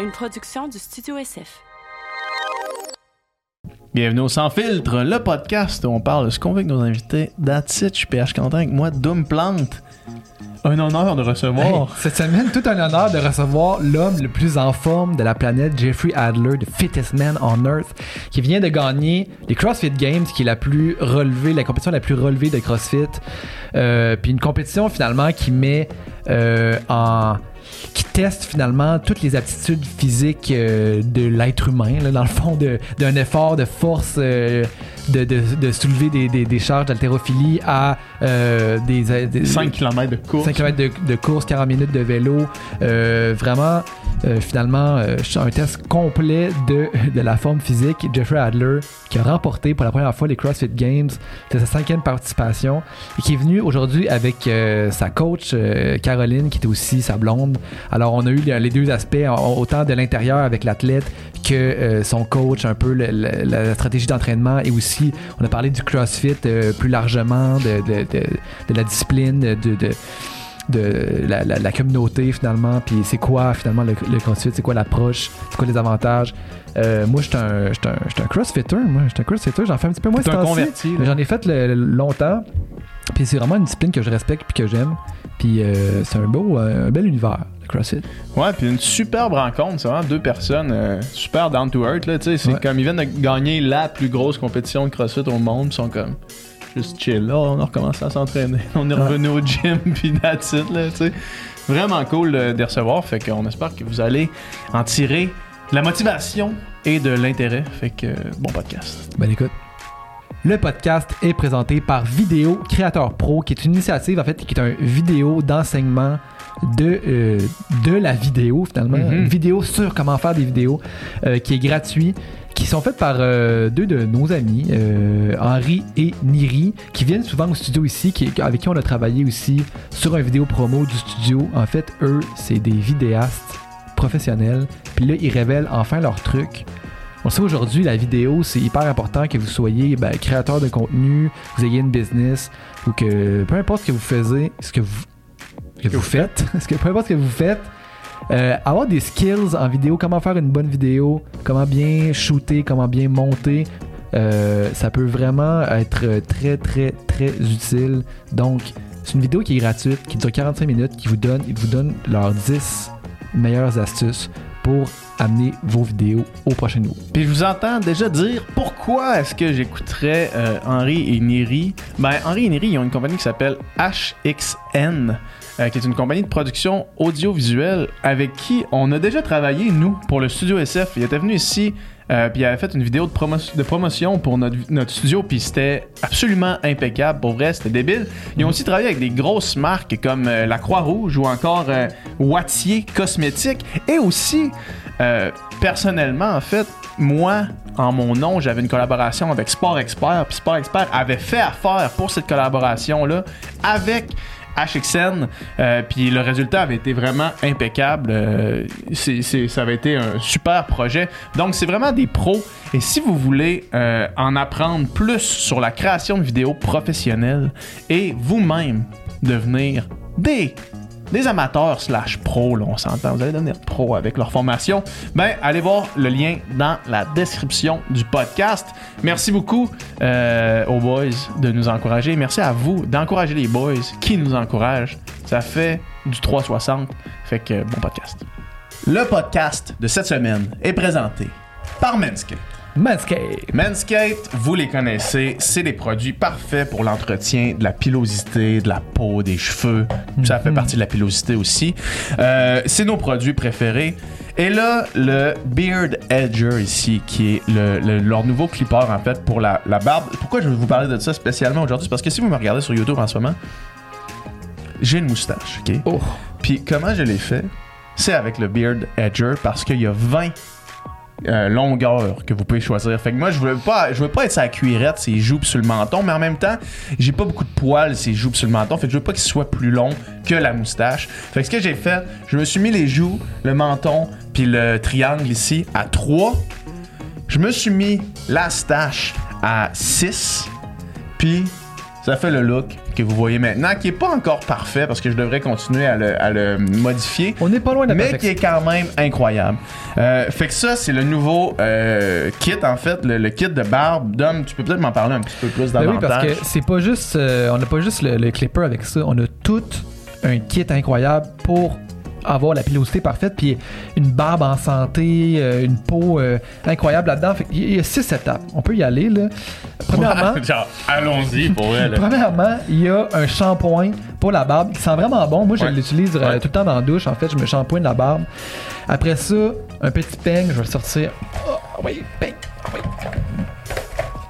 une production du Studio SF. Bienvenue au Sans Filtre, le podcast où on parle de ce qu'on veut avec nos invités. That's it, je suis PH Quentin avec moi, Doom Plante. Un honneur de recevoir. Cette semaine, tout un honneur de recevoir l'homme le plus en forme de la planète, Jeffrey Adler, the fittest man on earth, qui vient de gagner les CrossFit Games, qui est la plus relevée, la compétition la plus relevée de CrossFit. Euh, puis une compétition finalement qui met euh, en qui teste finalement toutes les aptitudes physiques euh, de l'être humain, là, dans le fond, de- d'un effort de force, de, de- de soulever des, des- des charges d'haltérophilie à euh, des, des 5 km de course. 5 km de, de course, 40 minutes de vélo. Euh, vraiment, euh, finalement, un test complet de, de la forme physique. Jeffrey Adler, qui a remporté pour la première fois les CrossFit Games. C'est sa cinquième participation. Et qui est venu aujourd'hui avec sa coach, Caroline, qui était aussi sa blonde. Alors, on a eu les deux aspects, autant de l'intérieur avec l'athlète que son coach, un peu le- le- la stratégie d'entraînement et aussi, on a parlé du CrossFit euh, plus largement, de, de- de- de la discipline, de, la, la- la communauté finalement, puis c'est quoi finalement le, le CrossFit, c'est quoi l'approche, c'est quoi les avantages? Euh, moi, je suis un, j'suis un, j'suis un CrossFitter, moi, je suis un CrossFitter, j'en fais un petit peu moins J'en ai fait le- le- longtemps, puis c'est vraiment une discipline que je respecte puis que j'aime, puis euh, c'est un beau, un bel univers, le CrossFit. Ouais, puis une superbe rencontre. C'est vraiment deux personnes euh, super down to earth. Là, tu sais, c'est Ouais. comme ils viennent de gagner la plus grosse compétition de CrossFit au monde. Ils sont comme juste chill. Là, on a recommencé à s'entraîner. On est Ouais. revenu au gym, puis that's it, là, tu sais. Vraiment cool de, de recevoir. Fait qu'on espère que vous allez en tirer de la motivation et de l'intérêt. Fait que bon podcast. Ben écoute. Le podcast est présenté par Vidéo Créateur Pro, qui est une initiative en fait qui est un vidéo d'enseignement de, euh, de la vidéo finalement, Mhm. une vidéo sur comment faire des vidéos euh, qui est gratuit, qui sont faites par euh, deux de nos amis, Henri et Niri, qui viennent souvent au studio ici, qui, avec qui on a travaillé aussi sur un vidéo promo du studio. En fait, eux, c'est des vidéastes professionnels, puis là, ils révèlent enfin leur truc. On sait aujourd'hui, la vidéo, c'est hyper important que vous soyez ben, créateur de contenu, vous ayez une business, ou que peu importe ce que vous faisiez, ce que vous, que vous faites, ce que, peu importe ce que vous faites, euh, avoir des skills en vidéo, comment faire une bonne vidéo, comment bien shooter, comment bien monter, euh, ça peut vraiment être très, très, très utile. Donc, c'est une vidéo qui est gratuite, qui dure 45 minutes, qui vous donne, ils vous donne leurs 10 meilleures astuces pour amener vos vidéos au prochain niveau. Puis je vous entends déjà dire pourquoi est-ce que j'écouterais euh, Henri et Neri. Ben, Henri et Neri, ils ont une compagnie qui s'appelle HXN, euh, qui est une compagnie de production audiovisuelle avec qui on a déjà travaillé, nous, pour le studio SF. Il était venu ici, euh, puis il avait fait une vidéo de, promo- de promotion pour notre, studio, puis c'était absolument impeccable. Pour vrai, c'était débile. Ils ont aussi travaillé avec des grosses marques comme euh, la Croix-Rouge ou encore euh, Wattier Cosmétiques et aussi euh, personnellement, en fait, moi, en mon nom, j'avais une collaboration avec Sport Expert. Puis Sport Expert avait fait affaire pour cette collaboration-là avec HXN. euh, puis le résultat avait été vraiment impeccable. Euh, c'est- ça avait été un super projet. Donc, c'est vraiment des pros. Et si vous voulez euh, en apprendre plus sur la création de vidéos professionnelles et vous-même devenir des des amateurs slash pro, là, on s'entend, vous allez devenir pro avec leur formation, ben allez voir le lien dans la description du podcast. Merci beaucoup euh, aux boys de nous encourager. Merci à vous d'encourager les boys qui nous encouragent. Ça fait du 360. Fait que bon podcast. Le podcast de cette semaine est présenté par Manscaped. Manscaped. Manscaped, vous les connaissez, c'est des produits parfaits pour l'entretien de la pilosité, de la peau, des cheveux. Ça fait partie de la pilosité aussi. Euh, c'est nos produits préférés. Et là, le Beard Edger ici, qui est le- le- leur nouveau clipper en fait pour la, la barbe. Pourquoi je vais vous parler de ça spécialement aujourd'hui? Parce que si vous me regardez sur YouTube en ce moment, j'ai une moustache, ok? Oh. Puis comment je l'ai fait? C'est avec le Beard Edger parce qu'il y a 20 euh, longueurs que vous pouvez choisir. Fait moi, je voulais pas, je veux pas être sa cuirette, ses joues sur le menton, mais en même temps, j'ai pas beaucoup de poils, ses joues sur le menton. Fait que je veux pas qu'il soit plus long que la moustache. Fait ce que j'ai fait, je me suis mis les joues, le menton, puis le triangle ici à 3. Je me suis mis la stache à 6. Puis Ça fait le look que vous voyez maintenant, qui est pas encore parfait parce que je devrais continuer à le, à le modifier. On n'est pas loin de la Mais qui est quand même incroyable. Euh, fait que ça, c'est le nouveau euh, kit, en fait, le, le kit de barbe. Dom, tu peux peut-être m'en parler un petit peu plus Ben oui, davantage. parce que c'est pas juste. euh, on n'a pas juste le, le clipper avec ça. On a tout un kit incroyable pour avoir la pilosité parfaite, puis une barbe en santé, euh, une peau euh, incroyable là-dedans. Il y a six étapes. On peut y aller, là. Premièrement, allons-y pour elle. Premièrement, il y a un shampoing pour la barbe qui sent vraiment bon. Moi, je Ouais. l'utilise euh, Ouais. tout le temps dans la douche. En fait, je me shampooine la barbe. Après ça, un petit peigne. Je vais le sortir. Oh, oui, peigne. Ah oui.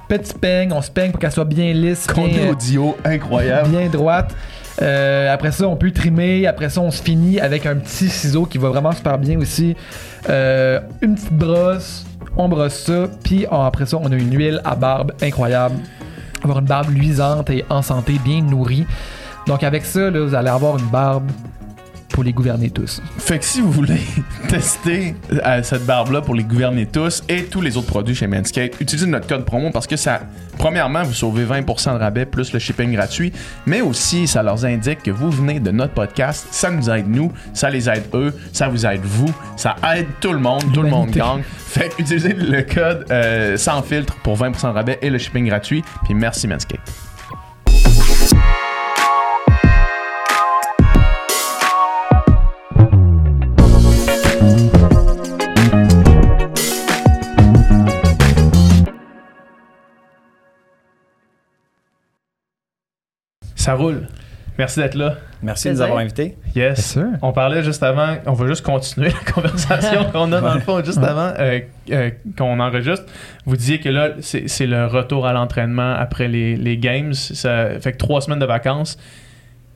Petit peigne. On se peigne pour qu'elle soit bien lisse, Qu'on bien, audio, incroyable. bien droite. Euh, après ça, on peut trimer. Après ça, on se finit avec un petit ciseau qui va vraiment super bien aussi. Euh, une petite brosse. On brosse ça. Puis oh, après ça, on a une huile à barbe incroyable. Avoir une barbe luisante et en santé, bien nourrie. Donc avec ça, là, vous allez avoir une barbe pour les gouverner tous. Fait que si vous voulez tester euh, cette barbe-là pour les gouverner tous et tous les autres produits chez Manscaped, utilisez notre code promo parce que ça, premièrement, vous sauvez 20% de rabais plus le shipping gratuit, mais aussi ça leur indique que vous venez de notre podcast. Ça nous aide nous, ça les aide eux, ça vous aide vous, ça aide tout le monde, tout le monde gagne. Fait que utilisez le code euh, sans filtre pour 20% de rabais et le shipping gratuit. Puis merci Manscaped. Ça roule. Merci d'être là. Merci de nous avoir invités. Yes. Bien sûr. On parlait juste avant, on va juste continuer la conversation qu'on a dans le fond, juste Ouais. avant euh, euh, qu'on enregistre. Vous disiez que là, c'est c'est le retour à l'entraînement après les, les games. Ça fait que trois semaines de vacances.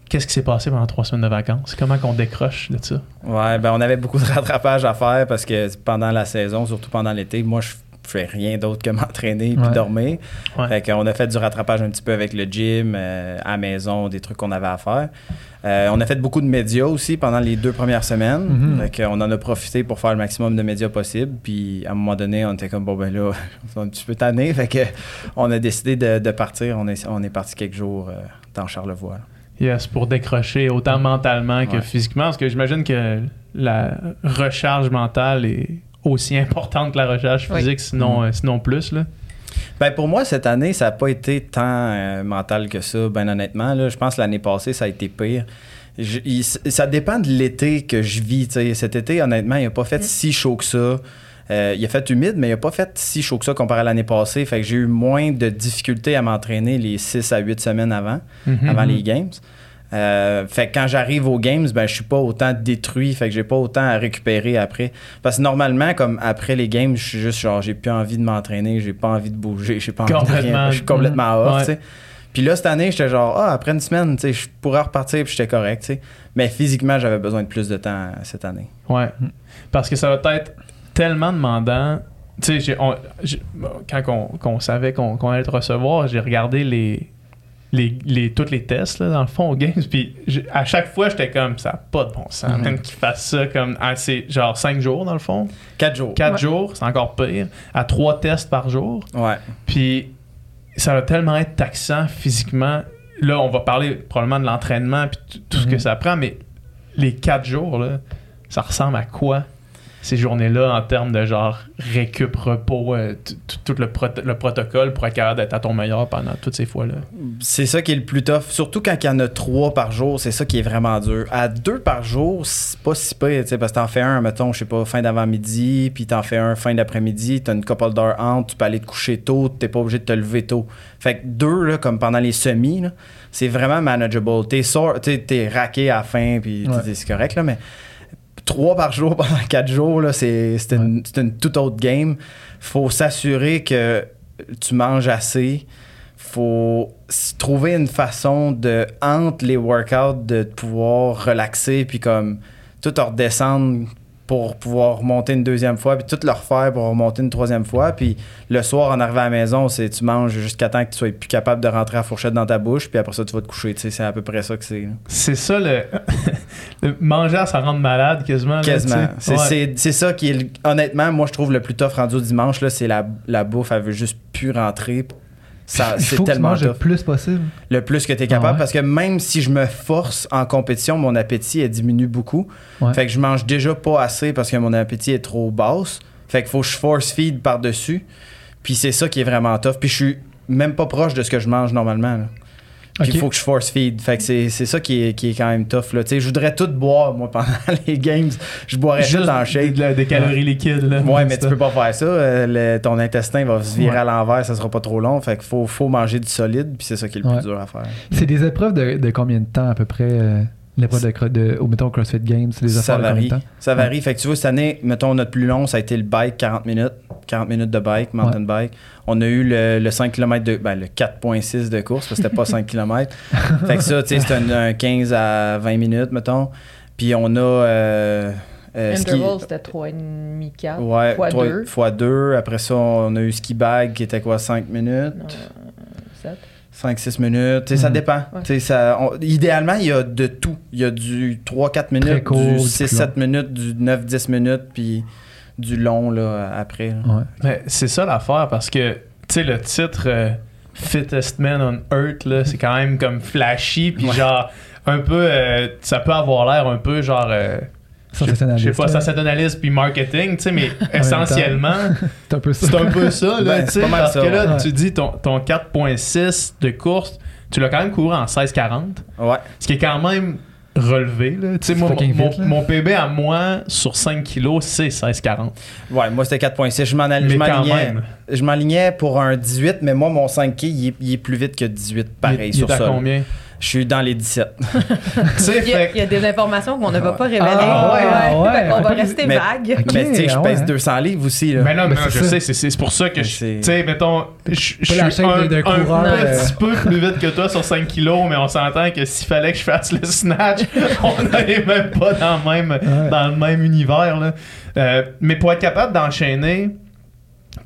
Qu'est-ce qui s'est passé pendant trois semaines de vacances? Comment qu'on décroche de ça? Ouais, ben on avait beaucoup de rattrapage à faire parce que pendant la saison, surtout pendant l'été, moi je fais rien d'autre que m'entraîner puis Ouais. dormir. Ouais. Fait qu'on a fait du rattrapage un petit peu avec le gym, euh, à la maison, des trucs qu'on avait à faire. Euh, on a fait beaucoup de médias aussi pendant les deux premières semaines. Fait qu'on en a profité pour faire le maximum de médias possible. Puis à un moment donné, on était comme bon ben là, on est un petit peu tanné. Fait que on a décidé de, de partir. On est, on est parti quelques jours euh, dans Charlevoix. Yes, pour décrocher autant mentalement que Ouais. physiquement, parce que j'imagine que la recharge mentale est aussi importante que la Oui. physique, sinon, Mhm. euh, sinon plus. Là. Ben pour moi, cette année, ça n'a pas été tant euh, mental que ça, ben honnêtement. Là, je pense que l'année passée, ça a été pire. Je- il- ça dépend de l'été que je vis. Cet été, honnêtement, il n'a pas fait si chaud que ça. Euh, il a fait humide, mais il n'a pas fait si chaud que ça comparé à l'année passée. Fait que j'ai eu moins de difficultés à m'entraîner les 6 à 8 semaines avant, Mhm. avant les games. Euh, fait que quand j'arrive aux games, ben je suis pas autant détruit, fait que j'ai pas autant à récupérer après. Parce que normalement, comme après les games, je suis juste genre j'ai plus envie de m'entraîner, j'ai pas envie de bouger, j'ai pas envie de rien. Je suis complètement off, Ouais. tu sais. Puis là, cette année, j'étais genre, ah, après une semaine, tu sais, je pourrais repartir, puis j'étais correct, tu sais. Mais physiquement, j'avais besoin de plus de temps euh, cette année. Ouais. Parce que ça va être tellement demandant. Tu sais, on- quand on, savait qu'on, qu'on allait te recevoir, j'ai regardé les, les, les, tous les tests, là, dans le fond, aux Games. Puis j'ai- à chaque fois, j'étais comme, ça n'a pas de bon sens, Mhm. même qu'ils fassent ça comme, ah, c'est genre 5 jours, dans le fond. Quatre jours. 4 Ouais. jours, c'est encore pire. À 3 tests par jour. Ouais. Puis ça va tellement être taxant physiquement. Là, on va parler probablement de l'entraînement puis tout ce que Mhm. ça prend, mais les quatre jours, là, ça ressemble à quoi? Ces journées-là en termes de genre récup, repos, euh, tout le, le protocole pour être capable d'être à ton meilleur pendant toutes ces fois-là? C'est ça qui est le plus tough, surtout quand il y en a trois par jour, c'est ça qui est vraiment dur. À deux par jour, c'est pas si pire, tu sais, parce que t'en fais un, mettons, je sais pas, fin d'avant-midi, puis t'en fais un fin d'après-midi, t'as une couple d'heures entre, tu peux aller te coucher tôt, t'es pas obligé de te lever tôt. Fait que deux, là, comme pendant les semis, là, c'est vraiment manageable. T'es t'es raqué à la fin, puis Ouais. c'est correct, là, mais trois par jour pendant quatre jours, là, c'est, c'est, une, c'est une toute autre game. Faut s'assurer que tu manges assez. Faut trouver une façon de, entre les workouts, de pouvoir relaxer, puis comme tout redescendre pour pouvoir monter une deuxième fois, puis tout le refaire pour remonter une troisième fois. Puis le soir, en arrivant à la maison, c'est tu manges jusqu'à temps que tu sois plus capable de rentrer la fourchette dans ta bouche, puis après ça, tu vas te coucher. C'est à peu près ça que c'est. C'est ça le. le manger à s'en rendre malade quasiment. Quasiment. C'est Ouais. ça qui est, honnêtement, moi, je trouve le plus tough rendu au dimanche, c'est la, la bouffe, elle veut juste plus rentrer. Ça, c'est que tellement le plus possible. Le plus que tu es capable, Ah ouais? parce que même si je me force en compétition, mon appétit elle diminue beaucoup. Ouais. Fait que je mange déjà pas assez parce que mon appétit est trop basse. Fait qu'il faut que je force feed par-dessus. Puis c'est ça qui est vraiment tough. Puis je suis même pas proche de ce que je mange normalement. là. Puis il faut que je force feed. Fait que c'est c'est ça qui est, qui est quand même tough. Là. Tu sais, Je voudrais tout boire, moi, pendant les games. Je boirais tout en shake. des, des calories liquides. Là, Ouais, mais tu peux pas faire ça. Euh, le- ton intestin va se virer Ouais. à l'envers, ça sera pas trop long. Fait qu'il faut, faut manger du solide, puis c'est ça qui est le Ouais. plus dur à faire. C'est des épreuves de, de combien de temps à peu près euh, L'épreuve de, de mettons CrossFit Games, c'est des Ça affaires de combien varie. de temps Ça varie. Fait que tu vois, cette année, mettons, notre plus long, ça a été le bike, 40 minutes. 40 minutes de bike, mountain bike. On a eu le, le 5 km de. Ben, le 4.6 de course, parce que c'était pas 5 km. Fait que ça, tu sais, c'était un, un 15 à 20 minutes, mettons. Puis on a. Euh, euh, ski- Interval, c'était 3,5 4 Ouais, fois trois- 2. fois 2. Après ça, on a eu ski bag qui était quoi, 5 minutes? 7. 5-6 minutes, tu sais, ça Mhm. dépend. Ouais. Tu sais, Ça, on- idéalement, il y a de tout. Il y a du 3-4 Très minutes, court, du du 6-7 minutes, du 9-10 minutes, puis du long là, après. là. Ouais. Mais c'est ça l'affaire parce que, tu sais, le titre euh, Fittest Man on Earth, là, c'est quand même comme flashy, puis Ouais. genre, un peu, euh, ça peut avoir l'air un peu genre. euh, je sais- pas, là. sensationnaliste puis marketing, tu sais, mais essentiellement, C'est un peu ça. c'est un peu ça, là, Ben, tu sais, parce ça, que là, ouais. tu dis ton, ton 4.6 de course, tu l'as quand même couru en 16.40, Ouais. ce qui est quand même relevé, là. Tu sais, C'est moi, fucking mon, vite, là. mon PB à moi, sur 5 kilos, c'est 16.40. Ouais, moi c'était 4.6. Je m'alignais. même. Je m'alignais pour un 18, mais moi, mon 5K, il est, il est plus vite que 18, pareil, il, il sur est à sol. combien? Je suis dans les 17. tu sais, Il y, a, il y a des informations qu'on ne va pas révéler. Ah, ouais, ouais. Fait qu'on Faut va pas- rester mais- vague. Mais tu sais, je ah pèse ouais. 200 livres aussi. Là. Mais non, mais non, je ça. sais, c'est- pour ça que Mais je. Tu sais, mettons, je je Pas suis un, coureur, euh. petit peu plus vite que toi sur 5 kilos, mais on s'entend que s'il fallait que je fasse le snatch, on n'allait même pas dans le même, Ouais. dans le même univers. Là. Euh, mais pour être capable d'enchaîner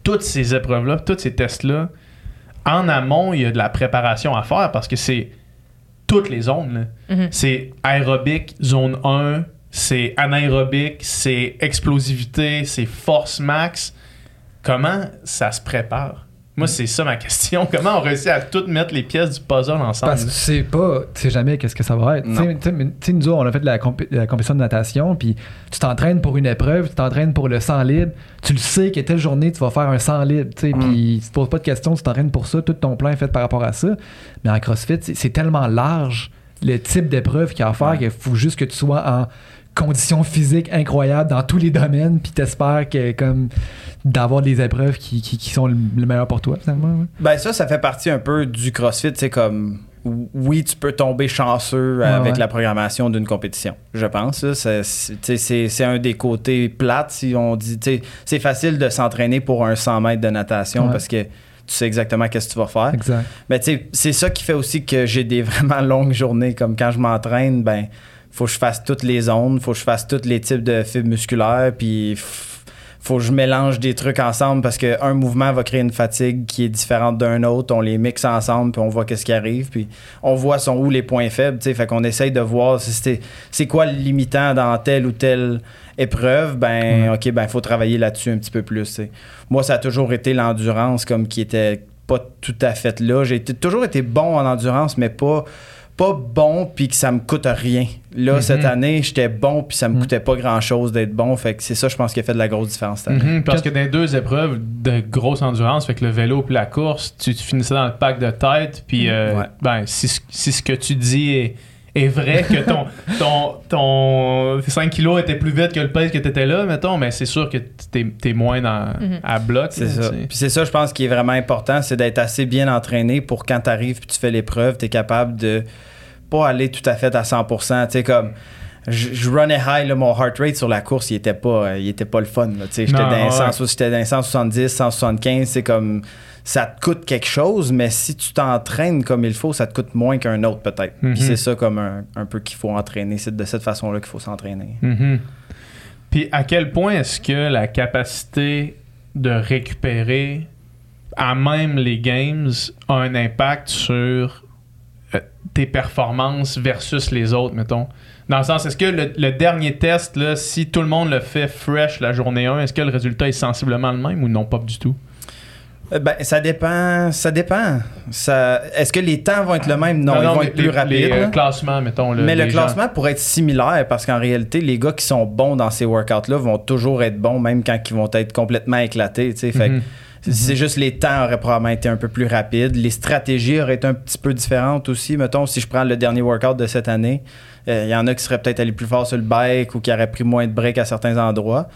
toutes ces épreuves-là, tous ces tests-là, en amont, il y a de la préparation à faire parce que c'est toutes les zones. Mhm. C'est aérobique, zone 1, c'est anaérobique, c'est explosivité, c'est force max. Comment ça se prépare? Moi, c'est ça ma question. Comment on réussit à toutes mettre les pièces du puzzle ensemble? Parce que tu sais pas, tu sais jamais qu'est-ce que ça va être. Tu sais, nous autres, on a fait de la, compé- de la compétition de natation, puis tu t'entraînes pour une épreuve, tu t'entraînes pour le 100 libre, tu le sais que telle journée, tu vas faire un 100 libre, tu sais, Mm. puis tu te poses pas de questions, tu t'entraînes pour ça, tout ton plan est fait par rapport à ça. Mais en CrossFit, c'est- c'est tellement large le type d'épreuve qu'il y a à faire Ouais. qu'il faut juste que tu sois en conditions physiques incroyables dans tous les domaines, puis t'espères que comme d'avoir des épreuves qui, qui, qui sont le, le meilleur pour toi finalement. ouais. Ben ça, ça fait partie un peu du CrossFit. C'est comme, oui, tu peux tomber chanceux avec ouais. la programmation d'une compétition, je pense. C'est- un des côtés plates, si on dit. C'est facile de s'entraîner pour un 100 mètres de natation Ouais. parce que tu sais exactement qu'est-ce que tu vas faire. Exact. Mais c'est ça qui fait aussi que j'ai des vraiment longues journées. Comme quand je m'entraîne, ben, faut que je fasse toutes les zones, faut que je fasse tous les types de fibres musculaires, puis faut que je mélange des trucs ensemble parce qu'un mouvement va créer une fatigue qui est différente d'un autre. On les mixe ensemble, puis on voit qu'est-ce qui arrive, puis on voit sont où les points faibles. tu sais. Fait qu'on essaye de voir si c'est quoi le limitant dans telle ou telle épreuve. Ben, ok, ben, faut travailler là-dessus un petit peu plus. Moi, ça a toujours été l'endurance comme qui était pas tout à fait là. J'ai toujours été bon en endurance, mais pas pas bon puis que ça me coûte rien. Là, Mhm. cette année, j'étais bon puis ça me Mhm. coûtait pas grand-chose d'être bon. Fait que c'est ça, je pense, qui a fait de la grosse différence cette année. Mhm, parce que dans les deux épreuves de grosse endurance, fait que le vélo puis la course, tu, tu finissais dans le pack de tête, puis euh, Ouais. ben, si, ce- si ce que tu dis est, est vrai, que ton, ton, ton 5 kilos était plus vite que le pace que tu étais là, mettons, mais c'est sûr que t'es es moins dans, Mhm. à bloc. C'est ça. tu. Puis c'est ça, je pense, qui est vraiment important, c'est d'être assez bien entraîné pour quand tu arrives puis tu fais l'épreuve, tu es capable de pas aller tout à fait à 100%. Tu sais, comme. Je, je runnais high, là, mon heart rate sur la course, il était pas, il était pas le fun. là. Tu sais, J'étais dans, les ouais. 100 j'étais dans les 170, 175. C'est comme. Ça te coûte quelque chose, mais si tu t'entraînes comme il faut, ça te coûte moins qu'un autre, peut-être. Mhm. Puis c'est ça, comme un, un peu qu'il faut entraîner. C'est de cette façon-là qu'il faut s'entraîner. Mhm. Puis à quel point est-ce que la capacité de récupérer à même les games a un impact sur euh, tes performances versus les autres, mettons? Dans le sens, est-ce que le, le dernier test, là, si tout le monde le fait fresh la journée 1, est-ce que le résultat est sensiblement le même ou non pas du tout? Euh, Ben, ça dépend. Ça dépend. Ça... Est-ce que les temps vont être le même? Non, ils vont être plus les- rapides. Les classements, mettons. là, mais le gens. classement pourrait être similaire parce qu'en réalité, les gars qui sont bons dans ces workouts-là vont toujours être bons, même quand ils vont être complètement éclatés. Fait Mhm. c'est- C'est juste les temps auraient probablement été un peu plus rapides. Les stratégies auraient été un petit peu différentes aussi. Mettons, si je prends le dernier workout de cette année, euh, il y en a qui seraient peut-être allés plus fort sur le bike ou qui auraient pris moins de breaks à certains endroits.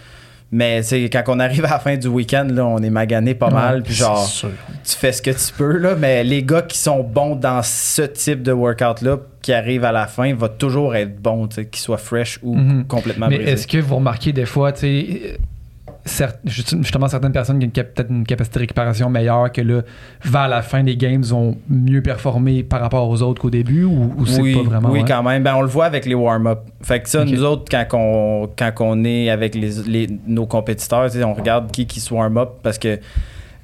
Mais quand on arrive à la fin du week-end, là, on est magané pas mal. Puis genre, sûr. tu fais ce que tu peux. Là, mais les gars qui sont bons dans ce type de workout-là, qui arrivent à la fin, vont toujours être sais, qu'ils soient fresh ou Mhm. complètement Mais est-ce que vous remarquez des fois, tu sais, justement certaines personnes qui ont peut-être une capacité de récupération meilleure que là, vers la fin des games, ont mieux performé par rapport aux autres qu'au début ou, ou c'est oui, pas vraiment oui ouais? quand même. Ben, on le voit avec les warm-up. Fait que ça, nous autres, quand on, quand on est avec les, les- nos compétiteurs, on regarde qui qui se warm-up parce que,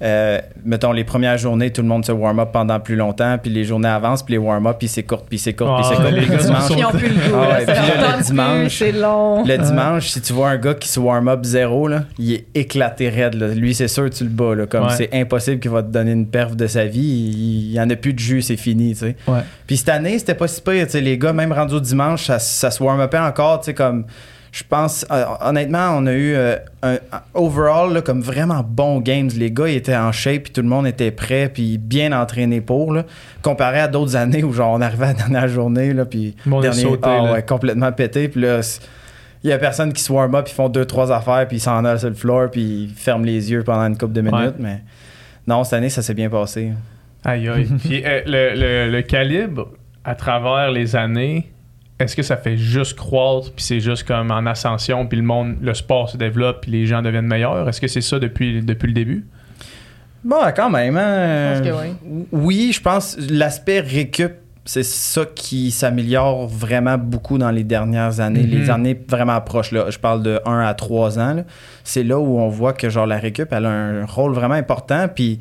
euh, mettons, les premières journées, tout le monde se warm-up pendant plus longtemps, puis les journées avancent, puis les warm-up, puis c'est court, puis c'est court, puis Ah, c'est court. les Puis gars le dimanche, ils ont plus le goût. Ah ouais, puis là, le plus, long. Le dimanche, si tu vois un gars qui se warm-up zéro, là, il est éclaté raide. là. Lui, c'est sûr, tu le bats. là. Comme Ouais. c'est impossible qu'il va te donner une perf de sa vie. Il, il y en a plus de jus, c'est fini. tu sais. Ouais. Puis cette année, c'était pas si pire. tu sais, Les gars, même rendus au dimanche, ça, ça se warm-upait encore. tu sais, Comme, je pense, euh, honnêtement, on a eu euh, un, overall là, comme vraiment bon games. Les gars, ils étaient en shape, puis tout le monde était prêt, puis bien entraîné pour. Là, comparé à d'autres années où genre, on arrivait à la dernière journée, là, puis dernier, sauté, ah là. ouais, complètement pété. Puis là, il y a personne qui se warm up, ils font deux, trois affaires, puis ils s'en allent sur le floor, puis ils ferment les yeux pendant une couple de minutes. Ouais. Mais non, cette année, ça s'est bien passé. Aïe, aïe. Puis euh, le, le- le calibre, à travers les années, est-ce que ça fait juste croître, puis c'est juste comme en ascension, puis le monde, le sport se développe, puis les gens deviennent meilleurs? Est-ce que c'est ça depuis, depuis le début? Bon, quand même. Hein? Je pense que oui. Oui, je pense l'aspect récup, c'est ça qui s'améliore vraiment beaucoup dans les dernières années. Les années vraiment proches, là. Je parle de 1 à 3 ans. là. C'est là où on voit que genre la récup, elle a un rôle vraiment important. Puis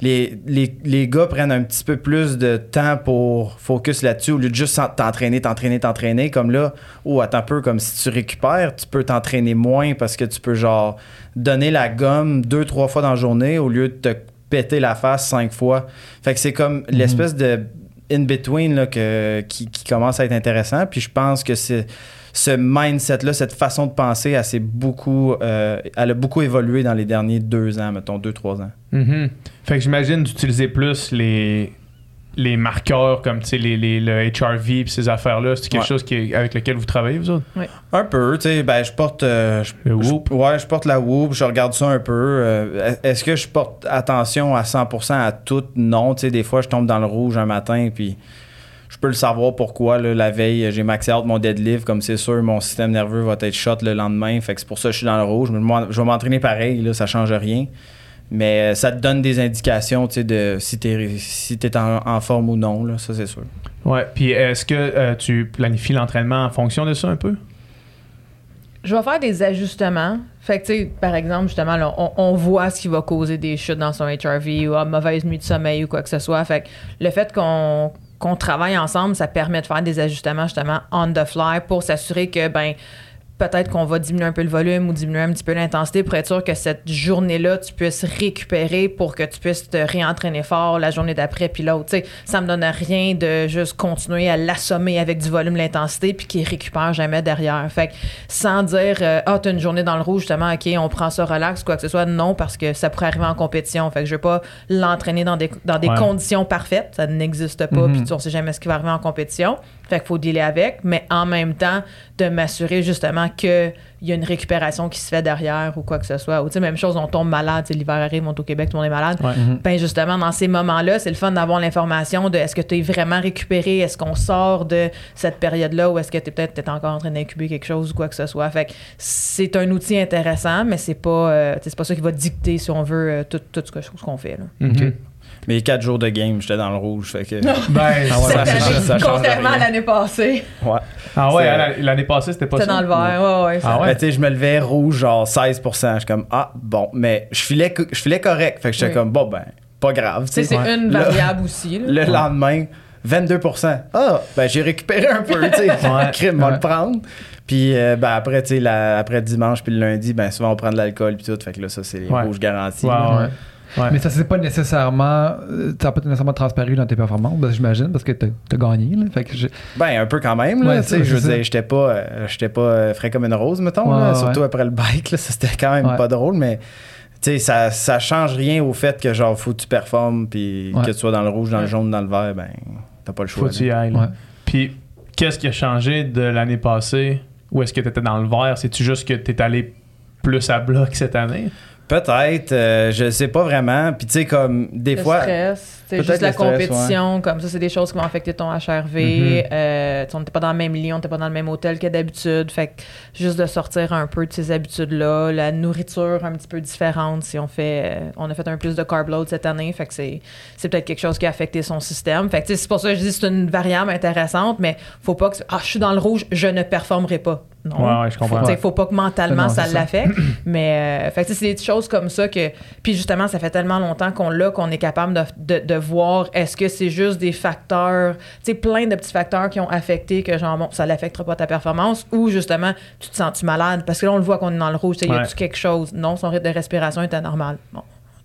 les, les, les gars prennent un petit peu plus de temps pour focus là-dessus au lieu de juste t'entraîner, t'entraîner, t'entraîner. Comme là, oh, attends un peu, comme si tu récupères, tu peux t'entraîner moins parce que tu peux genre donner la gomme deux, trois fois dans la journée au lieu de te péter la face cinq fois. Fait que c'est comme l'espèce de in-between qui, qui commence à être intéressant. Puis je pense que c'est ce mindset-là, cette façon de penser, elle, s'est beaucoup, euh, elle a beaucoup évolué dans les derniers deux ans, mettons, deux, trois ans. Mhm. Fait que j'imagine d'utiliser plus les, les marqueurs comme tu sais, les, les- le HRV puis ces affaires-là. C'est quelque Ouais. chose qui est- avec lequel vous travaillez, vous autres? Un peu, tu sais, ben je porte... euh, je- Le je- Whoop. ouais, je porte la Whoop, je regarde ça un peu. Euh, Est-ce que je porte attention à 100% à tout? Non, tu sais, des fois, je tombe dans le rouge un matin, puis je peux le savoir pourquoi. là, la veille, j'ai maxé out mon deadlift, comme c'est sûr, mon système nerveux va être shot le lendemain, fait que c'est pour ça que je suis dans le rouge. Mais moi, je vais m'entraîner pareil, là, ça change rien. Mais euh, ça te donne des indications, tu sais, de si t'es si t'es en, en forme ou non, là, ça c'est sûr. Ouais. Puis est-ce que euh, tu planifies l'entraînement en fonction de ça un peu? Je vais faire des ajustements. Fait que, tu sais, par exemple, justement, là, on, on voit ce qui va causer des chutes dans son HRV ou ah, mauvaise nuit de sommeil ou quoi que ce soit. Fait que le fait qu'on qu'on travaille ensemble, ça permet de faire des ajustements, justement, on the fly pour s'assurer que, ben, peut-être qu'on va diminuer un peu le volume ou diminuer un petit peu l'intensité pour être sûr que cette journée-là, tu puisses récupérer pour que tu puisses te réentraîner fort la journée d'après puis l'autre. Tu sais, ça me donne rien de juste continuer à l'assommer avec du volume, l'intensité puis qu'il récupère jamais derrière. Fait que sans dire euh, ah t'as une journée dans le rouge justement ok on prend ça relax quoi que ce soit non parce que ça pourrait arriver en compétition. Fait que je veux pas l'entraîner dans des dans des Ouais. conditions parfaites, ça n'existe pas Mhm. puis tu- on sait jamais ce qui va arriver en compétition. Fait qu'il faut dealer avec, mais en même temps, de m'assurer justement qu'il y a une récupération qui se fait derrière ou quoi que ce soit. Ou tu sais, même chose, on tombe malade, l'hiver arrive, on est au Québec, tout le monde est malade. Ouais. Ben justement, dans ces moments-là, c'est le fun d'avoir l'information de est-ce que tu es vraiment récupéré, est-ce qu'on sort de cette période-là ou est-ce que tu es peut-être t'es encore en train d'incuber quelque chose ou quoi que ce soit? Fait que c'est un outil intéressant, mais c'est pas, euh, c'est pas ça qui va dicter, si on veut, euh, tout, tout ce que- ce qu'on fait. Là. Mhm. Mais quatre jours de game, j'étais dans le rouge, fait que... Ben, Ah ouais, ça- année, ça change contrairement à l'année passée, Ouais. Ah ouais, l'année passée, c'était pas c'était ça? dans le vert. Ouais, ouais, Ah ouais? Ben, tu sais, je me levais rouge, genre 16%. Je suis comme, ah, bon, mais je filais, je filais correct. Fait que j'étais Oui. comme, bon, ben, pas grave. Tu sais, c'est une Le- variable aussi. là. Le lendemain, 22%. Ah, ben, j'ai récupéré un peu, tu sais. Ouais. Crime, on va Ouais. le prendre. Puis, euh, ben, après, tu sais, la- après dimanche puis le lundi, ben, souvent, on prend de l'alcool puis tout. Fait que là, ça, c'est les Ouais. rouges garantis. Ouais. Mais ça, c'est pas nécessairement. euh, Ça n'a pas nécessairement transparu dans tes performances, ben, j'imagine, parce que t'as as gagné. Là. Fait que je- Ben, un peu quand même, là. Ouais, ça, je veux dire, j'étais pas, euh, j'étais pas euh, frais comme une rose, mettons, Ouais, là, ouais, surtout après le bike, c'était quand même Ouais. pas drôle, mais. Tu sais, ça, ça change rien au fait que, genre, faut que tu performes, puis Ouais. que tu sois dans le rouge, dans le jaune, dans le vert, ben, t'as pas le choix. Faut que tu y ailles. Puis, qu'est-ce qui a changé de l'année passée? Ou est-ce que tu étais dans le vert? C'est-tu juste que tu es allé plus à bloc cette année? Peut-être, euh, je sais pas vraiment. Puis, tu sais, comme, des le fois. stress, juste la stress, compétition, comme ça, c'est des choses qui vont affecter ton HRV. Mhm. Euh, on n'était pas dans le même lit, on n'était pas dans le même hôtel que d'habitude. Fait que juste de sortir un peu de ces habitudes-là, la nourriture un petit peu différente. Si on fait, euh, on a fait un plus de carb load cette année, fait que c'est, c'est peut-être quelque chose qui a affecté son système. Fait que c'est pour ça que je dis que c'est une variable intéressante, mais faut pas que ah je suis dans le rouge, je ne performerai pas. Non. Ouais, ouais, je comprends. Faut, tu sais, faut pas que mentalement Non, ça l'affecte. mais euh, fait tu c'est des choses comme ça que. Puis justement, ça fait tellement longtemps qu'on l'a qu'on est capable de, de, de voir est-ce que c'est juste des facteurs, tu sais, plein de petits facteurs qui ont affecté que genre, bon, ça n'affectera pas ta performance ou justement, tu te sens-tu malade? Parce que là, on le voit qu'on est dans le rouge. tu sais, Y a-tu quelque chose? Non, son rythme de respiration était normal. Bon,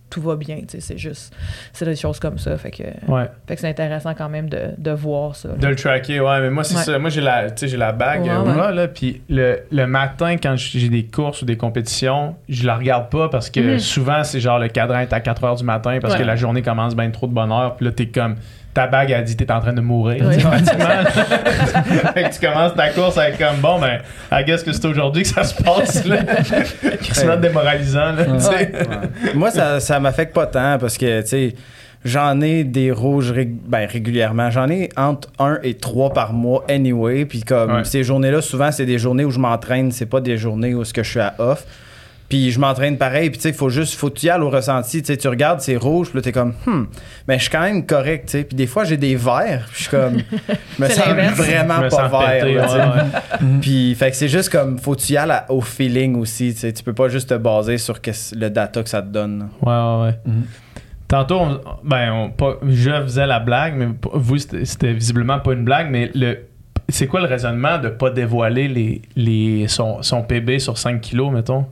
tout va bien. tu sais, C'est juste. C'est des choses comme ça. Fait que, Ouais. fait que c'est intéressant quand même de, de voir ça. De le tracker, ouais, mais moi, c'est Ouais. ça. Moi, j'ai la, j'ai la bague Ouais, euh, là, puis le, le matin, quand j'ai des courses ou des compétitions, je la regarde pas parce que Mhm. souvent, c'est genre le cadran est à 4 h du matin parce que la journée commence bien trop de bonne heure, puis là, t'es comme. Ta bague a dit t'es en train de mourir. Ouais. automatiquement. fait que tu commences ta course avec comme bon ben I guess que c'est aujourd'hui que ça se passe là. Quasiment démoralisant là. Ouais. Moi, ça, ça m'affecte pas tant parce que, tu sais, j'en ai des rouges rég- ben, régulièrement. J'en ai entre 1 et 3 par mois anyway. Puis comme Ouais. ces journées-là, souvent, c'est des journées où je m'entraîne. C'est pas des journées où est-ce que je suis à off. Puis je m'entraîne pareil. Puis tu sais, il faut juste, faut que tu y ailles au ressenti. Tu sais, tu regardes, c'est rouge. Puis là, t'es comme, hmm, mais je suis quand même correct. Tu sais. Puis des fois, j'ai des verts. Puis je suis comme, je me sens l'inverse. vraiment me pas sens vert. pété, là, ouais, tu sais. ouais. Puis, fait que c'est juste comme, faut que tu y ailles au feeling aussi. Tu sais. Tu peux pas juste te baser sur le data que ça te donne. Ouais, ouais, ouais. Mhm. Tantôt, on- ben, on- pas- je faisais la blague, mais vous, c'était c'était visiblement pas une blague, mais le. C'est quoi le raisonnement de pas dévoiler les, les, son, son PB sur 5 kilos, mettons?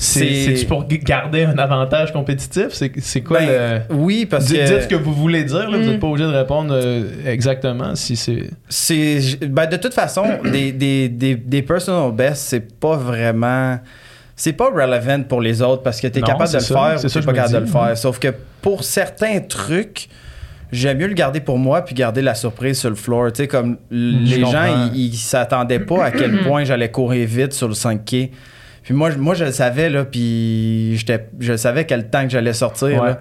C'est- pour garder un avantage compétitif? C'est c'est quoi Ben, le. Oui, parce Dites, que. dites ce que vous voulez dire, là, vous Mm. n'êtes pas obligé de répondre euh, exactement si c'est. C'est, ben, de toute façon, des, des, des, des personal best, c'est pas vraiment. C'est pas relevant pour les autres parce que t'es Non, capable de le ça. faire C'est ou ça t'es que pas capable de le faire. Sauf que pour certains trucs, j'aime mieux le garder pour moi puis garder la surprise sur le floor. Tu sais, comme Je les gens, ils s'attendaient pas à quel point j'allais courir vite sur le 5K. Puis moi, je- moi je le savais, là, puis je savais quel temps que j'allais sortir. Ouais. là.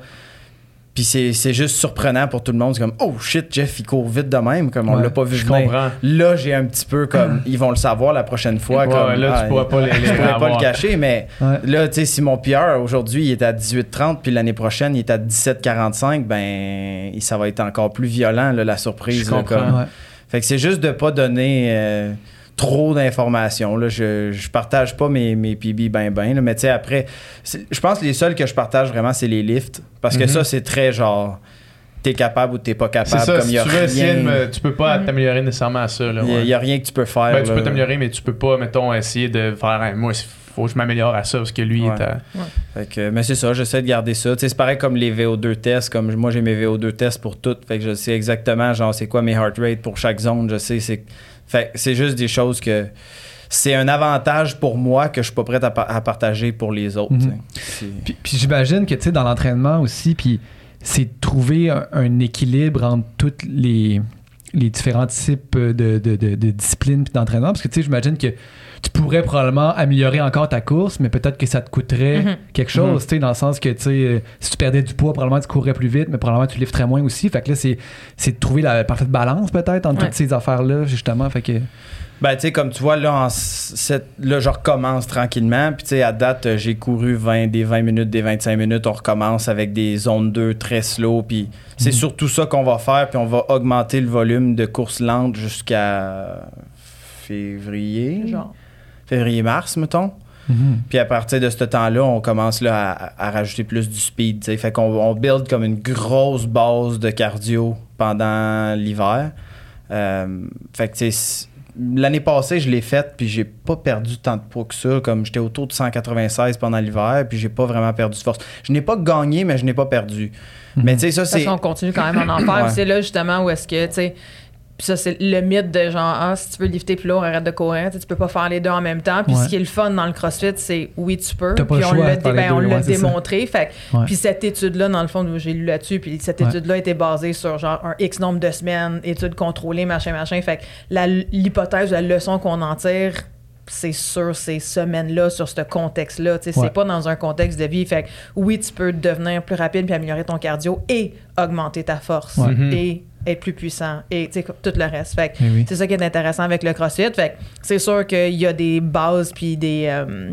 Puis c'est, c'est juste surprenant pour tout le monde. C'est comme, oh shit, Jeff, il court vite de même, comme on Ouais, l'a pas vu Je venir. comprends. Là, j'ai un petit peu comme. Ils vont le savoir la prochaine fois. Ouais, comme, là, tu ah, pourras pas les- les Je pourrais pas le cacher, mais Ouais. là, tu sais, si mon PR aujourd'hui, il est à 18,30, puis l'année prochaine, il est à 17,45, ben, ça va être encore plus violent, là, la surprise. Je là, comprends. comme. Ouais. Fait que c'est juste de pas donner euh, trop d'informations. Là. Je, je partage pas mes, mes PB ben ben. là, mais tu sais, après, je pense que les seuls que je partage vraiment, c'est les lifts. Parce que Mhm. ça, c'est très genre, t'es capable ou t'es pas C'est capable. ça, comme si il y a tu veux essayer de rien, me- Tu peux pas t'améliorer nécessairement à ça. Là, il y a- ouais. y a rien que tu peux faire. Ben, tu peux t'améliorer, mais tu peux pas, mettons, essayer de faire. Hey, moi, il faut que je m'améliore à ça parce que lui, Ouais. il est à. Fait que, mais c'est ça, j'essaie de garder ça. Tu sais, c'est pareil comme les VO2 tests. Comme moi, j'ai mes VO2 tests pour toutes. Fait que je sais exactement, genre, c'est quoi mes heart rate pour chaque zone. Je sais, c'est. Fait c'est juste des choses que. C'est un avantage pour moi que je suis pas prêt à, pa- à partager pour les autres. Mhm. Puis, puis j'imagine que, tu sais, dans l'entraînement aussi, puis c'est de trouver un, un équilibre entre toutes les, les différents types de, de, de- de disciplines puis d'entraînement. Parce que, tu sais, j'imagine que tu pourrais probablement améliorer encore ta course, mais peut-être que ça te coûterait Mhm. quelque chose, tu sais, dans le sens que, tu sais, euh, si tu perdais du poids, probablement tu courrais plus vite, mais probablement tu lifterais moins aussi. Fait que là, c'est c'est de trouver la parfaite balance, peut-être, entre Ouais. toutes ces affaires-là, justement. Fait que... Ben, tu sais, comme tu vois, là, en cette- là je recommence tranquillement. Puis, tu sais, à date, j'ai couru 20, des 20 minutes, des 25 minutes. On recommence avec des zones 2 très slow. Puis, c'est surtout ça qu'on va faire. Puis, on va augmenter le volume de courses lentes jusqu'à février. Genre. Février-mars, mettons. Puis à partir de ce temps-là, on commence là, à, à rajouter plus du speed. Fait qu'on on build comme une grosse base de cardio pendant l'hiver. Euh, fait que l'année passée, je l'ai faite, puis j'ai pas perdu tant de poids que ça. Comme j'étais autour de 196 pendant l'hiver, puis j'ai pas vraiment perdu de force. Je n'ai pas gagné, mais je n'ai pas perdu. Mais tu sais, ça, Parce c'est. qu'on continue quand même à en faire. Ouais. Puis C'est là justement où est-ce que, tu sais, puis ça, c'est le mythe de genre, ah, si tu veux lifter plus lourd, arrête de courir. Tu peux pas faire les deux en même temps. Puis Ouais. ce qui est le fun dans le CrossFit, c'est oui, tu peux. Pas puis on l'a ben, ouais, démontré. Fait Ouais. Puis cette étude-là, dans le fond, j'ai lu là-dessus. Puis cette étude-là était basée sur genre un X nombre de semaines, études contrôlées, machin, machin. Fait que la- l'hypothèse, la leçon qu'on en tire, c'est sur ces semaines-là, sur ce contexte-là. Tu sais, Ouais. C'est pas dans un contexte de vie. Fait que oui, tu peux devenir plus rapide puis améliorer ton cardio et augmenter ta force Ouais. Et être plus puissant et tout le reste. Fait Eh oui. c'est ça qui est intéressant avec le CrossFit. Fait c'est sûr qu'il y a des bases puis des euh,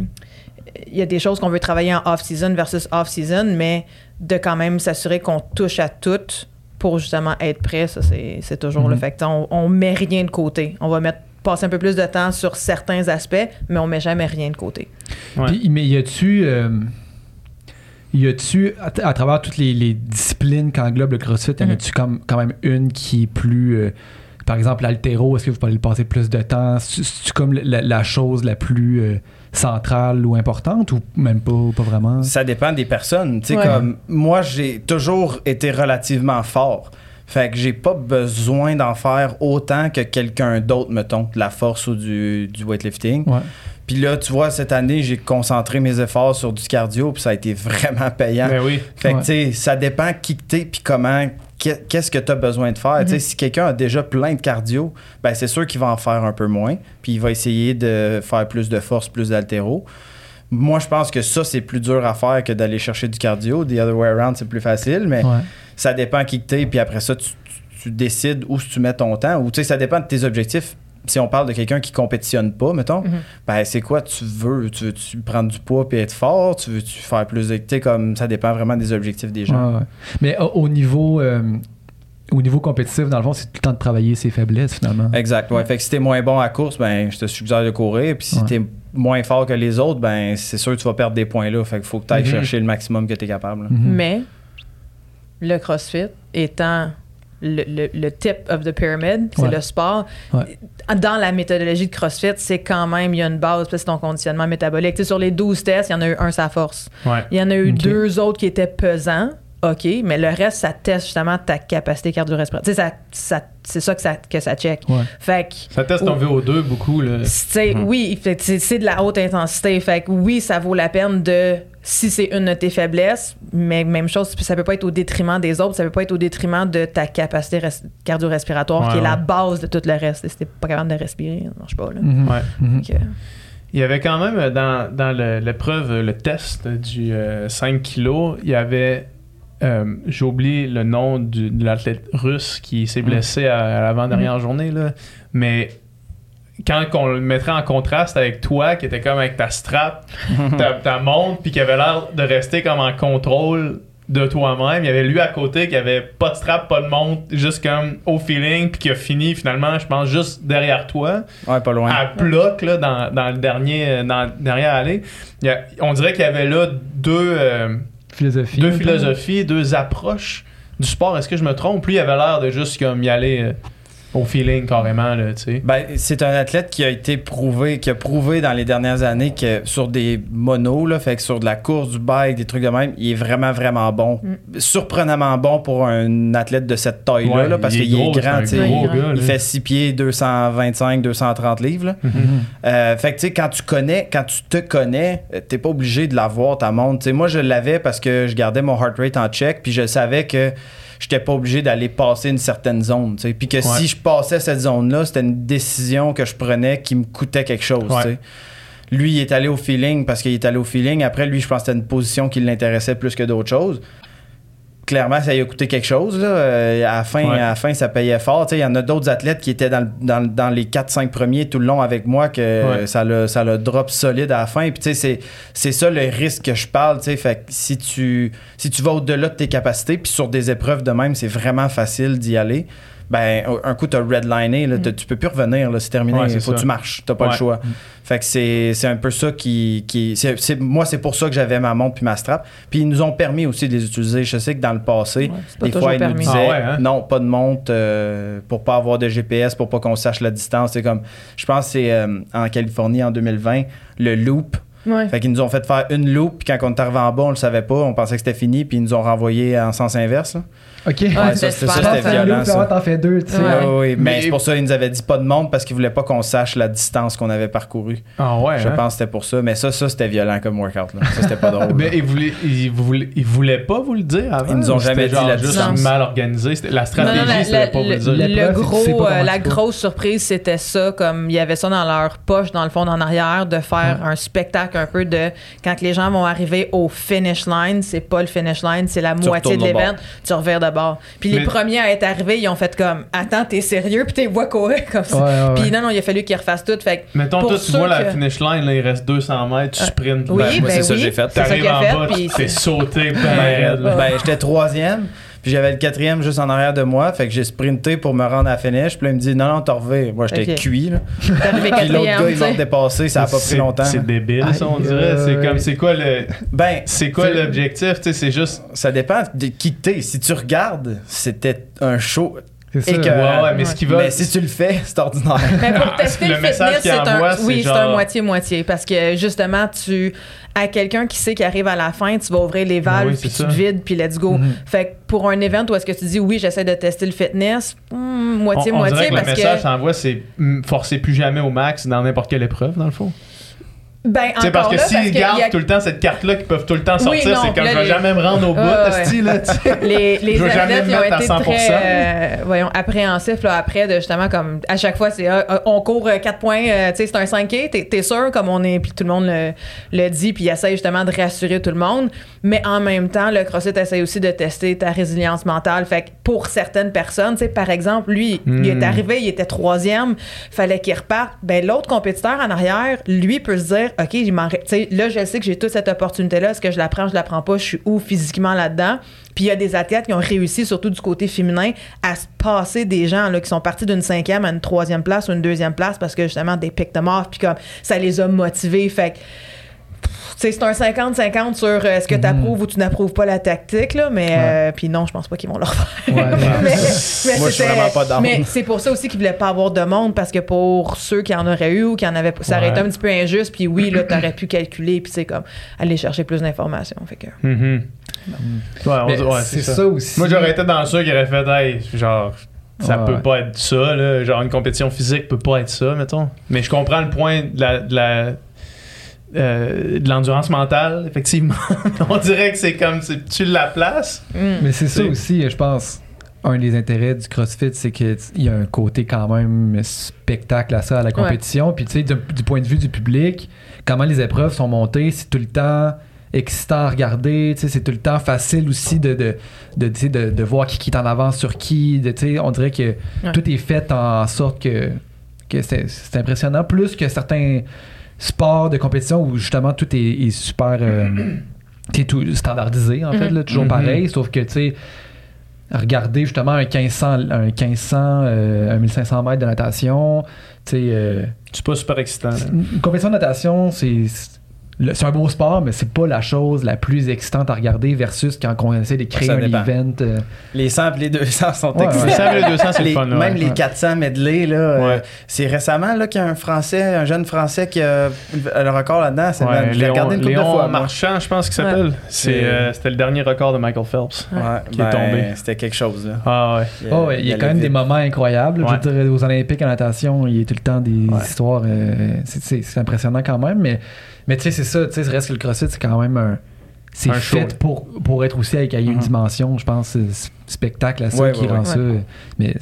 il y a des choses qu'on veut travailler en off-season versus off-season, mais de quand même s'assurer qu'on touche à tout pour justement être prêt, ça c'est c'est toujours le Mhm. fait. On, on met rien de côté. On va mettre passer un peu plus de temps sur certains aspects, mais on met jamais rien de côté. Ouais. Puis, mais y a-tu. euh, y a-tu, à, à travers toutes les, les disciplines qu'englobe le CrossFit, y en Mhm. a-tu comme, quand même une qui est plus. euh, par exemple, l'altéro, est-ce que vous pourriez y passer plus de temps? C'est- C'est-tu comme la, la chose la plus euh, centrale ou importante ou même pas, pas vraiment? Ça dépend des personnes. Tu sais, Ouais. comme moi, j'ai toujours été relativement fort. Fait que j'ai pas besoin d'en faire autant que quelqu'un d'autre, mettons, de la force ou du, du weightlifting. Ouais. Puis là, tu vois, cette année, j'ai concentré mes efforts sur du cardio, puis ça a été vraiment payant. Ben oui. Fait que, Ouais. tu sais, ça dépend qui que t'es, puis comment, qu'est- qu'est-ce que tu as besoin de faire. Sais, si quelqu'un a déjà plein de cardio, ben c'est sûr qu'il va en faire un peu moins, puis il va essayer de faire plus de force, plus d'altéro. Moi, je pense que ça, c'est plus dur à faire que d'aller chercher du cardio. The other way around, c'est plus facile, mais Ouais. ça dépend qui que t'es, puis après ça, tu, tu- tu décides où tu mets ton temps, ou tu sais, ça dépend de tes objectifs. Si on parle de quelqu'un qui compétitionne pas, mettons, Mhm. ben c'est quoi tu veux? Tu veux-tu prendre du poids puis être fort? Tu veux-tu faire plus de... Tu sais, comme ça dépend vraiment des objectifs des gens. Ouais, ouais. Mais au, au niveau. euh, au niveau compétitif, dans le fond, c'est tout le temps de travailler ses faiblesses, finalement. Exact, ouais. Fait que si t'es moins bon à la course, ben je te suggère de courir. Puis si Ouais. t'es moins fort que les autres, ben c'est sûr que tu vas perdre des points là. Fait qu'il faut que tu ailles Mhm. chercher le maximum que t'es capable. là. Mhm. Mais le CrossFit étant le, le- le tip of the pyramid, c'est Ouais. le sport. Ouais. Dans la méthodologie de CrossFit, c'est quand même, il y a une base, puis c'est ton conditionnement métabolique. Sur les 12 tests, il y en a eu un, sa force. Ouais. Il y en a eu deux autres qui étaient pesants. OK, mais le reste, ça teste justement ta capacité cardio-respiratoire. Ça, ça- c'est ça que, ça que ça check. Ouais. Fait que Ça teste ton VO2 beaucoup. Là. sais, oui, c'est de la haute intensité. Fait que oui, ça vaut la peine de si c'est une de tes faiblesses, mais même chose, ça peut pas être au détriment des autres, ça peut pas être au détriment de ta capacité res- cardio-respiratoire, Ouais, qui est la base de tout le reste. Si t'es pas capable de respirer, ça marche pas. Là. Mhm. Ouais. Mhm. Fait que- Il y avait quand même euh, dans, dans le- l'épreuve, euh, le test du euh, 5 kilos, il y avait. euh, J'ai oublié le nom du- de l'athlète russe qui s'est blessé à, à l'avant-dernière journée, là. mais quand on le mettrait en contraste avec toi, qui était comme avec ta strap, ta, ta montre, puis qui avait l'air de rester comme en contrôle de toi-même, il y avait lui à côté qui avait pas de strap, pas de montre, juste comme au feeling, puis qui a fini finalement, je pense, juste derrière toi Ouais, pas loin. à bloc là, dans, dans le dernier dans la dernière allée. Il y a- on dirait qu'il y avait là deux, euh, Philosophie. deux philosophies, deux approches du sport. Est-ce que je me trompe? Lui, il avait l'air de juste comme y aller euh, au feeling carrément, là, tu sais. Ben, c'est un athlète qui a été prouvé, qui a prouvé dans les dernières années que sur des monos, là, fait que sur de la course, du bike, des trucs de même, il est vraiment, vraiment bon. Surprenamment bon pour un athlète de cette taille-là, Ouais, là, parce il qu'il est gros, grand, gros il- gars, Il là. fait 6 pieds, 225, 230 livres. là. Mhm. Euh, fait que, tu sais, quand tu connais, quand tu te connais, euh, t'es pas obligé de l'avoir, ta montre. Tu sais, moi, je l'avais parce que je gardais mon heart rate en check, puis je savais que j'étais pas obligé d'aller passer une certaine zone. Puis que si je passais cette zone-là, c'était une décision que je prenais qui me coûtait quelque chose. Ouais. Lui, il est allé au feeling parce qu'il est allé au feeling. Après, lui, je pense que c'était une position qui l'intéressait plus que d'autres choses. Clairement, ça lui a coûté quelque chose. Là. Euh, à, la fin, Ouais. à la fin, ça payait fort. Tu sais, Il y en a d'autres athlètes qui étaient dans, le- dans, dans les 4-5 premiers tout le long avec moi que Ouais. ça le, ça le drop solide à la fin. Puis tu sais, c'est, c'est ça le risque que je parle. tu sais. Fait que si tu, si tu vas au-delà de tes capacités, puis sur des épreuves de même, c'est vraiment facile d'y aller. Ben, un coup, t'as redliné, là, t'as- tu peux plus revenir, là, c'est terminé. Ouais, Il faut que ça. tu marches, t'as pas le choix. Fait que c'est c'est un peu ça qui. qui c'est- c'est- moi, c'est pour ça que j'avais ma montre puis ma strap. Puis ils nous ont permis aussi de les utiliser. Je sais que dans le passé, des fois, ils nous disaient Ah ouais, hein? non, pas de montre euh, pour pas avoir de GPS, pour pas qu'on sache la distance. C'est comme, je pense que c'est euh, en Californie en 2020, le loop. Ouais. Fait qu'ils nous ont fait faire une loop, puis quand on est arrivé en bas, on le savait pas, on pensait que c'était fini, puis ils nous ont renvoyé en sens inverse. là. Ok. Ouais, ça, c'était ça, ça. violent. Après, t'en fais deux, tu sais. Ouais. Ah oui, mais, Mais- c'est pour ça qu'ils nous avaient dit pas de montre parce qu'ils voulaient pas qu'on sache la distance qu'on avait parcourue. Ah ouais. Je hein? pense que c'était pour ça. Mais ça, ça c'était violent comme workout. Là. Ça, c'était pas drôle. Mais ils voulaient, ils, voulaient, ils voulaient pas vous le dire avant? Ils nous ont jamais dit genre la juste distance. mal organisé. La Non, stratégie, non, la- c'était la- pas vous le le, dire. La le pas gros, euh, la grosse surprise, c'était ça, comme il y avait ça dans leur poche, dans le fond, en arrière, de faire un spectacle un peu de quand les gens vont arriver au finish line, c'est pas le finish line, c'est la moitié de l'event, tu revires de bord. Puis les Mais- premiers à être arrivés, ils ont fait comme Attends, t'es sérieux, puis t'es vois courir comme ça. Ouais, ouais, ouais. Puis non, non, il a fallu qu'ils refassent tout. Fait que Mettons, pour toi, tu vois la finish line, là, il reste 200 mètres, tu sprintes. Oui, ben, moi, c'est ça que j'ai fait. T'arrives en fait. bas, t'es c'est- sauté ben Ben, ben, j'étais troisième. Puis j'avais le quatrième juste en arrière de moi. Fait que j'ai sprinté pour me rendre à la finish. Puis là, il me dit non, non, t'en reviens. Moi, j'étais Ok. cuit. Là. Puis l'autre gars, il m'a dépassé. Ça a pas pris longtemps. C'est débile, ça, on dirait. C'est comme, c'est quoi le. Ben, C'est quoi l'objectif? Tu sais, c'est juste. Ça dépend de qui t'es. Si tu regardes, c'était un show. C'est ça. Et que- Ouais, ouais, mais ce qu'ils veulent. Mais si tu le fais, c'est ordinaire. Mais pour tester Le le, message fitness, c'est un, oui, c'est genre- un moitié-moitié. Parce que justement, tu à quelqu'un qui sait qu'il arrive à la fin, tu vas ouvrir les valves, Oui, puis tu te vides, puis let's go. Mhm. Fait que pour un event où est-ce que tu dis oui, j'essaie de tester le fitness, hmm, moitié-moitié, dirait que le parce message que. c'est mm, forcer plus jamais au max dans n'importe quelle épreuve, dans le fond. Ben, parce que s'ils gardent a- tout le temps cette carte-là qu'ils peuvent tout le temps sortir, c'est comme je vais les- jamais me rendre au bout, ouais. esti, là, les, les Je veux jamais athlètes me ils ont mettre à été 100%. très euh, voyons, appréhensifs là, après de justement comme à chaque fois c'est ah, ah, on court 4 points euh, tu sais c'est un 5K t'es, t'es sûr comme on est puis tout le monde le, le dit puis il essaie justement de rassurer tout le monde mais en même temps le CrossFit essaie aussi de tester ta résilience mentale fait que pour certaines personnes tu sais par exemple lui il Hmm. est arrivé il était troisième fallait qu'il reparte ben l'autre compétiteur en arrière lui peut se dire ok sais là je sais que j'ai toute cette opportunité là est-ce que je la prends je la prends pas? Je suis où physiquement là-dedans? Puis il y a des athlètes qui ont réussi, surtout du côté féminin, à se passer des gens là, qui sont partis d'une cinquième à une troisième place ou une deuxième place parce que justement, des pick them off, puis comme ça les a motivés. Fait que, c'est un 50-50 sur euh, est-ce que tu approuves ou tu n'approuves pas la tactique, là, mais euh, puis non, je pense pas qu'ils vont le refaire. Ouais, mais, mais Moi, je suis vraiment pas. Mais c'est pour ça aussi qu'ils voulaient pas avoir de monde parce que pour ceux qui en auraient eu ou qui en avaient ça aurait Ouais. été un petit peu injuste puis oui là t'aurais pu calculer puis c'est comme aller chercher plus d'informations fait que Mhm. Ouais, c'est ça aussi. Moi, j'aurais été dans ceux qui auraient fait, hey, genre, ça Ouais, peut ouais. pas être ça, là. Genre, une compétition physique peut pas être ça, mettons. Mais je comprends le point de la. De la euh, de l'endurance mentale, effectivement. On dirait que c'est comme c'est- tu la places. mm. Mais c'est ça aussi, je pense. Un des intérêts du CrossFit, c'est qu'il y a un côté quand même spectacle à ça, à la compétition. Puis tu sais, du, du point de vue du public, comment les épreuves sont montées, c'est tout le temps excitant à regarder. tu sais, C'est tout le temps facile aussi de, de, de, tu sais, de, de voir qui, qui est en avance sur qui. de, tu sais, on dirait que Ouais. tout est fait en sorte que, que c'est c'est impressionnant. Plus que certains sports de compétition où justement tout est, est super euh, tu sais, tout standardisé, en fait, là, toujours Mhm. pareil. Sauf que, tu sais, regarder justement un 1500, un 1500, euh, un 1500 mètres de natation, tu sais, euh, C'est pas super excitant. une compétition de natation, c'est c'est un beau sport, mais c'est pas la chose la plus excitante à regarder versus quand on essaie de créer Ça un dépend. event. euh, Les 100 et les 200 sont Ouais, excellents. Les 100 et les 200, c'est le fun, là, Même ouais. les 400 medley, là, euh, c'est récemment là, qu'il y a un Français, un jeune Français qui a le record là-dedans. C'est Ouais, même- je l'ai Léon, regardé une couple de fois. Marchand, je pense qu'il s'appelle. C'est, euh, c'était le dernier record de Michael Phelps. Ouais, qui est ben, tombé. C'était quelque chose. Là. Ah ouais. Oh, il y a quand allait même des moments incroyables. Je veux dire, aux Olympiques en natation, il y a tout le temps des Ouais. histoires. euh, c'est impressionnant quand même. Mais, mais tu sais, c'est ça. Tu sais, reste que le CrossFit, c'est quand même un. C'est show, fait pour, pour être aussi avec il y a une Mhm. dimension, je pense, spectacle à ça Ouais, qui ouais, rend ça. Mais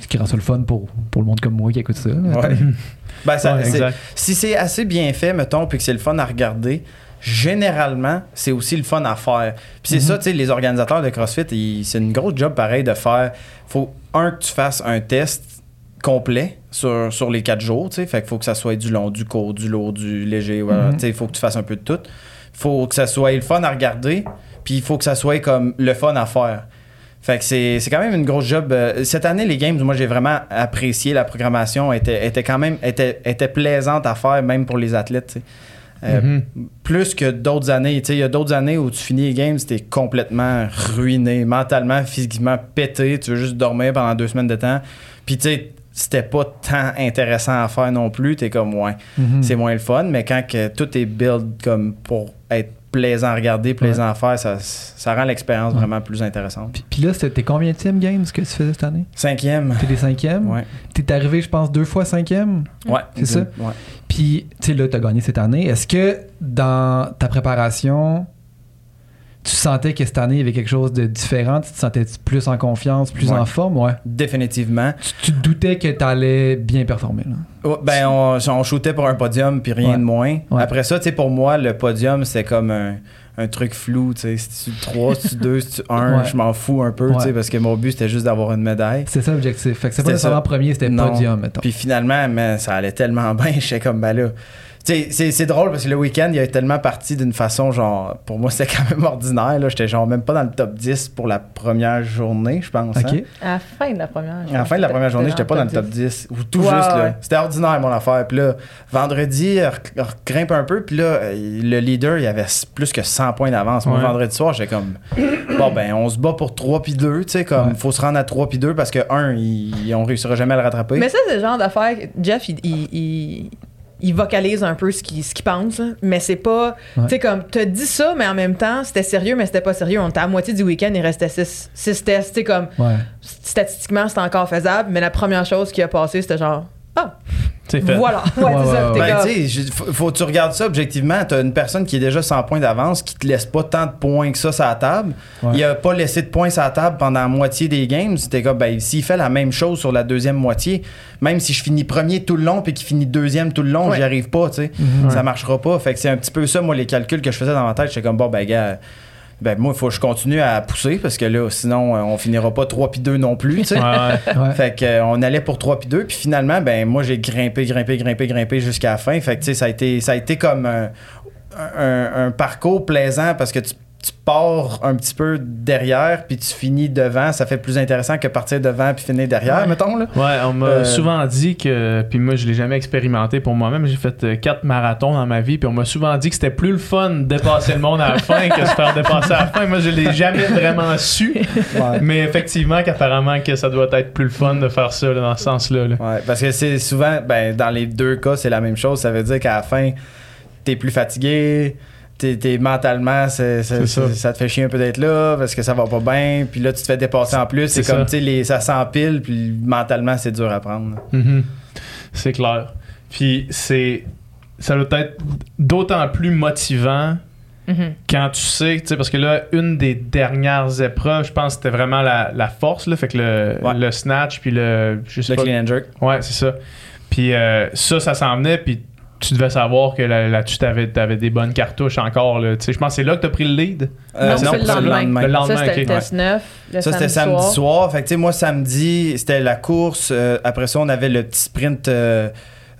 ce qui rend ça le fun pour, pour le monde comme moi qui écoute ça. Ben, ça- si c'est assez bien fait, mettons, puis que c'est le fun à regarder, généralement, c'est aussi le fun à faire. Puis c'est ça, tu sais, les organisateurs de CrossFit, c'est une grosse job pareil de faire. Faut, un, que tu fasses un test complet sur, sur les quatre jours, tu sais. Fait qu'il faut que ça soit du long, du court, du lourd, du léger, voilà. Mhm. Tu sais, il faut que tu fasses un peu de tout. faut que ça soit le fun à regarder, puis il faut que ça soit comme le fun à faire. Fait que c'est quand même une grosse job. Euh, Cette année, les games, moi, j'ai vraiment apprécié la programmation. était, était quand même était, était plaisante à faire, même pour les athlètes. Euh, Mhm. Plus que d'autres années. Il y a d'autres années où tu finis les games, t'es complètement ruiné, mentalement, physiquement pété. Tu veux juste dormir pendant deux semaines de temps. Puis tu sais, c'était pas tant intéressant à faire non plus. T'es comme, ouais, Mhm. c'est moins le fun. Mais quand que tout est build comme pour être plaisant à regarder, plaisant à faire, ça, ça rend l'expérience Ouais. vraiment plus intéressante. Puis, puis là, c'était combien de games que tu faisais cette année? Cinquième. T'es les cinquièmes? Ouais. T'es arrivé, je pense, deux fois cinquième? Ouais. C'est ça? Ouais. Puis, tu sais, là, t'as gagné cette année. Est-ce que dans ta préparation, tu sentais que cette année, il y avait quelque chose de différent? Tu te sentais plus en confiance, plus Ouais. en forme? Ouais. Définitivement. Tu, tu te doutais que t'allais bien performer, là? Ben, on, on shootait pour un podium, puis rien Ouais. de moins. Ouais. Après ça, tu sais, pour moi, le podium, c'était comme un, un truc flou. Tu sais, si tu 3, si tu 2, si tu 1, Ouais. je m'en fous un peu, tu sais, parce que mon but, c'était juste d'avoir une médaille. C'est ça l'objectif. Fait que c'est pas nécessairement premier, c'était podium, mettons. Puis finalement, man, ça allait tellement bien, j'étais comme, ben là. C'est- c'est drôle parce que le week-end, il a tellement parti d'une façon, genre, pour moi, c'était quand même ordinaire. là. J'étais genre même pas dans le top 10 pour la première journée, je pense. hein. À la fin de la première. À la fin de la première journée, j'étais pas dans le top 10. Ou tout juste, là. ouais. C'était ordinaire, mon affaire. Puis là, vendredi, elle grimpe un peu. Puis là, euh, le leader, il avait plus que 100 points d'avance. Moi, Ouais. vendredi soir, j'étais comme, bon, ben, on se bat pour 3 puis 2. Tu sais, comme, Ouais. faut se rendre à 3 puis 2 parce que, un, il- on réussira jamais à le rattraper. Mais ça, c'est le genre d'affaire. que Jeff, il, il, il- il vocalise un peu ce qu'il ce pense, là. mais c'est pas. Ouais. Tu sais, comme, t'as dit ça, mais en même temps, c'était sérieux, mais c'était pas sérieux. On était à moitié du week-end, il restait 6 tests. Tu sais, comme, Ouais. statistiquement, c'était encore faisable, mais la première chose qui a passé, c'était genre, ah, fait. voilà. Ouais, ça. ouais, Ben, tu faut, faut que tu regardes ça objectivement. T'as une personne qui est déjà 100 points d'avance, qui te laisse pas tant de points que ça sur la table. Ouais. Il a pas laissé de points sur la table pendant la moitié des games. C'était comme, ben, s'il fait la même chose sur la deuxième moitié, même si je finis premier tout le long puis qu'il finit deuxième tout le long, Ouais. j'y arrive pas, tu sais. Mhm. Ça marchera pas. Fait que c'est un petit peu ça, moi, les calculs que je faisais dans ma tête. J'étais comme, bon, ben, gars. Ben, moi, il faut que je continue à pousser parce que là, sinon, euh, on finira pas 3 puis 2 non plus, tu sais. Ouais. Fait que, euh, on allait pour 3 puis 2 puis finalement ben moi j'ai grimpé grimpé grimpé grimpé jusqu'à la fin fait que tu sais ça a été ça a été comme un, un- un parcours plaisant parce que tu, tu pars un petit peu derrière puis tu finis devant ça fait plus intéressant que partir devant puis finir derrière Ouais. mettons là Ouais, on m'a Euh, souvent dit que, puis moi je l'ai jamais expérimenté pour moi-même, j'ai fait euh, quatre marathons dans ma vie, puis on m'a souvent dit que c'était plus le fun de dépasser le monde à la fin que se faire dépasser à la fin. Moi je l'ai jamais vraiment su, mais effectivement qu'apparemment que ça doit être plus le fun de faire ça là, dans ce sens-là. là. Ouais, parce que c'est souvent ben dans les deux cas c'est la même chose ça veut dire qu'à la fin t'es plus fatigué t'es, t'es mentalement c'est- c'est- C'est ça. te fait chier un peu d'être là parce que ça va pas bien puis là tu te fais dépasser en plus c'est, comme ça. tu sais les ça s'empile puis mentalement c'est dur à prendre Mhm. C'est clair. Puis c'est. Ça doit être d'autant plus motivant Mhm. quand tu sais, tu sais, parce que là, une des dernières épreuves, je pense que c'était vraiment la, la force, là, fait que le, Ouais. le snatch, puis le. Je sais le pas. clean and jerk Ouais, c'est ça. Puis euh, ça, ça s'en venait, puis tu devais savoir que là- là-dessus, t'avais, t'avais des bonnes cartouches encore, là. Tu sais, je pense que c'est là que t'as pris le lead. Euh, Non, c'est le lendemain. Le lendemain, ça, c'était ok. le test 9. Le Ça, c'était samedi soir. soir. Fait que, tu sais, moi, samedi, c'était la course. Euh, après ça, on avait le petit sprint euh,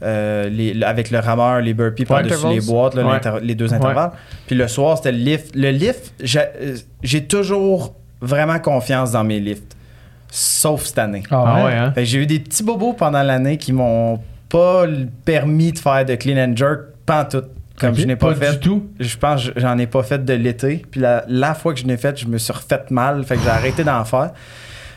euh, les- avec le rameur, les burpees par-dessus les boîtes, là, Ouais. les deux intervalles. Puis le soir, c'était le lift. Le lift, j'ai toujours vraiment confiance dans mes lifts. Sauf cette année. Ah ouais, hein? Fait que j'ai eu des petits bobos pendant l'année qui m'ont pas permis de faire de clean and jerk pantoute. Comme je n'ai pas, Pas fait. du tout. Je pense que j'en ai pas fait de l'été. Puis la, la fois que je l'ai fait, je me suis refait mal. Fait que j'ai arrêté d'en faire.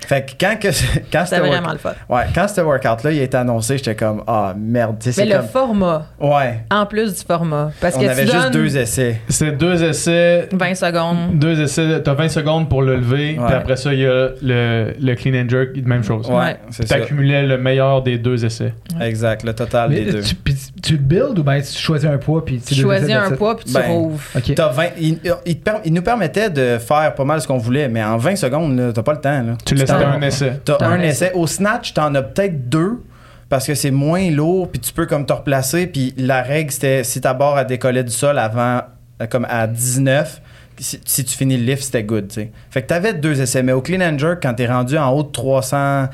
Fait que quand, que, quand C'était ce vraiment work- le fun. ouais, quand ce workout-là il a été annoncé, j'étais comme Ah merde. Tu sais, Mais c'est le comme. format, Ouais. en plus du format. Parce On que avait tu juste deux essais. C'est deux essais. 20 secondes. Deux essais, t'as 20 secondes pour le lever, Ouais. puis après ça, il y a le, le clean and jerk, même chose. Ouais, Ouais. c'est ça. T'accumulais le meilleur des deux essais. Exact, le total Mais des deux. tu, puis tu le builds ou bien tu choisis un poids puis Tu tu choisis le un poids puis tu Ben, rouvres. Ok. T'as 20 il, il il nous permettait de faire pas mal ce qu'on voulait, mais en 20 secondes, là, t'as pas le temps. Là. Tu laisses t'en- un essai. T'as T'as un essai. Au snatch, t'en as peut-être deux parce que c'est moins lourd, puis tu peux comme te replacer. Puis la règle, c'était si ta barre a décollé du sol avant, euh, comme à 19, si, si tu finis le lift, c'était good, tu sais. Fait que t'avais deux essais. Mais au clean and jerk, quand t'es rendu en haut de 300,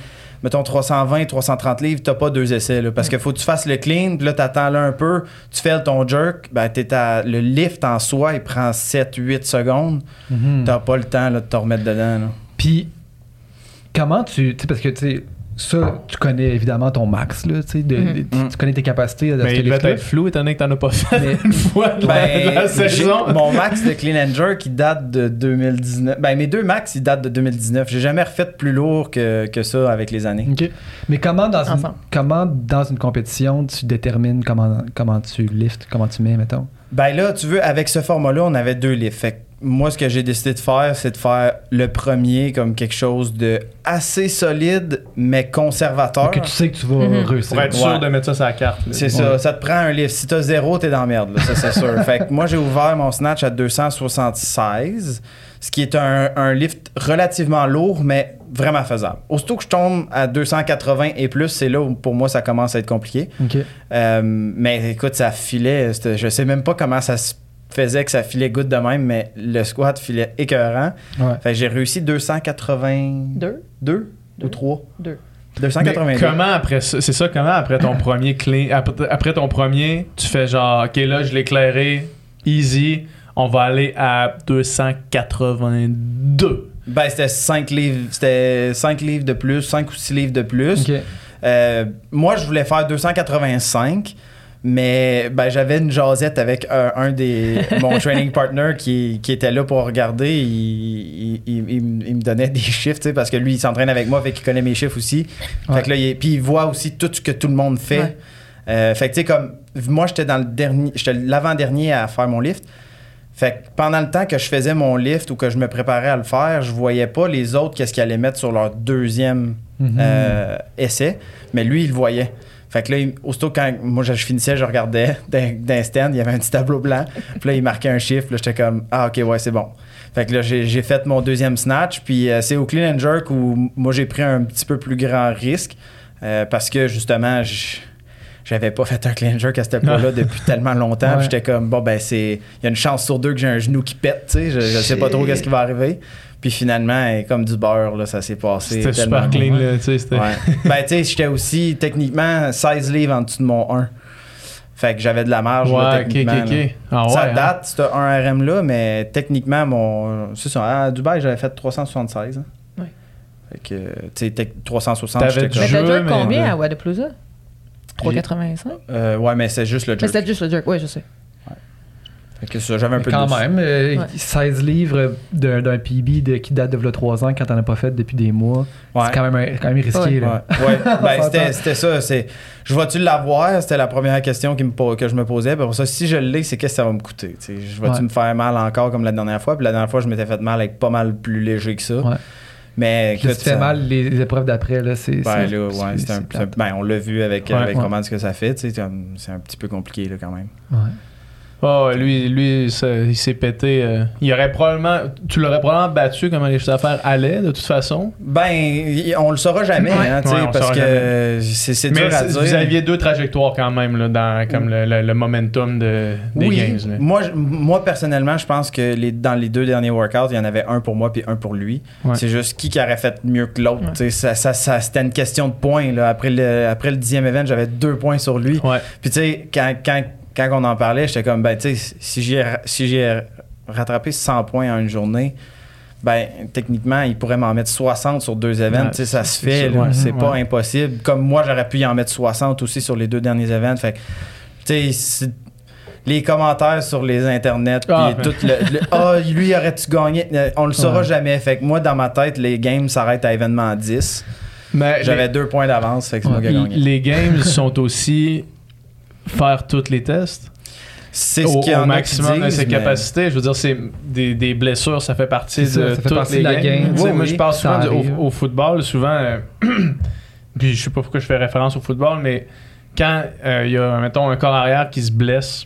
mettons 320, 330 livres, t'as pas deux essais, là. Parce qu'il faut que tu fasses le clean, puis là, t'attends là un peu, tu fais ton jerk, ben, t'es à- le lift en soi, il prend 7-8 secondes. Mhm. T'as pas le temps, là, de te remettre dedans. Puis comment tu. Tu sais, parce que, tu sais, ça, tu connais évidemment ton max, là, tu sais, de- Mhm. de- tu- tu connais tes capacités à Mais il va être flou étant donné que t'en as pas fait Mais- une fois de la, de Ben, la j'ai- saison. mon max de clean and jerk, il date de 2019. Ben, mes deux max, ils datent de 2019. J'ai jamais refait plus lourd que, que ça avec les années. OK. Mais comment dans, une, comment dans une compétition tu détermines comment, comment tu lifts, comment tu mets, mettons? Ben là, tu veux, avec ce format-là, on avait deux lifts. Fait moi, ce que j'ai décidé de faire, c'est de faire le premier comme quelque chose de assez solide, mais conservateur. Que tu sais que tu vas Mhm. réussir. Pour être Ouais. sûr de mettre ça sur la carte. C'est ça, ça te prend un lift. Si t'as zéro, t'es dans la merde, là, ça c'est sûr. fait que moi, j'ai ouvert mon snatch à 276, ce qui est un, un lift relativement lourd, mais vraiment faisable. Aussitôt que je tombe à 280 et plus, c'est là où pour moi ça commence à être compliqué. OK. Euh, mais écoute, ça filait. Je sais même pas comment ça se faisait que ça filait goutte de même, mais le squat filait écœurant. Ouais. Fait que j'ai réussi 282 Deux? ou 3 Deux. Mais 282. comment après ça, c'est ça, comment après ton premier clean, après, après ton premier, tu fais genre, ok là je l'ai éclairé, easy, on va aller à 282. Ben, c'était 5 livres, c'était 5 livres de plus, 5 ou 6 livres de plus. Euh, moi, je voulais faire 285, mais ben, j'avais une jasette avec un, un des mon training partner qui, qui était là pour regarder. Il, il, il- il me- donnait des chiffres, parce que lui, il s'entraîne avec moi, fait qu'il connaît mes chiffres aussi. Ouais. Fait que là, il, puis il voit aussi tout ce que tout le monde fait. Ouais. Euh, fait que, tu sais, comme moi, j'étais dans le dernier, j'étais l'avant-dernier à faire mon lift. Fait que pendant le temps que je faisais mon lift ou que je me préparais à le faire, je voyais pas les autres qu'est-ce qu'ils allaient mettre sur leur deuxième Mhm. euh, essai, mais lui, il le voyait. Fait que là, il- aussitôt quand moi je, finissais, je regardais d'un stand, il y avait un petit tableau blanc. Puis là, il marquait un chiffre. Là, j'étais comme, ah, ok, ouais, c'est bon. Fait que là, j'ai fait mon deuxième snatch. Puis euh, c'est au clean and jerk où moi, j'ai pris un petit peu plus grand risque euh, parce que justement, je- j'avais pas fait un clean and jerk à cette époque-là depuis tellement longtemps. Ouais. Puis J'étais comme, bon, ben, c'est. Il y a une chance sur deux que j'ai un genou qui pète, tu sais. Je, je sais pas trop qu'est-ce qui va arriver. Puis finalement, comme du beurre, là, ça s'est passé. C'était super clean là, tu sais, c'était. Ouais. ben, tu sais, j'étais aussi techniquement 16 livres en dessous de mon 1. Fait que j'avais de la marge, là, Ouais, ok, techniquement. ok, là. ok. Ah ouais, ça hein. date, ce 1 RM là, mais techniquement, mon. C'est ça, à Dubaï, j'avais fait 376. hein. Ouais. Fait que, tu sais, tec- 360, T'avais j'étais du Mais comme. t'as mais- combien à Wadapalooza? 3,85? Euh, ouais, mais c'est juste le Mais jerk. c'était juste le jerk, oui, je sais. Fait que ça, j'avais un peu quand de même, euh, Ouais. 16 livres d'un d'un PB de, qui date de v'là 3 ans quand t'en as pas fait depuis des mois, Ouais. c'est quand même, quand même risqué. Ouais. Là. Ouais, ouais. Ben, c'était, ça. C'est, je vais-tu l'avoir? C'était la première question qui me, po- que je me posais. Puis pour ça, si je l'ai, c'est qu'est-ce que ça va me coûter? Tu sais, je vais-tu Ouais. me faire mal encore comme la dernière fois? Puis la dernière fois, je m'étais fait mal avec pas mal plus léger que ça. Ouais. Mais écoute, tu fais ça- mal les, les épreuves d'après, là, c'est. Ben c'est- là, ouais, c'est- c'est un, ben, on l'a vu avec, Ouais. avec Ouais. comment ce que ça fait. tu sais, comme, c'est un petit peu compliqué là, quand même. Ouais. Ah ouais, lui, lui ça- il s'est pété. euh, il aurait probablement. Tu l'aurais probablement battu comment les choses à faire allaient, de toute façon. Ben, on le saura jamais, Ouais. hein, Ouais, parce que c'est, dur Mais à dire. vous aviez deux trajectoires quand même, là, dans comme le, le- le momentum de, des oui, games. là. Moi, moi personnellement, je pense que les, dans les deux derniers workouts, il y en avait un pour moi puis un pour lui. Ouais. C'est juste qui qui aurait fait mieux que l'autre. Ouais. Ça, ça, ça- c'était une question de points. Là. Après, le, après le dixième event, j'avais deux points sur lui. Ouais. Puis tu sais, quand, quand, quand on en parlait, j'étais comme, ben tu sais, si j'ai si j'ai rattrapé 100 points en une journée, ben techniquement, il pourrait m'en mettre 60 sur deux événements. Ouais, tu sais, ça se fait. ouais. c'est pas Ouais. impossible. Comme moi, j'aurais pu y en mettre 60 aussi sur les deux derniers événements. Fait que, tu sais, c'est- les commentaires sur les internets, Ah, puis tout le, ah lui aurait-tu gagné? Euh, On le saura jamais. Fait que moi, dans ma tête, les games s'arrêtent à événement 10. Mais J'avais deux points d'avance, fait que c'est moi qui ai gagné. les games sont aussi faire tous les tests? C'est au, ce qu'il y au en a qui maximum de ses mais- capacités. Je veux dire, c'est des, des blessures, ça fait partie ça, de ça fait toutes partie les de la games. game. Oui, moi, je parle souvent du- au, au football, souvent. euh, puis je sais pas pourquoi je fais référence au football, mais quand euh, il y a, mettons, un corps arrière qui se blesse,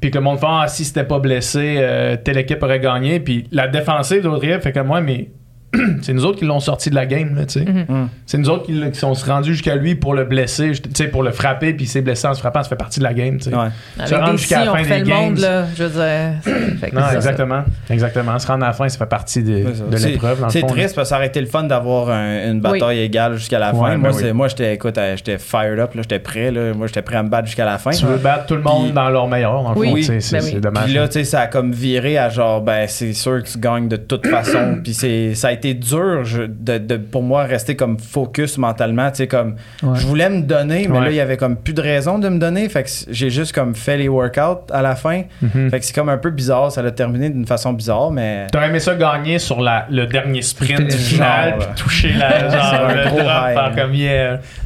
puis que le monde fait Ah, si c'était pas blessé, euh, telle équipe aurait gagné, puis la défensive de l'autre équipe fait comme moi, mais c'est nous autres qui l'ont sorti de la game, là, tu sais. Mhm. Hum. C'est nous autres qui, qui sont rendus jusqu'à lui pour le blesser, tu sais, pour le frapper, puis il s'est blessé en se frappant, ça fait partie de la game, tu sais. Ouais. Se rendre jusqu'à la fin des le monde, games. là, je veux dire. c'est- fait que Non, ça. exactement. Exactement. Se rendre à la fin, ça fait partie de, de l'épreuve. dans le C'est triste parce que ça aurait été le fun d'avoir un- une bataille égale jusqu'à la fin. Ouais, moi, ben oui. moi, j'étais, écoute, euh, j'étais fired up, là, j'étais prêt. Là. Moi, j'étais prêt à me battre jusqu'à la fin. Tu veux battre tout le monde Puis- dans leur meilleur, dans le Oui, fond, c'est Ben dommage. Puis là, tu sais, ça a comme viré à genre, ben, c'est sûr que tu gagnes de toute façon. Puis c'est, ça a été dur je- de, de- pour moi rester comme focus mentalement. Tu sais, comme Ouais. je voulais me donner, mais Ouais. là, il y avait comme plus de raison de me donner. Fait que j'ai juste comme fait les workouts à la fin. Mhm. Fait que c'est comme un peu bizarre. Ça l'a terminé d'une façon bizarre, mais. T'aurais aimé ça gagner sur la, le dernier sprint C'était final, puis toucher la, genre, le drop, là. comme.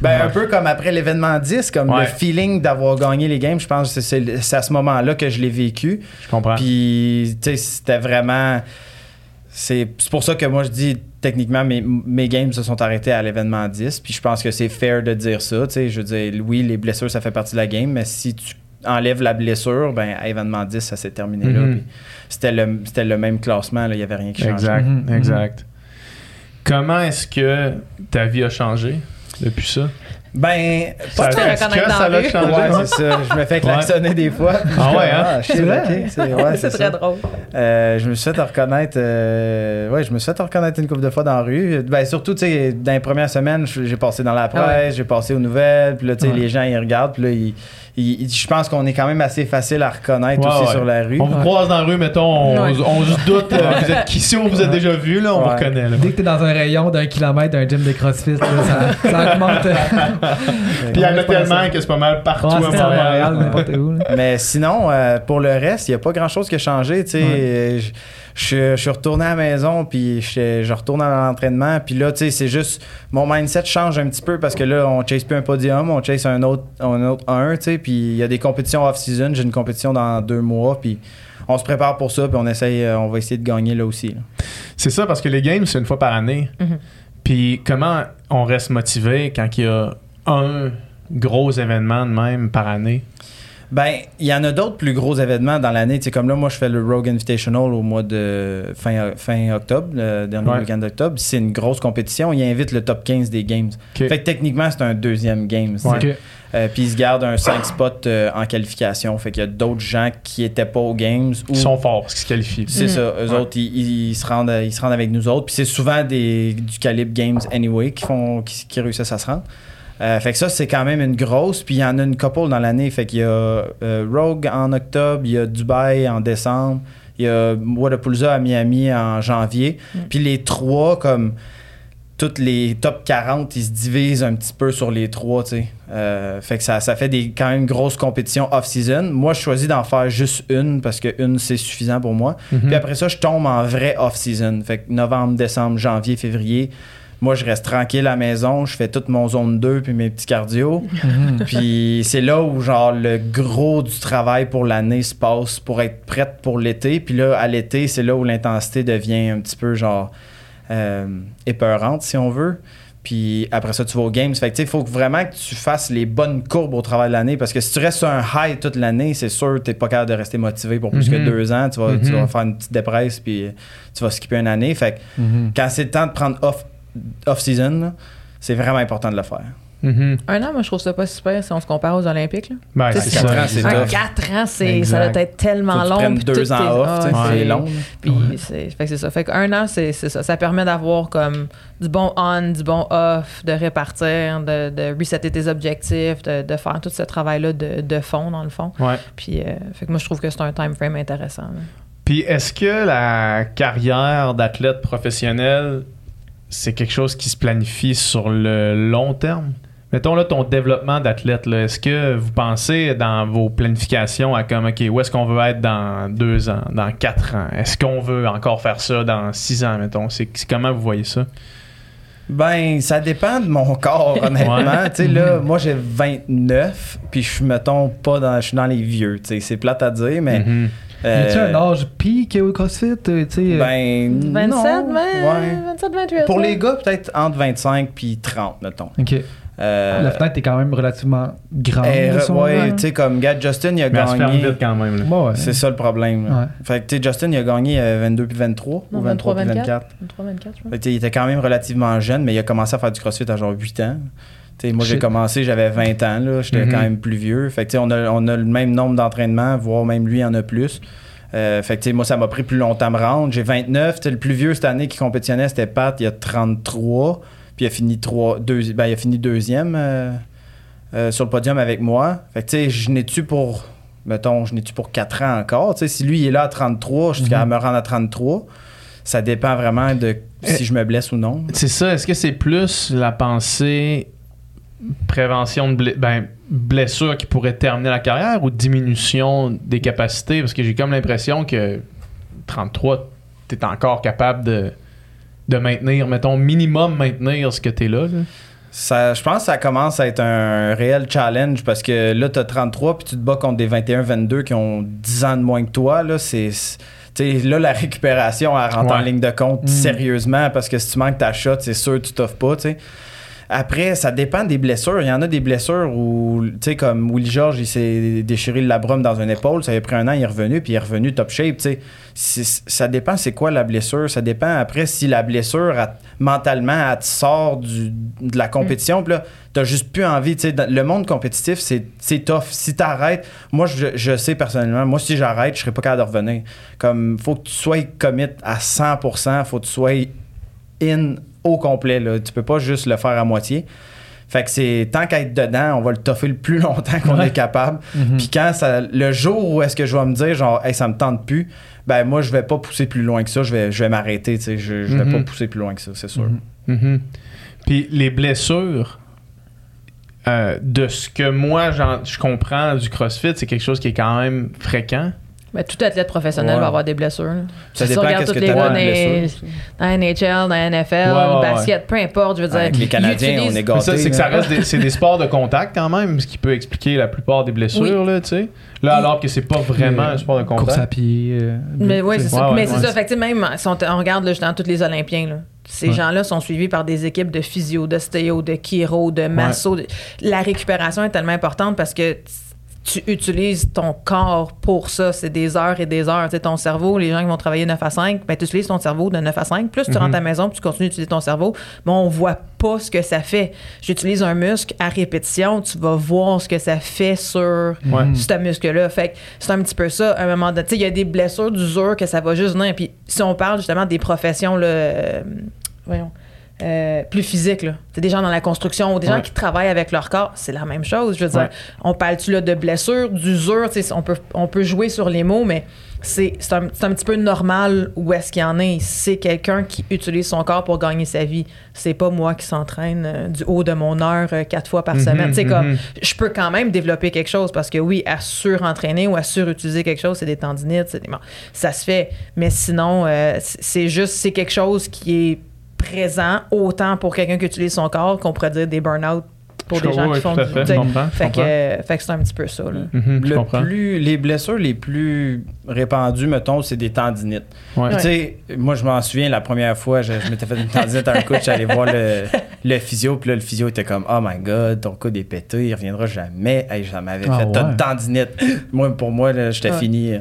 Ben, un peu comme après l'événement 10, comme le feeling d'avoir gagné les games, je pense que c'est- à ce moment-là que je l'ai vécu. Je comprends. Puis, tu sais, c'était vraiment. C'est c'est pour ça que moi, je dis, techniquement, mes, mes games se sont arrêtés à l'événement 10. Puis, je pense que c'est fair de dire ça. Tu sais, je veux dire, oui, les blessures, ça fait partie de la game, mais si tu enlèves la blessure, ben, à événement 10, ça s'est terminé là. Mhm. Puis C'était le, c'était le même classement, il n'y avait rien qui changeait. Exact, exact. Comment est-ce que ta vie a changé depuis ça? Ben, pas que ça la changé? Ouais, c'est ça. Je me fais klaxonner des fois. Ah suis ouais, hein? Ah, C'est vrai? ok. C'est ouais, très ça. drôle. Euh, je me suis fait reconnaître. euh, ouais, je me suis fait reconnaître une couple de fois dans la rue. Ben, surtout, tu sais, dans les premières semaines, j'ai passé dans la presse, Ah ouais. j'ai passé aux nouvelles. Puis là, tu sais, Ouais. les gens, ils regardent. Puis là, ils- je pense qu'on est quand même assez facile à reconnaître Ouais, aussi ouais. sur la rue. On vous croise dans la rue, mettons, on, Ouais. on se doute, euh, vous êtes qui, si on vous a déjà vu, là, on vous reconnaît. Là. Dès que t'es dans un rayon d'un kilomètre d'un gym de CrossFit, là, ça, ça augmente. Puis il y en a tellement que c'est pas mal partout Ouais, à Montréal. Montréal, n'importe où. Mais sinon, euh, pour le reste, il n'y a pas grand-chose qui a changé. tu sais. Je, suis retourné à la maison, puis je, je retourne à l'entraînement. Puis là, tu sais, c'est juste... Mon mindset change un petit peu parce que là, on chase plus un podium, on chase un autre, un autre un, tu sais. Puis il y a des compétitions off-season. J'ai une compétition dans deux mois, puis on se prépare pour ça, puis on essaye, euh, on va essayer de gagner là aussi. là. C'est ça, parce que les games, c'est une fois par année. Mhm. Puis comment on reste motivé quand il y a un gros événement de même par année? Ben, il y en a d'autres plus gros événements dans l'année. Tu sais, comme là, moi, je fais le Rogue Invitational au mois de fin, fin octobre, le dernier Ouais. week-end d'octobre. C'est une grosse compétition. Il invite le top 15 des games. Fait que techniquement, c'est un deuxième game. Ouais. Euh, Puis ils se gardent un 5 spot euh, en qualification. Fait qu'il y a d'autres gens qui étaient pas aux games. Ou Ils sont forts parce qu'ils se qualifient. c'est ça. Eux Ouais. autres, ils, ils se rendent, ils se rendent avec nous autres. Puis c'est souvent des, du calibre Games Anyway qui, font, qui, qui réussissent à se rendre. Euh, fait que ça, c'est quand même une grosse. Puis il y en a une couple dans l'année. Fait qu'il y a euh, Rogue en octobre, il y a Dubaï en décembre, il y a Wadapalooza à Miami en janvier. Puis les trois, comme toutes les top 40, ils se divisent un petit peu sur les trois, tu sais. Euh, fait que ça, ça fait des quand même grosses compétitions off-season. Moi, je choisis d'en faire juste une parce que une, c'est suffisant pour moi. Mhm. Puis après ça, je tombe en vrai off-season. Fait que novembre, décembre, janvier, février. Moi, je reste tranquille à la maison, je fais toute mon zone 2 puis mes petits cardio. puis c'est là où, genre, le gros du travail pour l'année se passe pour être prête pour l'été. Puis là, à l'été, c'est là où l'intensité devient un petit peu, genre, euh, épeurante, si on veut. Puis après ça, tu vas aux games. Fait que, tu sais, il faut vraiment que tu fasses les bonnes courbes au travail de l'année. Parce que si tu restes sur un high toute l'année, c'est sûr que tu n'es pas capable de rester motivé pour plus que deux ans. Tu vas, tu Mhm. vas faire une petite dépresse, puis tu vas skipper une année. Fait que quand c'est le temps de prendre off, off-season, c'est vraiment important de le faire. Mhm. Un an, moi, je trouve ça pas super si on se compare aux Olympiques. Là. Ben, c'est sais, ça. quatre ans, c'est Un tough. 4 ans, ça doit être tellement long. deux ans off, ah, ouais, c'est long. Puis c'est, fait que c'est ça. Fait qu'un an, c'est, c'est ça. Ça permet d'avoir comme du bon on, du bon off, de répartir, de, de resetter tes objectifs, de, de faire tout ce travail-là de, de fond, dans le fond. Ouais. Puis euh, fait que moi, je trouve que c'est un time frame intéressant. là. Puis est-ce que la carrière d'athlète professionnel, c'est quelque chose qui se planifie sur le long terme? Mettons là ton développement d'athlète, là, est-ce que vous pensez dans vos planifications à comme, OK, où est-ce qu'on veut être dans deux ans, dans quatre ans? Est-ce qu'on veut encore faire ça dans six ans, mettons? C'est, comment vous voyez ça? Ben, ça dépend de mon corps, honnêtement. Ouais. Tu sais, là, moi, j'ai 29, puis je suis, mettons, pas dans, je suis dans les vieux. Tu sais, c'est plate à dire, mais. Mhm. Y a-tu euh, un âge peak au CrossFit? euh, tu sais, euh, Ben. 27, non, mais, ouais. 27, 28. Pour ouais. les gars, peut-être entre 25 puis 30, mettons. Ok. Euh, La fenêtre est quand même relativement grande. ouais, tu sais, comme Gad Justin, il a Mais elle se gagné. quand même. Ouais. C'est ça le problème. Ouais. Fait que, tu sais, Justin, il a gagné euh, 22 puis 23. Non, ou 23 puis 23, 24. 23, 24, je crois. Fait que, il était quand même relativement jeune, mais il a commencé à faire du crossfit à genre 8 ans. Moi, j'ai commencé, j'avais 20 ans, là. J'étais Mhm. quand même plus vieux. Fait que, on a, on a le même nombre d'entraînements, voire même lui en a plus. Euh, fait que, tu sais, moi, ça m'a pris plus longtemps à me rendre. J'ai 29. Tu sais, le plus vieux cette année qui compétitionnait, c'était Pat, il a 33. Puis il a fini, trois, deux, ben, il a fini deuxième euh, euh, sur le podium avec moi. Fait que, tu sais, je n'ai-tu pour, mettons, je n'ai-tu pour 4 ans encore? Si lui, il est là à 33, je suis capable de me rendre à 33. ça dépend vraiment de si je me blesse ou non. C'est ça. Est-ce que c'est plus la pensée prévention de ble- ben, blessure qui pourrait terminer la carrière ou diminution des capacités? Parce que j'ai comme l'impression que 33, tu es encore capable de, de maintenir, mettons, minimum maintenir ce que tu es là. là. Ça, je pense que ça commence à être un réel challenge parce que là, tu as 33 puis tu te bats contre des 21-22 qui ont 10 ans de moins que toi. Là, c'est, là la récupération, elle rentre en ligne de compte Mm. sérieusement parce que si tu manques ta shot, c'est sûr que tu t'offres pas. tu sais. Après, ça dépend des blessures. Il y en a des blessures où, tu sais, comme Willie George, il s'est déchiré le labrum dans une épaule. Ça avait pris un an, il est revenu, puis il est revenu top shape. Tu sais, ça dépend c'est quoi la blessure. Ça dépend après si la blessure, mentalement, elle te sort de la compétition. Puis là, t'as juste plus envie. Tu sais, le monde compétitif, c'est tough. Si t'arrêtes, moi, je, je sais personnellement, moi, si j'arrête, je serais pas capable de revenir. Comme, faut que tu sois commit à 100%, faut que tu sois in au complet. Là. Tu peux pas juste le faire à moitié. Fait que c'est tant qu'à être dedans, on va le toffer le plus longtemps qu'on Ouais. est capable. Mhm. Puis quand ça, le jour où est-ce que je vais me dire genre, hey, ça me tente plus, ben moi je vais pas pousser plus loin que ça. Je vais, je vais m'arrêter. tu sais. Je, je vais pas pousser plus loin que ça, c'est sûr. Mhm. Mhm. Puis les blessures, euh, de ce que moi j'en- je comprends du CrossFit, c'est quelque chose qui est quand même fréquent. Ben, tout athlète professionnel Ouais. va avoir des blessures. là. Ça tu dépend regardes tous que les gars dans dans, la les- dans NHL, dans la NFL, Ouais, ouais, basket, peu importe, je veux dire. Avec les Canadiens, utilisent- on est gâtés. ça, c'est que ça là. reste des, c'est des sports de contact quand même, ce qui peut expliquer la plupart des blessures, là, tu sais. Là, alors que c'est pas vraiment un sport de Course à contact. pied. euh, Mais oui, c'est ça. Ouais, mais ouais, c'est ouais. ça. Fait que, même si on, on regarde là, justement tous les Olympiens, là, ces Ouais. gens-là sont suivis par des équipes de physio, de stéo, de chiro, de masso. de- La récupération est tellement importante parce que tu utilises ton corps pour ça. C'est des heures et des heures. Tu sais, ton cerveau, les gens qui vont travailler 9 à 5, ben, tu utilises ton cerveau de 9 à 5. Plus tu Mhm. rentres à la maison, puis tu continues d'utiliser ton cerveau, mais on voit pas ce que ça fait. J'utilise un muscle à répétition, tu vas voir ce que ça fait sur Ouais. ce muscle-là. Fait que c'est un petit peu ça. À un moment donné, tu sais, il y a des blessures d'usure que ça va juste venir. Puis si on parle justement des professions, là, euh, voyons, euh, plus physiques, là. C'est des gens dans la construction ou des gens qui travaillent avec leur corps, c'est la même chose. Je veux dire, Ouais. on parle-tu là de blessures, d'usure, on peut, on peut jouer sur les mots, mais c'est un, un petit peu normal où est-ce qu'il y en est. C'est quelqu'un qui utilise son corps pour gagner sa vie. C'est pas moi qui s'entraîne euh, du haut de mon heure euh, quatre fois par Mhm, semaine. Comme, mhm. je peux quand même développer quelque chose parce que oui, à surentraîner ou à surutiliser quelque chose, c'est des tendinites, c'est des- bon, ça se fait. Mais sinon, c'est juste, c'est quelque chose qui est présent autant pour quelqu'un qui utilise son corps qu'on pourrait dire des burn-out pour Je des gens qui font du- fait, comprends, que, euh, fait que c'est un petit peu ça. Là. Mhm, je Le comprends. plus, les blessures les plus répandues, mettons, c'est des tendinites. Ouais. Puis, Tu sais, moi, je m'en souviens, la première fois, je, je m'étais fait une tendinite à un coach, j'allais voir le, le physio, puis là, le physio était comme, oh my god, ton coude est pété, il reviendra jamais. Hey, ça m'avait Ah fait, ouais. une tendinite. moi, pour moi, là, j'étais Ouais. fini.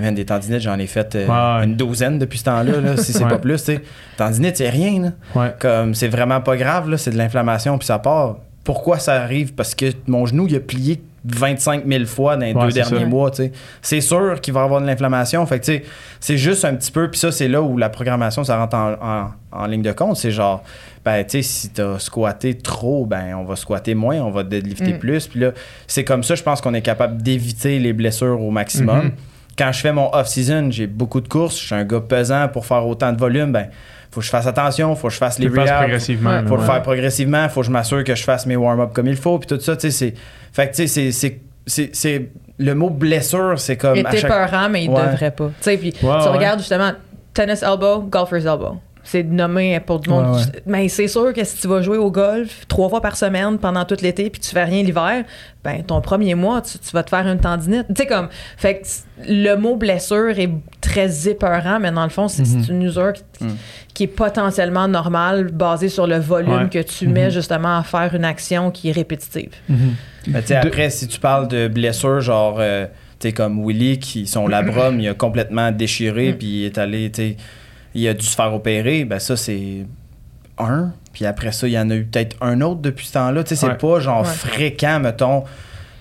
Man, des tendinites, j'en ai fait euh, Ouais, ouais. une douzaine depuis ce temps-là, là, si c'est Ouais. pas plus, tu sais. Tendinite, c'est rien, là. Ouais. Comme, c'est vraiment pas grave, là, c'est de l'inflammation, puis ça part. Pourquoi ça arrive? Parce que mon genou, il a plié 25 000 fois dans les Ouais, deux derniers mois, tu sais. C'est sûr qu'il va y avoir de l'inflammation. Fait que, tu sais, c'est juste un petit peu, puis ça, c'est là où la programmation, ça rentre en, en- en ligne de compte. C'est genre, ben, tu sais, si t'as squatté trop, ben, on va squatter moins, on va deadlifter Mm. plus. Puis là, c'est comme ça, je pense qu'on est capable d'éviter les blessures au maximum. Mhm. Quand je fais mon off-season, j'ai beaucoup de courses, je suis un gars pesant pour faire autant de volume, ben, faut que je fasse attention, faut que je fasse les rehabs, progressivement. Ouais. là, faut le faire progressivement, faut que je m'assure que je fasse mes warm-up comme il faut, puis tout ça, tu sais, c'est... Fait que, tu sais, c'est- c'est... c'est- c'est... Le mot blessure, c'est comme... Il était chaque- peurant, mais il Ouais. devrait pas. Tu sais, puis tu ouais. regardes justement tennis elbow, golfer's elbow. C'est nommé pour du monde. Ouais, ouais. Mais c'est sûr que si tu vas jouer au golf trois fois par semaine pendant tout l'été puis tu fais rien l'hiver, ben ton premier mois, tu, tu vas te faire une tendinite. Tu sais comme fait que le mot blessure est très épeurant, mais dans le fond, c'est Mhm. c'est une usure qui, Mhm. qui est potentiellement normale basée sur le volume Ouais. que tu mets Mhm. justement à faire une action qui est répétitive. Mais tu sais, De- après, si tu parles de blessures, genre, euh, tu sais, comme Willy, qui son labrum, il a complètement déchiré, Mm. puis il est allé, tu sais, il a dû se faire opérer, ben ça, c'est un. Puis après ça, il y en a eu peut-être un autre depuis ce temps-là. Tu sais, c'est Ouais. pas genre Ouais. fréquent, mettons,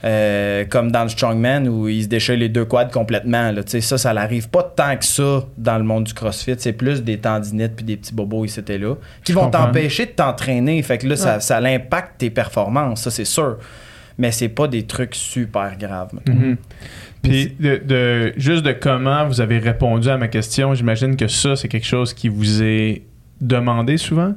euh, comme dans le Strongman où il se déchire les deux quads complètement. Là. Tu sais, ça, ça n'arrive pas tant que ça dans le monde du CrossFit. C'est plus des tendinites puis des petits bobos ici et là qui Je vont t'empêcher de t'entraîner. Fait que là, ça, Ouais. ça impacte tes performances, ça c'est sûr. Mais c'est pas des trucs super graves. mettons. Puis de, de- juste de comment vous avez répondu à ma question, j'imagine que ça, c'est quelque chose qui vous est demandé souvent?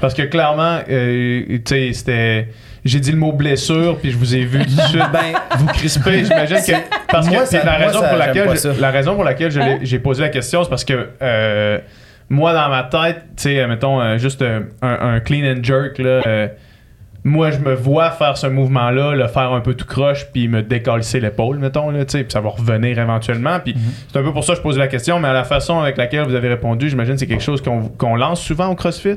Parce que clairement, euh, tu sais, c'était. J'ai dit le mot blessure, puis je vous ai vu tout de suite Ben, vous crisper. J'imagine que. Parce que Moi, ça- la, moi, raison ça, pour laquelle je- la raison pour laquelle j'ai posé la question, c'est parce que euh, moi, dans ma tête, tu sais, mettons, euh, juste euh, un, un clean and jerk, là. Moi, je me vois faire ce mouvement-là, le faire un peu tout croche, puis me décalisser l'épaule, mettons, là, tu sais, puis ça va revenir éventuellement. Puis c'est un peu pour ça que je pose la question, mais à la façon avec laquelle vous avez répondu, j'imagine que c'est quelque chose qu'on qu'on lance souvent au CrossFit?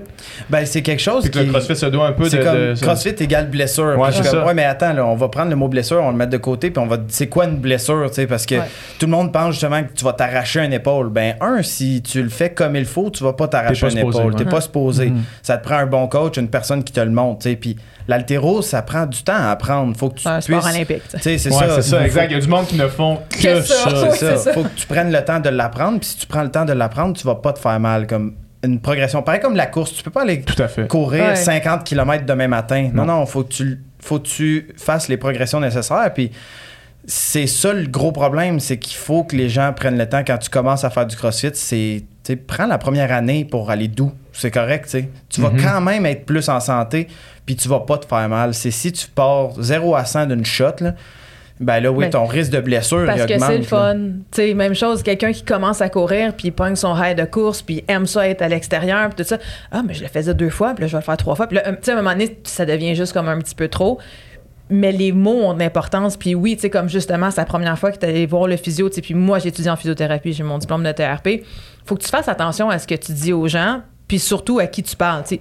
ben c'est quelque chose Puis que qui le CrossFit se doit un peu de. c'est comme de- CrossFit égale blessure. Ouais, Puis je suis c'est comme, ça. ouais, mais attends, là, on va prendre le mot blessure, on va le mettre de côté, puis on va. C'est quoi une blessure, tu sais, parce que Ouais. tout le monde pense justement que tu vas t'arracher une épaule. Ben, un, si tu le fais comme il faut, tu vas pas t'arracher T'es une pas supposé, épaule. ouais. T'es pas supposé. Mhm. Ça te prend un bon coach, une personne qui te le montre, tu sais. Puis l'altéro, ça prend du temps à apprendre. Faut que tu C'est un puisses. sport olympique. c'est Ouais, ça. c'est ça, Faut- exact. Il y a du monde qui ne font que, Que ça. ça. Faut que tu prennes le temps de l'apprendre. Puis si tu prends le temps de l'apprendre, tu vas pas te faire mal. Comme une progression. Pareil comme la course. Tu peux pas aller Tout à fait. courir Ouais. 50 km demain matin. Non, Non. non, faut que tu, faut que tu fasses les progressions nécessaires. Puis c'est ça le gros problème, c'est qu'il faut que les gens prennent le temps quand tu commences à faire du CrossFit. C'est, prends la première année pour aller doux. C'est correct, tu vas Mhm. quand même être plus en santé, puis tu vas pas te faire mal. C'est si tu pars 0 à 100 d'une shot, là, ben là, oui, Ben, ton risque de blessure, Parce il que augmente. c'est le fun. Tu sais, même chose, quelqu'un qui commence à courir, puis il pogne son high de course, puis il aime ça être à l'extérieur, puis tout ça. Ah, mais je le faisais deux fois, puis là, je vais le faire trois fois. Puis là, euh, tu sais, à un moment donné, ça devient juste comme un petit peu trop. Mais les mots ont de l'importance. Puis oui, tu sais, comme justement, c'est la première fois que tu allé voir le physio. Tu sais, puis moi, j'ai étudié en physiothérapie, j'ai mon diplôme de TRP. faut que tu fasses attention à ce que tu dis aux gens, puis surtout à qui tu parles. Tu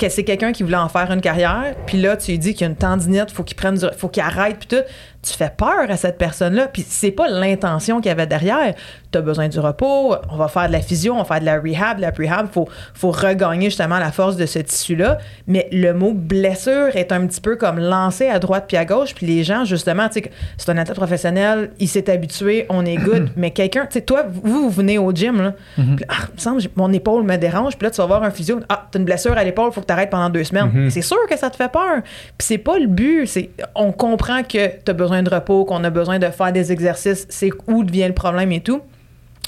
sais, c'est quelqu'un qui voulait en faire une carrière, puis là, tu lui dis qu'il y a une tendinite, faut qu'il prenne du- faut qu'il arrête, puis tout. Tu fais peur à cette personne-là, puis c'est pas l'intention qu'il y avait derrière. Tu as besoin du repos, on va faire de la physio, on va faire de la rehab, de la prehab, faut, faut regagner justement la force de ce tissu-là. Mais le mot blessure est un petit peu comme lancé à droite puis à gauche, puis les gens, justement, tu sais, c'est un athlète professionnel, il s'est habitué, on est good, mais quelqu'un, tu sais, toi, vous, vous venez au gym, là, puis, ah, il me semble, mon épaule me dérange, puis là, tu vas voir un physio, ah, t'as une blessure à l'épaule, faut que t'arrêtes pendant deux semaines. Mhm. C'est sûr que ça te fait peur. Puis c'est pas le but, c'est, on comprend que t'as besoin de repos, qu'on a besoin de faire des exercices, c'est où devient le problème et tout.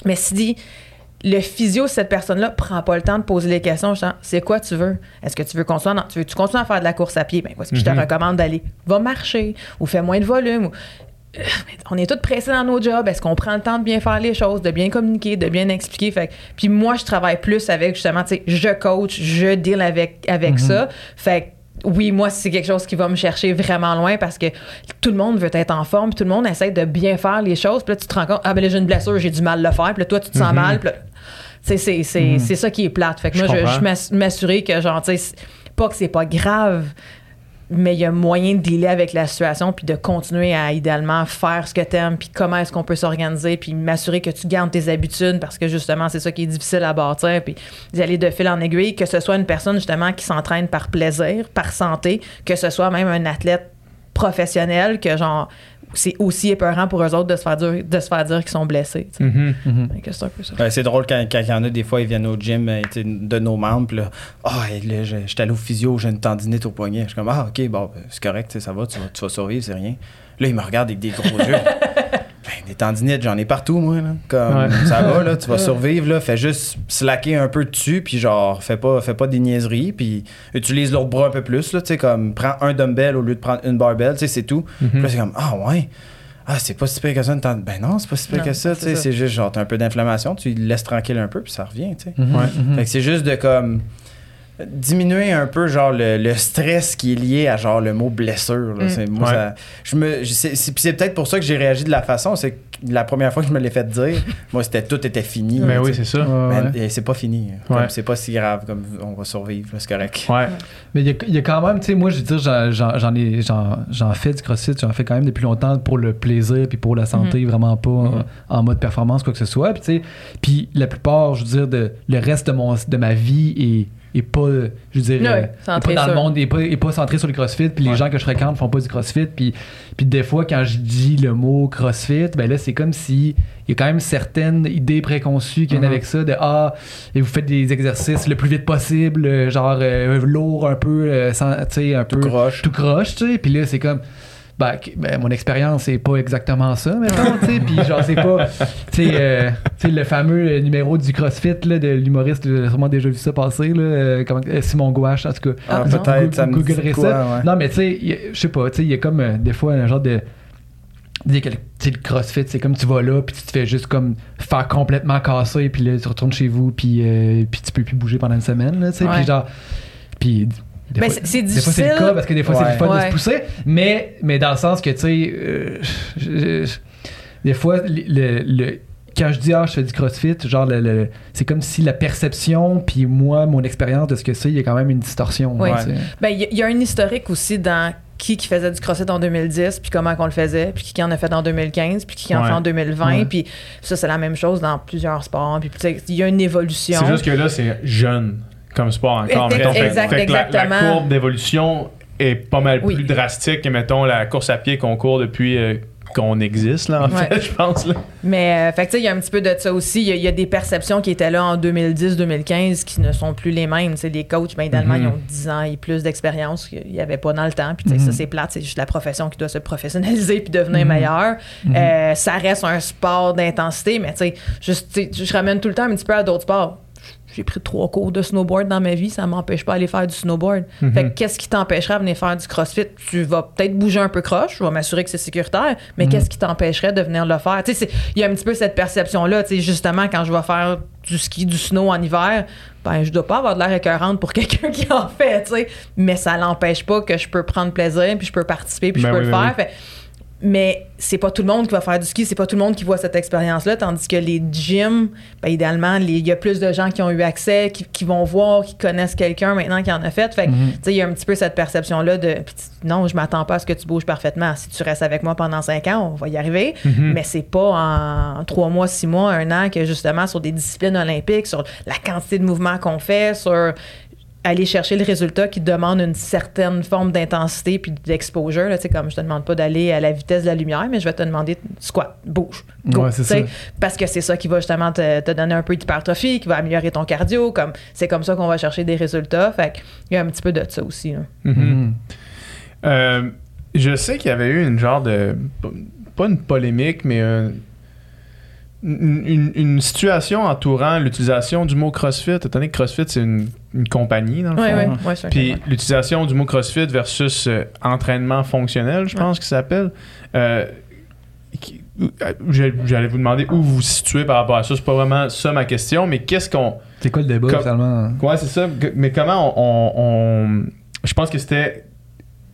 Mais si le physio, cette personne-là, prend pas le temps de poser les questions, c'est quoi tu veux? Est-ce que tu veux qu'on soit dans- tu veux tu continues à faire de la course à pied? Ben, voici que je te Mhm. recommande d'aller. Va marcher ou fais moins de volume. ou- Euh, On est tous pressés dans nos jobs. Est-ce qu'on prend le temps de bien faire les choses, de bien communiquer, de bien expliquer? Fait puis moi, je travaille plus avec justement, tu sais, je coach, je deal avec, avec Mhm. ça. Fait oui, moi, c'est quelque chose qui va me chercher vraiment loin parce que tout le monde veut être en forme, tout le monde essaie de bien faire les choses. Puis là, tu te rends compte, ah ben là, j'ai une blessure, j'ai du mal à le faire. Puis là, toi, tu te sens Mhm. mal. Puis là, c'est, c'est, c'est, Mhm. c'est ça qui est plate. Fait que Je moi, je, comprends. je m'ass- m'assurer que, genre, tu sais, pas que c'est pas grave, mais il y a moyen de dealer avec la situation puis de continuer à idéalement faire ce que t'aimes puis comment est-ce qu'on peut s'organiser puis m'assurer que tu gardes tes habitudes parce que justement c'est ça qui est difficile à bâtir puis d'y aller de fil en aiguille que ce soit une personne justement qui s'entraîne par plaisir par santé que ce soit même un athlète professionnel que genre c'est aussi épeurant pour eux autres de se faire dire, de se faire dire qu'ils sont blessés. Mhm. Mhm. Que c'est un peu ça Ouais, c'est drôle quand quand il y en a des fois, ils viennent au gym euh, de nos membres, là, ah, là, je- j'étais allé au physio, j'ai une tendinite au poignet. Je suis comme, ah, ok, bon, ben, c'est correct, ça va, tu vas, tu vas survivre, c'est rien. Là, ils me regardent avec des gros yeux. Ben, des tendinites, j'en ai partout, moi, là. Comme, Ouais. ça va, là, tu vas survivre, là. Fais juste slacker un peu dessus, puis genre, fais pas, fais pas des niaiseries, puis utilise l'autre bras un peu plus, là, tu sais, comme, prends un dumbbell au lieu de prendre une barbell, tu sais, c'est tout. Mhm. Puis là, c'est comme, ah, ouais. Ah, c'est pas si pire que ça. une tend- Ben non, c'est pas si pire Non, que ça. c'est tu sais. C'est juste genre, t'as un peu d'inflammation, tu le laisses tranquille un peu, puis ça revient. tu sais. Ouais. Mhm. Fait que c'est juste de comme diminuer un peu genre le, le stress qui est lié à genre le mot blessure. là. Mm. C'est- moi, Ouais. ça- je me, c'est, c'est- puis c'est peut-être pour ça que j'ai réagi de la façon. C'est que la première fois que je me l'ai fait dire, moi, c'était tout était fini. Mais là, oui, c'est ça. Ouais, Mais, ouais. c'est pas fini. Comme Ouais. C'est pas si grave comme on va survivre. là, C'est correct. Ouais. Mais il y, a- il y a quand même, tu sais, moi, je veux dire, j'en- j'en j'en ai, j'en j'en fais du crossfit, j'en fais quand même depuis longtemps pour le plaisir puis pour la santé, vraiment pas Mhm. euh, en mode performance, quoi que ce soit. Puis, tu sais, puis la plupart, je veux dire, de, le reste de, mon, de ma vie est, est pas, euh, je veux dire, Ouais, euh, est pas dans le monde, est pas, est pas centré sur le crossfit. Puis les Ouais. gens que je fréquente font pas du crossfit. Puis, puis des fois, quand je dis le mot crossfit, ben là, c'est comme si il y a quand même certaines idées préconçues qui viennent Mhm. avec ça de ah et vous faites des exercices le plus vite possible euh, genre euh, lourd un peu euh, sans- tu sais un Tout peu croche. tout croche tu sais puis là c'est comme ben, ben, mon expérience, c'est pas exactement ça, mettons, tu sais. Puis genre, c'est pas. Tu sais, euh, tu sais, le fameux numéro du CrossFit, là, de l'humoriste, j'ai sûrement déjà vu ça passer, là. euh, comment, euh, Simon Gouache, en tout cas. Ah, Ah, peut-être, ça me dit Googlerai quoi, ça. ouais. Non, mais tu sais, je sais pas, tu sais, il y a comme euh, des fois un genre de. Dire que le- tu sais, le CrossFit, c'est comme tu vas là, puis tu te fais juste comme faire complètement casser, puis là, tu retournes chez vous, puis, euh, puis tu peux plus bouger pendant une semaine, là, tu sais. Ouais. Puis genre. Puis. Des Mais fois, c'est- c'est des fois, c'est le difficile. cas parce que des fois, c'est Ouais. le fun de Ouais. se pousser. Mais, mais dans le sens que, tu sais, euh, des fois, le, le- le- quand je dis, ah, je fais du crossfit, genre, le, le- c'est comme si la perception, puis moi, mon expérience de ce que c'est, il y a quand même une distorsion. Oui. sais. Ben, il y, y a un historique aussi dans qui qui faisait du CrossFit en 2010, puis comment qu'on le faisait, puis qui en a fait en 2015, puis qui en Ouais. fait en 2020, Ouais. puis ça, c'est la même chose dans plusieurs sports. Puis tu sais, il y a une évolution. C'est juste que là, c'est jeune comme sport encore. Exact-. Fait- exact- fait la- la, exactement. courbe d'évolution est pas mal Oui. plus drastique que, mettons, la course à pied qu'on court depuis euh, qu'on existe, là, en Ouais. fait, je pense. Là. Mais, euh, fait tu sais, il y a un petit peu de ça aussi. Il y a- il y, a des perceptions qui étaient là en 2010-2015 qui ne sont plus les mêmes. Sais, les coachs, ben, idéalement, Mhm. ils ont 10 ans et plus d'expérience qu'il n'y avait pas dans le temps. Puis, sais, Mhm. ça, c'est plate. C'est juste la profession qui doit se professionnaliser puis devenir Mhm. meilleure. Euh, ça reste un sport d'intensité, mais tu sais, juste, tu sais, je ramène tout le temps un petit peu à d'autres sports. J'ai pris trois cours de snowboard dans ma vie, ça m'empêche pas d'aller faire du snowboard. Mhm. Fait que qu'est-ce qui t'empêcherait de venir faire du crossfit? Tu vas peut-être bouger un peu croche, je vais m'assurer que c'est sécuritaire, mais qu'est-ce qui t'empêcherait de venir le faire? Tu sais, c'est- il y a un petit peu cette perception-là, tu sais, justement, quand je vais faire du ski, du snow en hiver, ben, je dois pas avoir de l'air écœurante pour quelqu'un qui en fait, tu sais, mais ça l'empêche pas que je peux prendre plaisir, puis je peux participer, puis Ben je peux oui, le ben faire. Fait- mais c'est pas tout le monde qui va faire du ski, c'est pas tout le monde qui voit cette expérience-là, tandis que les gyms, ben, idéalement, il y a plus de gens qui ont eu accès, qui, qui vont voir, qui connaissent quelqu'un maintenant qui en a fait. Fait que, Mhm. tu sais, il y a un petit peu cette perception-là de non, je m'attends pas à ce que tu bouges parfaitement. Si tu restes avec moi pendant cinq ans, on va y arriver. Mhm. Mais c'est pas en trois mois, six mois, un an que justement sur des disciplines olympiques, sur la quantité de mouvements qu'on fait, sur aller chercher le résultat qui demande une certaine forme d'intensité puis d'exposure. là. Comme je te demande pas d'aller à la vitesse de la lumière, mais je vais te demander squat, bouge, go. Ouais, ça. Parce que c'est ça qui va justement te, te donner un peu d'hypertrophie, qui va améliorer ton cardio. Comme, c'est comme ça qu'on va chercher des résultats. Fait qu'il y a un petit peu de ça aussi. là. Mhm. Mhm. Euh, je sais qu'il y avait eu une genre de. Pas une polémique, mais un- une, situation entourant l'utilisation du mot CrossFit, étant donné que CrossFit, c'est une, une compagnie, dans le Oui, fond. Puis l'utilisation du mot CrossFit versus euh, entraînement fonctionnel, je pense que ça s'appelle. Euh, euh, J'allais vous demander où vous vous situez par rapport à ça. C'est pas vraiment ça ma question, mais qu'est-ce qu'on. C'est quoi le débat, Comme- finalement? Ouais, c'est ça. Mais comment on. on- on- Je pense que c'était.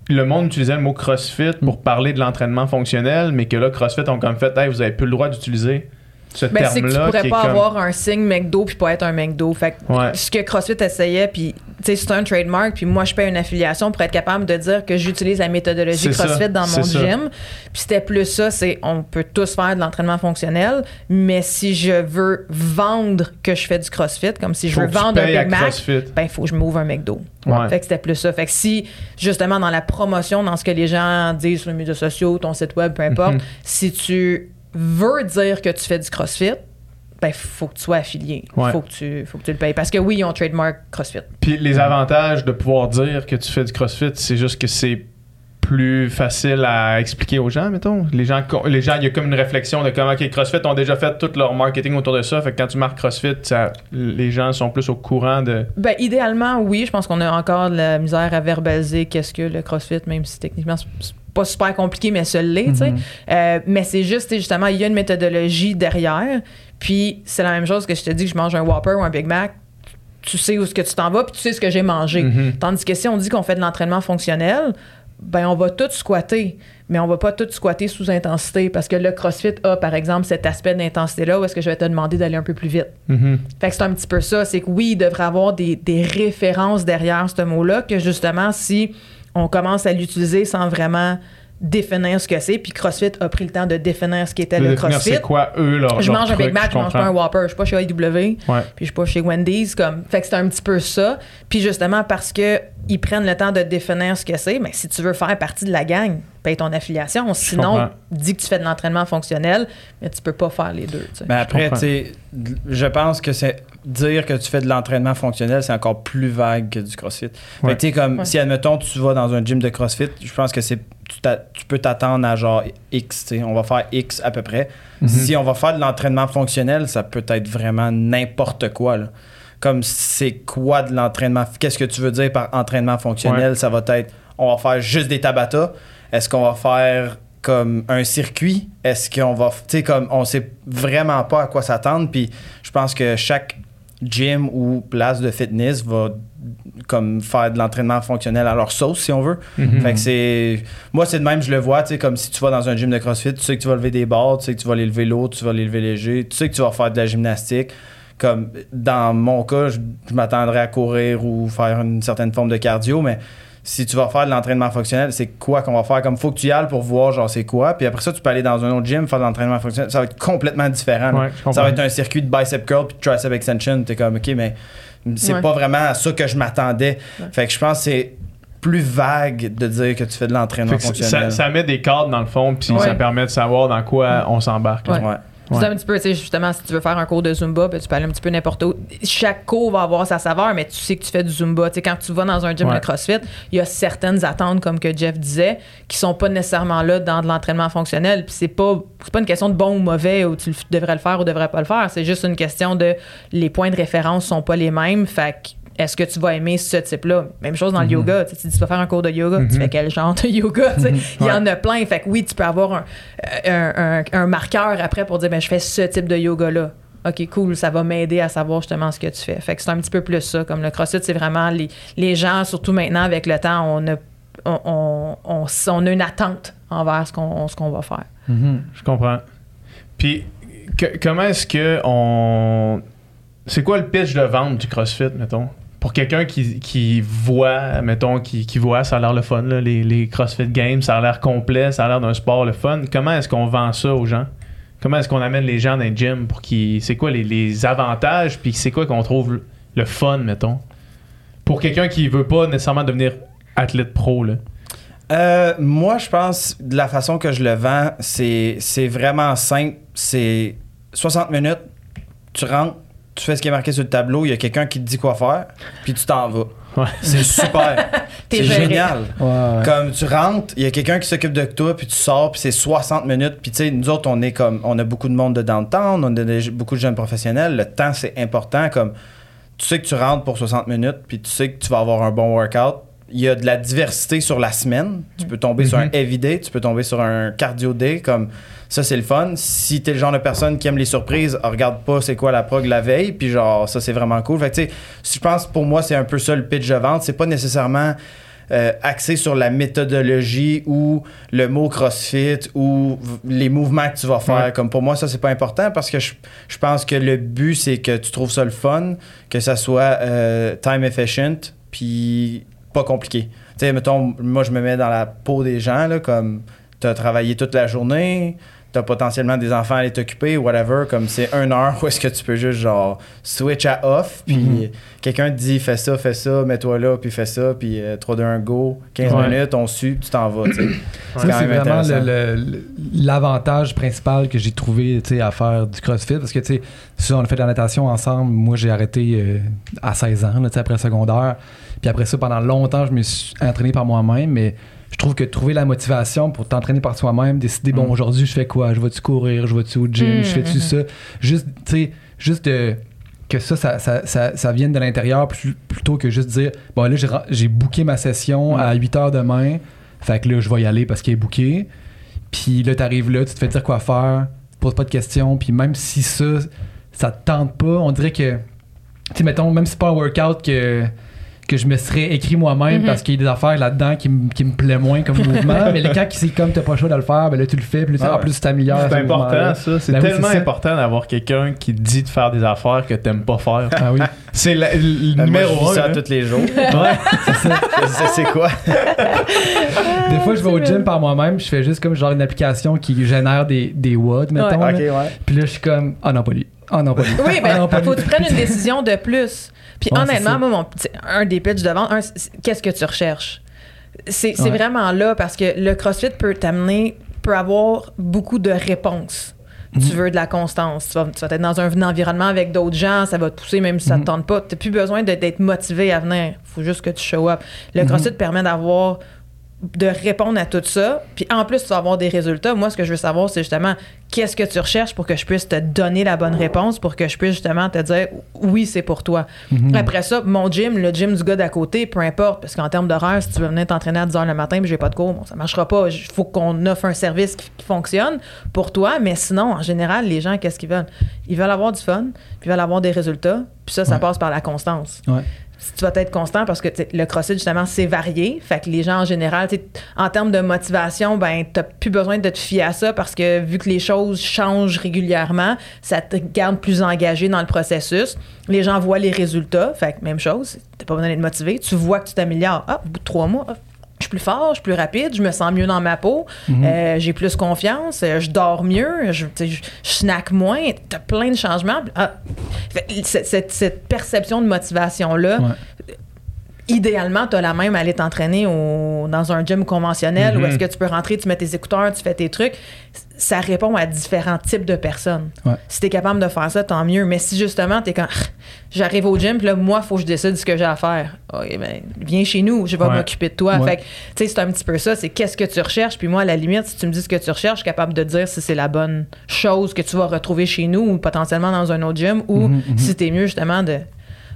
Le monde utilisait le mot CrossFit pour parler de l'entraînement fonctionnel, mais que là, CrossFit ont comme fait, hey, vous avez plus le droit d'utiliser ce Ben, c'est que tu terme-là. pourrais pas comme- avoir un signe McDo puis pas être un McDo. Fait que Ouais. ce que CrossFit essayait, puis tu sais, c'est un trademark, puis moi je paie une affiliation pour être capable de dire que j'utilise la méthodologie ça, CrossFit dans mon gym. Puis c'était plus ça, c'est on peut tous faire de l'entraînement fonctionnel, mais si je veux vendre que je fais du CrossFit, comme si je Faut veux vendre un Big Mac, ben faut que je m'ouvre un McDo. Ouais. Fait que c'était plus ça. Fait que si, justement, dans la promotion, dans ce que les gens disent sur les médias sociaux, ton site web, peu importe, Mhm. si tu veux dire que tu fais du CrossFit, ben, faut que tu sois affilié. Ouais. Faut, que tu, faut que tu le payes. Parce que oui, ils ont trademark CrossFit. Puis les avantages de pouvoir dire que tu fais du CrossFit, c'est juste que c'est plus facile à expliquer aux gens, mettons. Les gens, les gens, il y a comme une réflexion de comment OK, CrossFit ont déjà fait tout leur marketing autour de ça. Fait que quand tu marques CrossFit, ça, les gens sont plus au courant de. Ben, idéalement, oui. Je pense qu'on a encore de la misère à verbaliser qu'est-ce que le CrossFit, même si techniquement, c'est pas super compliqué, mais ça l'est, tu sais. Mhm. Euh, mais c'est juste, justement, il y a une méthodologie derrière. Puis c'est la même chose que je te dis que je mange un Whopper ou un Big Mac. Tu sais où est-ce que tu t'en vas, puis tu sais ce que j'ai mangé. Mhm. Tandis que si on dit qu'on fait de l'entraînement fonctionnel, ben on va tout squatter, mais on va pas tout squatter sous intensité parce que le CrossFit a par exemple cet aspect d'intensité-là où est-ce que je vais te demander d'aller un peu plus vite. Mhm. Fait que c'est un petit peu ça, c'est que oui, il devrait avoir des, des références derrière ce mot-là que justement si on commence à l'utiliser sans vraiment définir ce que c'est, puis CrossFit a pris le temps de définir ce qu'était le CrossFit. c'est quoi eux leur. Je leur mange un Big Mac, je mange pas un. Whopper, je suis pas chez Ouais. puis je suis pas chez Wendy's comme fait que c'est un petit peu ça puis justement parce que ils prennent le temps de définir ce que c'est. Mais si tu veux faire partie de la gang, paye ton affiliation. Sinon, dis que tu fais de l'entraînement fonctionnel, mais tu peux pas faire les deux. tu sais. Mais après, comprends. tu sais, je pense que c'est dire que tu fais de l'entraînement fonctionnel, c'est encore plus vague que du CrossFit. Fait Ouais. que tu sais, comme Ouais. si, admettons, tu vas dans un gym de CrossFit, je pense que c'est tu, peux t'attendre à genre X, tu sais, on va faire X à peu près. Mhm. Si on va faire de l'entraînement fonctionnel, ça peut être vraiment n'importe quoi. Là. Comme c'est quoi de l'entraînement Qu'est-ce que tu veux dire par entraînement fonctionnel? Ça va être on va faire juste des tabata. Est-ce qu'on va faire comme un circuit? Est-ce qu'on va tu sais comme on sait vraiment pas à quoi s'attendre puis je pense que chaque gym ou place de fitness va comme faire de l'entraînement fonctionnel à leur sauce si on veut. Mhm. Fait que c'est. Moi, c'est de même, je le vois, tu sais, comme si tu vas dans un gym de CrossFit, tu sais que tu vas lever des barres, tu sais que tu vas les lever lourd, tu vas les lever léger, tu sais que tu vas faire de la gymnastique. Comme dans mon cas, je, je m'attendrais à courir ou faire une certaine forme de cardio, mais si tu vas faire de l'entraînement fonctionnel, c'est quoi qu'on va faire? Comme faut que tu y ailles pour voir, genre, c'est quoi? Puis après ça, tu peux aller dans un autre gym, faire de l'entraînement fonctionnel. Ça va être complètement différent. Ouais, ça va être un circuit de bicep curl puis de tricep extension. T'es comme, OK, mais c'est Ouais. pas vraiment à ça que je m'attendais. Fait que je pense que c'est plus vague de dire que tu fais de l'entraînement ça, fonctionnel. ça met des cadres dans le fond, puis Ouais. ça permet de savoir dans quoi on s'embarque. Ouais. C'est un petit peu, tu sais, justement, si tu veux faire un cours de Zumba, ben, tu peux aller un petit peu n'importe où. Chaque cours va avoir sa saveur, mais tu sais que tu fais du Zumba. Tu sais, quand tu vas dans un gym Ouais. de CrossFit, il y a certaines attentes, comme que Jeff disait, qui sont pas nécessairement là dans de l'entraînement fonctionnel. Puis c'est pas, c'est pas une question de bon ou mauvais, ou tu devrais le faire ou devrais pas le faire. C'est juste une question de les points de référence sont pas les mêmes. Fait que est-ce que tu vas aimer ce type-là? Même chose dans le yoga. Tu sais, tu dis, tu vas faire un cours de yoga, tu fais quel genre de yoga? sais? Il y en a plein. Fait que oui, tu peux avoir un, un, un- un marqueur après pour dire, ben, je fais ce type de yoga-là. OK, cool, ça va m'aider à savoir justement ce que tu fais. Fait que c'est un petit peu plus ça. Comme le CrossFit, c'est vraiment les, les gens, surtout maintenant avec le temps, on a, on, on, on- a une attente envers ce qu'on ce qu'on va faire. Mhm. Je comprends. Puis, que- comment est-ce que on. C'est quoi le pitch de vente du CrossFit, mettons? Pour quelqu'un qui, qui voit, mettons, qui, qui voit, ça a l'air le fun, là, les, les CrossFit Games, ça a l'air complet, ça a l'air d'un sport le fun. Comment est-ce qu'on vend ça aux gens? Comment est-ce qu'on amène les gens dans les gyms pour qu'ils. C'est quoi les, les avantages, puis c'est quoi qu'on trouve le- fun, mettons? Pour quelqu'un qui veut pas nécessairement devenir athlète pro, là. Euh, moi, je pense, de la façon que je le vends, c'est vraiment simple. C'est 60 minutes, tu rentres, tu fais ce qui est marqué sur le tableau, il y a quelqu'un qui te dit quoi faire, puis tu t'en vas. Ouais. C'est super. C'est génial. Ouais, ouais. Comme tu rentres, il y a quelqu'un qui s'occupe de toi, puis tu sors, puis c'est 60 minutes. Puis tu sais, nous autres, on est comme, on a beaucoup de monde de downtown, on a des- beaucoup de jeunes professionnels. Le temps, c'est important. Comme, tu sais que tu rentres pour 60 minutes, puis tu sais que tu vas avoir un bon workout. Il y a de la diversité sur la semaine. Tu peux tomber sur un heavy day, tu peux tomber sur un cardio day. Comme, ça, c'est le fun. Si t'es le genre de personne qui aime les surprises, regarde pas c'est quoi la prog la veille, puis genre, ça, c'est vraiment cool. Fait que tu sais, je pense pour moi, c'est un peu ça le pitch de vente. C'est pas nécessairement euh, axé sur la méthodologie ou le mot CrossFit ou les mouvements que tu vas faire. Ouais. Comme pour moi, ça, c'est pas important parce que je, je pense que le but, c'est que tu trouves ça le fun, que ça soit euh, time efficient, puis pas compliqué. Tu sais, mettons, moi, je me mets dans la peau des gens, là, comme tu as travaillé toute la journée, tu as potentiellement des enfants à aller t'occuper, whatever, comme c'est une heure où est-ce que tu peux juste, genre, switch à off, puis Mhm. quelqu'un te dit, fais ça, fais ça, mets-toi là, puis fais ça, puis euh, 3, 2, 1, go, 15 Ouais. minutes, on suit, tu t'en vas, c'est vraiment l'avantage principal que j'ai trouvé tu sais, à faire du CrossFit. Parce que, tu sais, on a fait de la natation ensemble. Moi, j'ai arrêté euh, à 16 ans, tu sais, après secondaire. Puis après ça, pendant longtemps, je me suis entraîné par moi-même. Mais je trouve que trouver la motivation pour t'entraîner par soi-même, décider, bon, Mm. aujourd'hui, je fais quoi? Je vais-tu courir? Je vais-tu au gym? Mm, Je fais-tu mhm. ça? Juste, tu sais, juste de que ça, ça, ça, ça, ça vienne de l'intérieur plus- plutôt que juste dire bon là j'ai booké ma session Mm. à 8 h demain fait que là je vais y aller parce qu'elle est bookée puis là t'arrives là tu te fais dire quoi faire tu poses pas de questions puis même si ça ça te tente pas on dirait que tu sais mettons même si c'est pas un workout que que je me serais écrit moi-même Mhm. parce qu'il y a des affaires là-dedans qui, me- qui me plaît moins comme mouvement mais quand c'est comme t'as pas le choix de le faire ben là tu le fais puis Ah en plus tu t'améliores C'est important, ça. C'est Ben tellement c'est important d'avoir quelqu'un qui te dit de faire des affaires que t'aimes pas faire. ah oui C'est la- le moi, numéro je un. ça hein. tous les jours. Ouais. sais c'est quoi? Des fois, je vais au gym par moi-même, je fais juste comme genre une application qui génère des, des watts, mettons. Ouais. là. ok, ouais. Puis là, je suis comme, ah non, pas lui. Ah non, pas lui. Oui, ben, non, pas faut que tu prennes une décision de plus. Puis Ouais, honnêtement, moi, mon, petit- un des pitchs de vente, qu'est-ce que tu recherches? C'est Ouais. vraiment là parce que le CrossFit peut t'amener, peut avoir beaucoup de réponses. Mhm. Tu veux de la constance. Tu vas, tu vas être dans un environnement avec d'autres gens, ça va te pousser même si ça Mhm. te tente pas. Tu n'as plus besoin d'être motivé à venir. faut juste que tu show up. Le Mhm. CrossFit permet d'avoir de répondre à tout ça. Puis en plus, tu vas avoir des résultats. Moi, ce que je veux savoir, c'est justement qu'est-ce que tu recherches pour que je puisse te donner la bonne réponse, pour que je puisse justement te dire oui, c'est pour toi. Mhm. Après ça, mon gym, le gym du gars d'à côté, peu importe, parce qu'en termes d'horaire, si tu veux venir t'entraîner à 10 h le matin puis j'ai pas de cours, bon, ça marchera pas. Il faut qu'on offre un service qui, qui fonctionne pour toi. Mais sinon, en général, les gens, qu'est-ce qu'ils veulent? Ils veulent avoir du fun, puis ils veulent avoir des résultats. Puis ça, ça Ouais. passe par la constance Ouais. Tu vas être constant parce que le CrossFit justement c'est varié. Fait que les gens en général en termes de motivation ben t'as plus besoin de te fier à ça parce que vu que les choses changent régulièrement ça te garde plus engagé dans le processus. Les gens voient les résultats. Fait que même chose t'as pas besoin d'être motivé tu vois que tu t'améliores. Ah, au bout de trois mois ah, je suis plus fort, je suis plus rapide, je me sens mieux dans ma peau, euh, j'ai plus confiance, euh, je dors mieux, je, snack moins, t'as plein de changements. Ah, fait, cette, cette- cette perception de motivation-là, Ouais. Idéalement, tu as la même à aller t'entraîner dans un gym conventionnel où est-ce que tu peux rentrer, tu mets tes écouteurs, tu fais tes trucs. Ça répond à différents types de personnes. Ouais. Si tu es capable de faire ça, tant mieux. Mais si justement, tu es quand j'arrive au gym, puis là, moi, il faut que je décide ce que j'ai à faire. Ok, ben, viens chez nous, je vais Ouais. m'occuper de toi. Ouais. Fait que, tu sais, c'est un petit peu ça. C'est qu'est-ce que tu recherches? Puis moi, à la limite, si tu me dis ce que tu recherches, je suis capable de dire si c'est la bonne chose que tu vas retrouver chez nous ou potentiellement dans un autre gym ou mhm. si t'es mieux justement de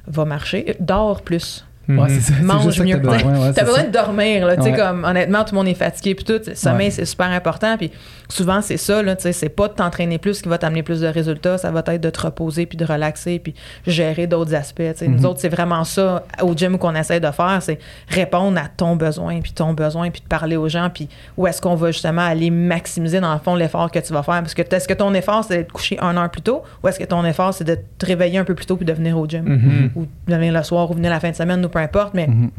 va marcher, dors plus Ouais, c'est ça. mange mieux. t'as besoin, ouais, de dormir, là. Tu sais, Ouais. comme, honnêtement, tout le monde est fatigué, puis tout. Le sommeil, Ouais. c'est super important. Puis souvent, c'est ça, c'est pas de t'entraîner plus qui va t'amener plus de résultats. Ça va être de te reposer, puis de relaxer, puis gérer d'autres aspects. Sais, Mhm. Nous autres, c'est vraiment ça, au gym, qu'on essaie de faire. C'est répondre à ton besoin, puis ton besoin, puis de parler aux gens, puis où est-ce qu'on va justement aller maximiser, dans le fond, l'effort que tu vas faire. Parce que est-ce que ton effort, c'est d'être couché un heure plus tôt, ou est-ce que ton effort, c'est de te réveiller un peu plus tôt, puis de venir au gym? Mhm. Ou de venir le soir, ou venir la fin de semaine, ou peu importe. Mais Mhm.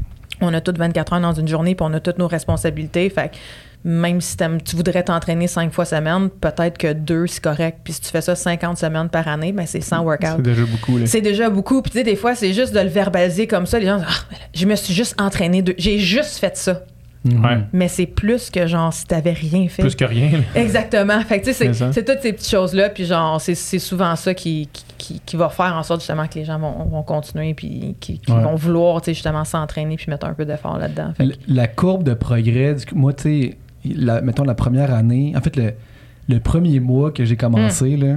on a toutes 24 heures dans une journée, puis on a toutes nos responsabilités. Fait que même si tu voudrais t'entraîner 5 fois semaine, peut-être que 2, c'est correct. Puis si tu fais ça 50 semaines par année, ben c'est 100 C'est workouts. déjà beaucoup. C'est déjà beaucoup. Puis tu sais, des fois, c'est juste de le verbaliser comme ça. Les gens disent, Ah, je me suis juste entraîné deux. J'ai juste fait ça. Ouais. Mais c'est plus que genre si t'avais rien fait. Plus que rien. Exactement. Fait tu sais, C'est toutes ces petites choses-là. Puis genre, c'est c'est souvent ça qui, qui, qui- qui va faire en sorte justement que les gens vont, vont continuer puis qui, qui Ouais. vont vouloir tu sais, justement s'entraîner puis mettre un peu d'effort là-dedans. Que- La courbe de progrès, du- moi, tu sais, mettons la première année, en fait, le, le premier mois que j'ai commencé, Hmm. là,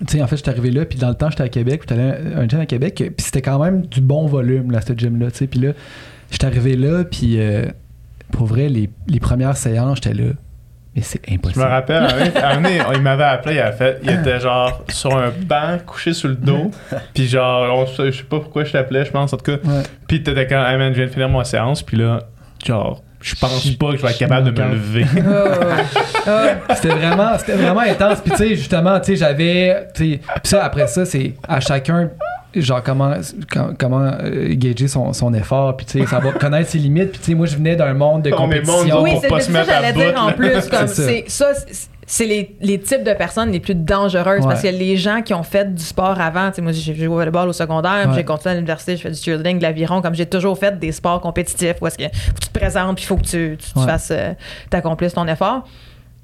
tu sais, en fait, j'étais arrivé là, puis dans le temps, j'étais à Québec, puis j'étais allé à un gym à Québec, puis c'était quand même du bon volume, là, ce gym-là, tu sais. Puis là, j'étais arrivé là, puis euh, pour vrai, les, les premières séances, j'étais là, mais c'est Je impossible. me rappelle, à un moment- il m'avait appelé, il, avait fait, il était genre sur un banc, couché sur le dos. Puis genre, on je sais pas pourquoi je t'appelais, je pense, en tout cas. Ouais. Puis t'étais quand, hey man, je viens de finir mon séance. Puis là, genre, je pense Je- pas que je vais être je capable de me lever. Ouais, ouais. Ah, C'était vraiment, c'était vraiment intense. Puis tu sais, justement, tu sais, j'avais, tu sais, puis ça après ça, c'est à chacun, genre comment, com- comment euh, gager son, son effort, puis tu sais, savoir connaître ses limites. Puis tu sais, moi, je venais d'un monde de compétition. oui, pour c'est pas se ça que mettre à bout, dire en plus. Comme C'est ça. c'est ça, les, les types de personnes les plus dangereuses parce que Ouais. les gens qui ont fait du sport avant, tu sais, moi j'ai joué au volleyball au secondaire, puis Ouais. j'ai continué à l'université, je fais du cheerleading, de l'aviron, comme j'ai toujours fait des sports compétitifs où est-ce que faut que tu te présentes puis il faut que tu, tu, tu Ouais. fasses, euh, t'accomplisses ton effort.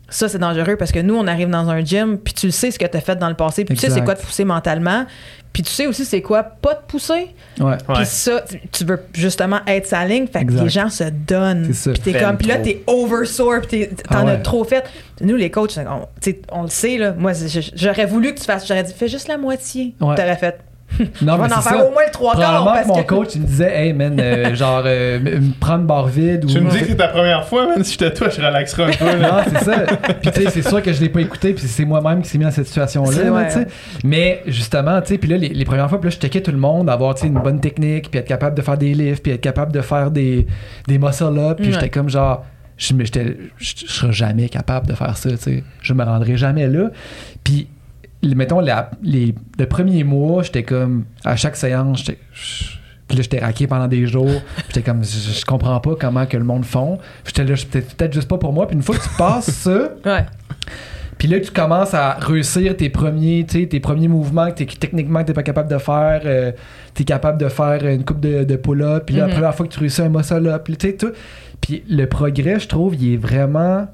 Ça, c'est dangereux parce que nous, on arrive dans un gym, puis tu le sais ce que tu as fait dans le passé, puis tu sais c'est quoi te pousser mentalement, puis tu sais aussi c'est quoi pas te pousser? Ouais. Ouais. Puis ça, tu- veux justement être sa ligne, fait que Exact. les gens se donnent. C'est ça. Puis t'es comme, puis là, t'es oversore, puis t'es- t'en Ah ouais. as trop fait. Nous, les coachs, on, le sait, là. Moi, j'aurais voulu que tu fasses, j'aurais dit, fais juste la moitié. Ouais. T'aurais fait, Non, on mais va en faire ça. au moins le trois quarts. Probablement Parce que mon que coach, il me disait, hey man, euh, genre, euh, me- me prendre barre vide ou. Tu me dis que c'est ta première fois, man. Si j'étais toi, je relaxerais un peu. Là. Non, c'est ça. Puis tu sais, c'est sûr que je l'ai pas écouté, puis c'est moi-même qui s'est mis dans cette situation-là. Là, sais. Mais justement, tu sais, puis là, les, les premières fois, puis là, je checkais tout le monde, avoir tu sais, une bonne technique, puis être capable de faire des lifts, puis être capable de faire des, des muscle-up, puis Ouais. j'étais comme genre, je je je serais jamais capable de faire ça, tu sais. Je me rendrai jamais là. Puis, mettons, la- les, le premier mois, j'étais comme, à chaque séance, j'étais. Puis là, j'étais raqué pendant des jours. J'étais comme, je, je comprends pas comment que le monde font. J'étais là, peut-être juste pas pour moi. Puis une fois que tu passes ça, Ouais. Puis là, tu commences à réussir tes premiers, tu tes premiers mouvements que t'es, techniquement que t'es pas capable de faire. euh, t'es capable de faire une coupe de, de pull-up. Puis là, la Mhm. première fois que tu réussis un muscle up, puis tu sais, tout. Puis le progrès, je trouve, il est vraiment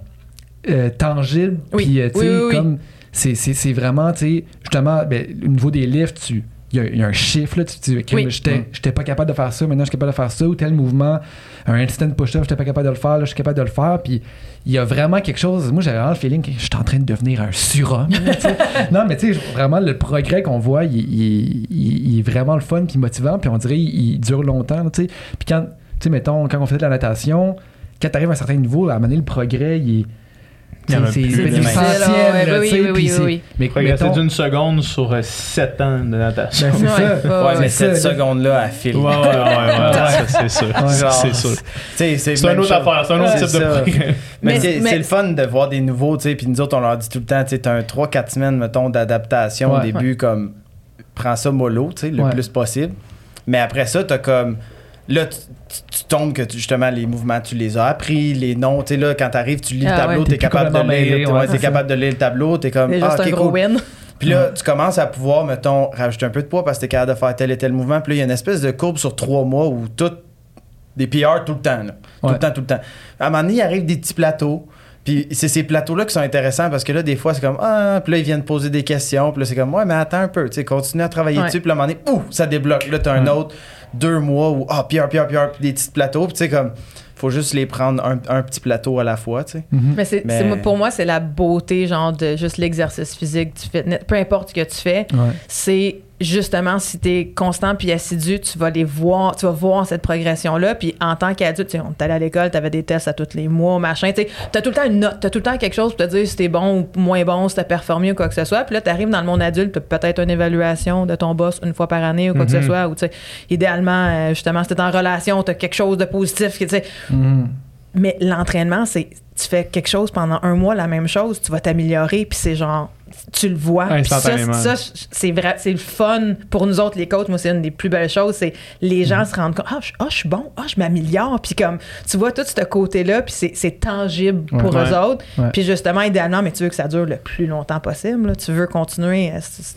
euh, tangible. Oui. Puis, euh, tu sais, Oui, oui, oui. comme, c'est, c'est, c'est vraiment, tu sais, justement, ben, au niveau des lifts, tu. Il y, a- il y a un chiffre, là, tu te dis, OK, Oui. j'étais, Mm. j'étais pas capable de faire ça, maintenant je suis capable de faire ça, ou tel mouvement, un instant push-up, j'étais pas capable de le faire, là, je suis capable de le faire, puis il y a vraiment quelque chose, moi j'avais vraiment le feeling que je suis en train de devenir un surhomme. non, mais tu sais, vraiment, le progrès qu'on voit, il, il- il- il est vraiment le fun, puis motivant, puis on dirait il, il dure longtemps, tu sais. Puis quand, tu sais, mettons, quand on fait de la natation, quand tu arrives à un certain niveau, à un moment donné, le progrès, il est. C'est- c'est C'est c'est- oui. Mais mettons- d'une seconde sur 7 ans de natation. Ben, c'est Ouais, ça. ouais, mais c'est cette seconde-là, elle file. Ouais, ouais, ouais, c'est sûr. C'est sûr. C'est C'est une autre affaire, c'est un autre type c'est de ça. progrès. Mais, c'est c'est le fun de voir des nouveaux, tu sais. Puis nous autres, on leur dit tout le temps, tu sais, t'as un 3-4 semaines, mettons, d'adaptation au début, comme, prends ça mollo, tu sais, le plus possible. Mais après ça, t'as comme. Là, tu, tu- tu tombes que tu- justement les mouvements, tu les as appris, les noms, tu sais, là, quand t'arrives, tu lis Ah le tableau, ouais. t'es capable de lire, ouais, t'es capable de lire le tableau, t'es comme. Ah, juste ok, un gros cool. win. Puis là, tu commences à pouvoir, mettons, rajouter un peu de poids parce que t'es capable de faire tel et tel mouvement. Puis là, il y a une espèce de courbe sur trois mois où tout. Des PR tout le temps, là. Tout Ouais. le temps, tout le temps. À un moment donné, il arrive des petits plateaux. Puis c'est ces plateaux-là qui sont intéressants parce que là, des fois, c'est comme Ah, puis là, ils viennent poser des questions. Puis là, c'est comme Ouais, mais attends un peu. Tu sais, continue à travailler Ouais. dessus. Puis là, à un moment donné, ouh, ça débloque. Là, t'as un autre deux mois où Ah, PR, PR, puis des petits plateaux. Puis tu sais, comme, faut juste les prendre un, un petit plateau à la fois, tu sais. Mhm. Mais, c'est, Mais- c'est- pour moi, c'est la beauté, genre, de juste l'exercice physique, du fitness, peu importe ce que tu fais. Ouais. c'est justement si tu es constant puis assidu, tu vas les voir, tu vas voir cette progression là puis en tant qu'adulte, tu on allé à l'école, tu avais des tests à tous les mois, machin, tu as tout le temps une note, tu as tout le temps quelque chose pour te dire si t'es bon ou moins bon, si t'as performé ou quoi que ce soit. Puis là, tu arrives dans le monde adulte, t'as peut-être une évaluation de ton boss une fois par année ou quoi que ce Mhm. soit ou tu sais, idéalement euh, justement si t'es en relation, tu as quelque chose de positif, tu sais, Mhm. mais l'entraînement, c'est tu fais quelque chose pendant un mois, la même chose, tu vas t'améliorer, puis c'est genre, tu le vois. Ça, ça, c'est vrai, c'est le fun pour nous autres, les coachs. Moi, c'est une des plus belles choses, c'est les gens se rendent compte, ah, je, ah, je suis bon, ah, je m'améliore. Puis comme, tu vois tout ce côté-là, puis c'est, c'est tangible pour Ouais. eux autres. Ouais. Puis justement, idéalement, mais tu veux que ça dure le plus longtemps possible. là. Tu veux continuer. euh, c'est-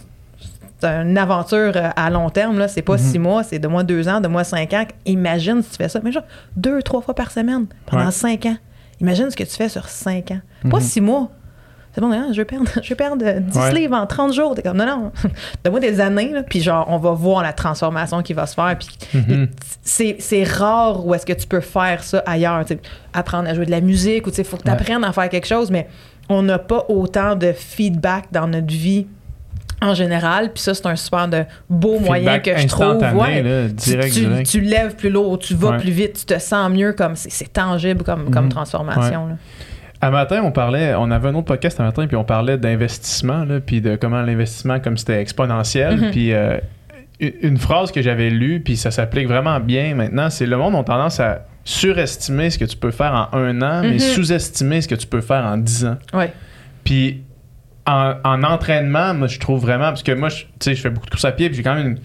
une aventure euh, à long terme, là. C'est pas six mois, c'est de moi deux ans, de moi cinq ans. Imagine si tu fais ça, mais genre deux, trois fois par semaine pendant Ouais. cinq ans. Imagine ce que tu fais sur cinq ans. Pas six mois. C'est bon, hein, je vais perdre, je vais perdre euh, 10 Ouais. livres en 30 jours. T'es comme, non, non, donne-moi des années, là, puis genre, on va voir la transformation qui va se faire. Puis Mhm. c'est, c'est rare où est-ce que tu peux faire ça ailleurs. apprendre à jouer de la musique, ou il faut que tu apprennes à faire quelque chose, mais on n'a pas autant de feedback dans notre vie en général. Puis ça, c'est un super de beau moyen que je trouve. ouais. là, Tu- direct, tu, direct. tu lèves plus lourd, tu vas Ouais. plus vite, tu te sens mieux, comme c'est, tangible comme, comme Mhm. transformation. Un matin, on parlait, on avait un autre podcast un matin, puis on parlait d'investissement, puis de comment l'investissement, comme c'était exponentiel. Mhm. Puis euh, une phrase que j'avais lue, puis ça s'applique vraiment bien maintenant, c'est le monde a tendance à surestimer ce que tu peux faire en un an, mais Mhm. sous-estimer ce que tu peux faire en dix ans. Ouais. Puis en, en entraînement, moi, je trouve vraiment, parce que moi, je- tu sais, je fais beaucoup de courses à pied, puis j'ai quand même une,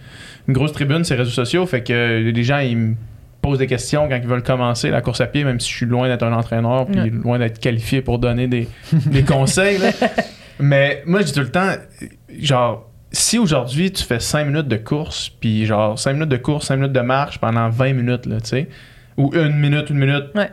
une grosse tribune sur les réseaux sociaux, fait que euh, les gens, ils me posent des questions quand ils veulent commencer la course à pied, même si je suis loin d'être un entraîneur, puis Ouais. loin d'être qualifié pour donner des, des conseils. là. Mais moi, je dis tout le temps, genre, si aujourd'hui tu fais 5 minutes de course, puis genre 5 minutes de course, 5 minutes de marche pendant 20 minutes, là, tu sais, ou une minute, une minute, Ouais.